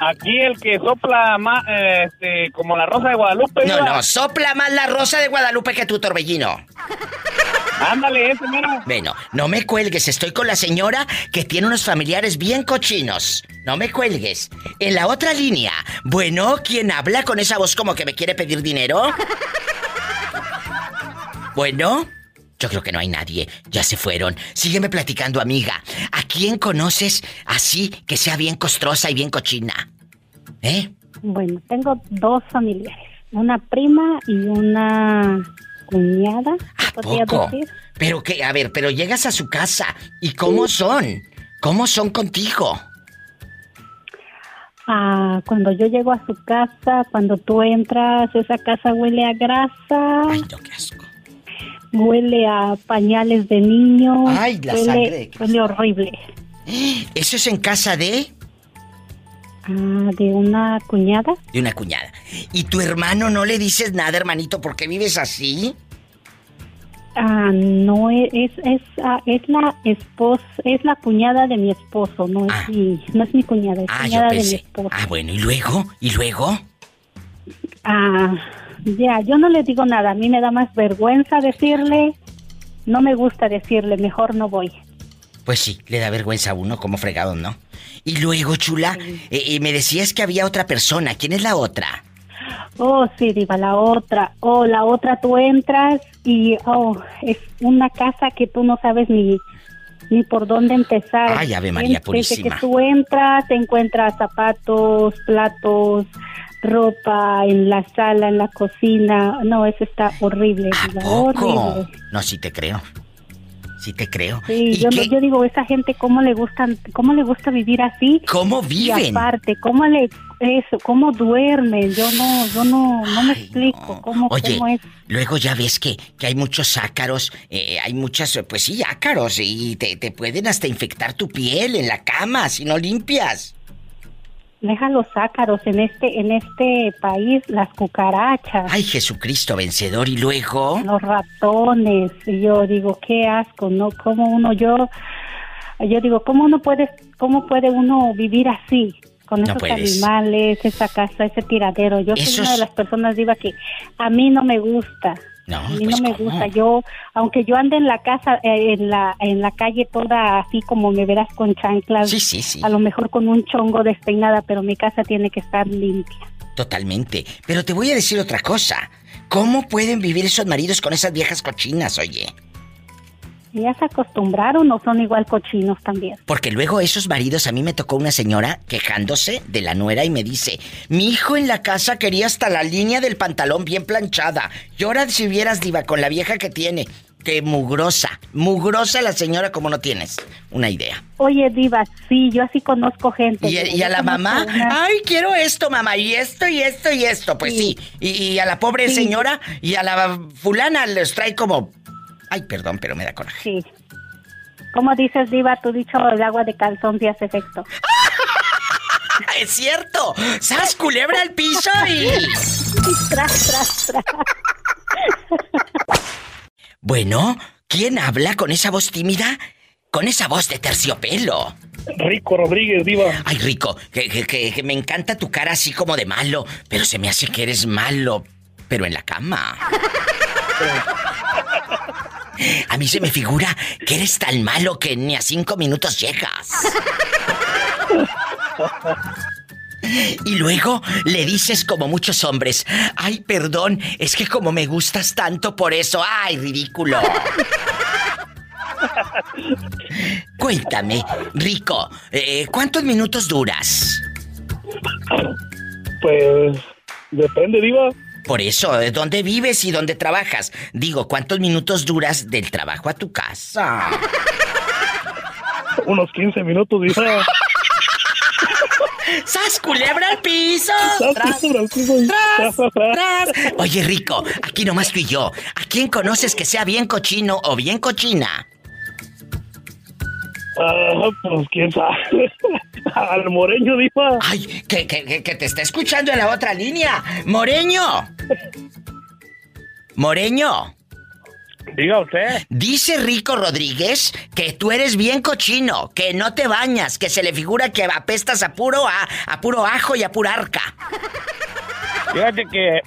Aquí, el que sopla más, este, como la rosa de Guadalupe. No, no, sopla más la rosa de Guadalupe que tu torbellino. Ándale, ese Bueno, no me cuelgues, estoy con la señora que tiene unos familiares bien cochinos. No me cuelgues. En la otra línea, bueno, ¿quién habla con esa voz como que me quiere pedir dinero? Bueno, yo creo que no hay nadie. Ya se fueron. Sígueme platicando, amiga. ¿A quién conoces así que sea bien costrosa y bien cochina? ¿Eh? Bueno, tengo dos familiares. Una prima y una cuñada. ¿A poco? Pero que, a ver, pero llegas a su casa. ¿Y cómo son? ¿Cómo son contigo? Ah, cuando yo llego a su casa, cuando tú entras, esa casa huele a grasa. Ay, no, qué asco huele a pañales de niño. Ay, la sangre. Huele horrible. ¿Eso es en casa de? Ah, de una cuñada. De una cuñada. ¿Y tu hermano no le dices nada, hermanito, porque vives así? Ah, no es es ah, es, la esposa, es la cuñada de mi esposo, no es ah. mi no es mi cuñada, es cuñada de mi esposo. Ah, bueno, ¿y luego? ¿Y luego? Ah, ya, yo no le digo nada. A mí me da más vergüenza decirle. No me gusta decirle, mejor no voy. Pues sí, le da vergüenza a uno como fregado, ¿no? Y luego, chula, eh, eh, me decías que había otra persona. ¿Quién es la otra? Oh, sí, Diva, la otra. Oh, la otra tú entras y, oh, es una casa que tú no sabes ni, ni por dónde empezar. Ay, Ave María Purísima. Desde que tú entras, te encuentras zapatos, platos, ropa en la sala, en la cocina. No, eso está horrible. Horrible. No, sí te creo. Sí te creo. Sí, yo, yo, digo, esa gente cómo le gusta, cómo le gusta vivir así. ¿Cómo viven? Y aparte, cómo le eso, cómo duermen. Yo no, yo no, no me explico cómo, Oye, es. Luego ya ves que, que hay muchos ácaros, eh, hay muchas, pues sí, ácaros y te, te pueden hasta infectar tu piel en la cama si no limpias deja los ácaros en este en este país las cucarachas. Ay Jesucristo vencedor y luego los ratones. Y yo digo qué asco no cómo uno yo yo digo cómo uno puede cómo puede uno vivir así con esos animales esa casa ese tiradero. Yo soy una de las personas diva que a mí no me gusta no, a mí pues, no me gusta. Yo, aunque yo ande en la casa, eh, en la en la calle toda así como me verás con chanclas, sí, sí, sí. a lo mejor con un chongo despeinada, pero mi casa tiene que estar limpia. Totalmente. Pero te voy a decir otra cosa. ¿Cómo pueden vivir esos maridos con esas viejas cochinas, oye? ¿Ya se acostumbraron o son igual cochinos también? Porque luego esos maridos, a mí me tocó una señora quejándose de la nuera y me dice, mi hijo en la casa quería hasta la línea del pantalón bien planchada. Y ahora si vieras, diva, con la vieja que tiene, que mugrosa, mugrosa la señora como no tienes una idea. Oye, diva, sí, yo así conozco gente. ¿Y, a la mamá? Ay, quiero esto, mamá, y esto, y esto, y esto. Pues sí. Y, a la pobre señora y a la fulana les trae como Ay, perdón, pero me da coraje. Sí. Como dices, Diva, tú dicho el agua de calzón sí hace efecto. *laughs* ¡Es cierto! ¡Sas culebra al piso *laughs* y. tras, tras, tras. Bueno, ¿quién habla con esa voz tímida? Con esa voz de terciopelo. Rico Rodríguez, Diva. Ay, Rico, que, que me encanta tu cara así como de malo, pero se me hace que eres malo, pero en la cama. *laughs* A mí se me figura que eres tan malo que ni a cinco minutos llegas. Y luego le dices como muchos hombres, ay, perdón, es que como me gustas tanto por eso, ay, ridículo. Cuéntame, Rico, eh, ¿cuántos minutos duras? Pues depende, Diva. Por eso, ¿de dónde vives y dónde trabajas? Digo, ¿cuántos minutos duras del trabajo a tu casa? Unos 15 minutos, Diva. ¡Sas culebra al piso! ¡Tras, tras, Oye, Rico, aquí nomás tú y yo. ¿A quién conoces que sea bien cochino o bien cochina? Ah, pues quién sabe. *laughs* Al Moreño, Diva. Ay, que, que, que te está escuchando en la otra línea. Moreño. Moreño. Diga usted. Dice Rico Rodríguez que tú eres bien cochino, que no te bañas, que se le figura que apestas a puro, a, puro ajo y a pura arca. Fíjate que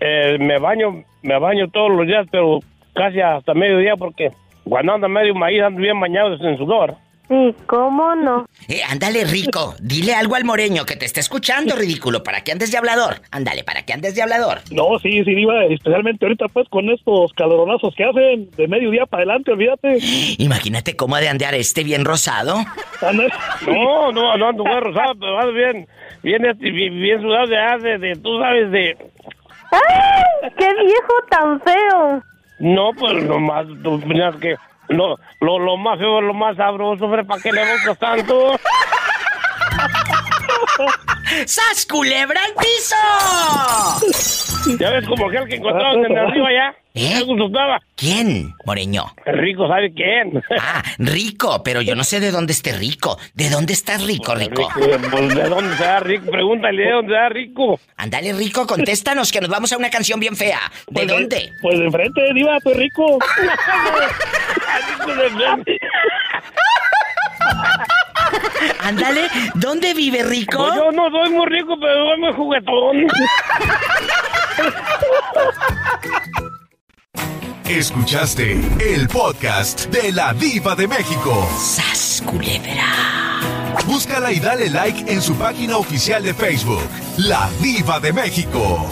eh, me baño, me baño todos los días, pero casi hasta mediodía porque cuando ando medio maíz ando bien bañado en sudor. Sí, ¿cómo no? *laughs* Eh, ándale, Rico. Dile algo al moreño que te está escuchando, ridículo, para que andes de hablador. Ándale, para que andes de hablador. No, sí, sí, Diva, especialmente ahorita, pues, con estos caloronazos que hacen de mediodía para adelante, olvídate. *gasps* Imagínate cómo ha de andear este bien rosado. No, no, no ando bien rosado, pero ando bien, bien, este, bien, sudado de, de, tú sabes, de... ¡Ay! ¡Qué viejo tan feo! No, pues nomás, tú miras que lo, lo, lo más feo, lo más sabroso, ¿para qué le buscas tanto? *laughs* ¡Sas culebra al piso! ¿Ya ves como aquel que encontramos en arriba ya? ¿Eh? ¿Quién, Moreño? Rico, ¿sabe quién? Ah, Rico, pero yo no sé de dónde esté Rico. ¿De dónde está Rico, Rico? Pues, ¿De dónde está Rico? Pregúntale, ¿de dónde está Rico? Ándale, Rico, contéstanos que nos vamos a una canción bien fea. ¿De pues dónde? pues de enfrente, Diva, pues Rico. *laughs* *laughs* *laughs* Ándale, ¿dónde vive Rico? Pues yo no soy muy rico, pero soy muy juguetón. Escuchaste el podcast de la Diva de México. ¡Sas Búscala y dale like en su página oficial de Facebook, La Diva de México.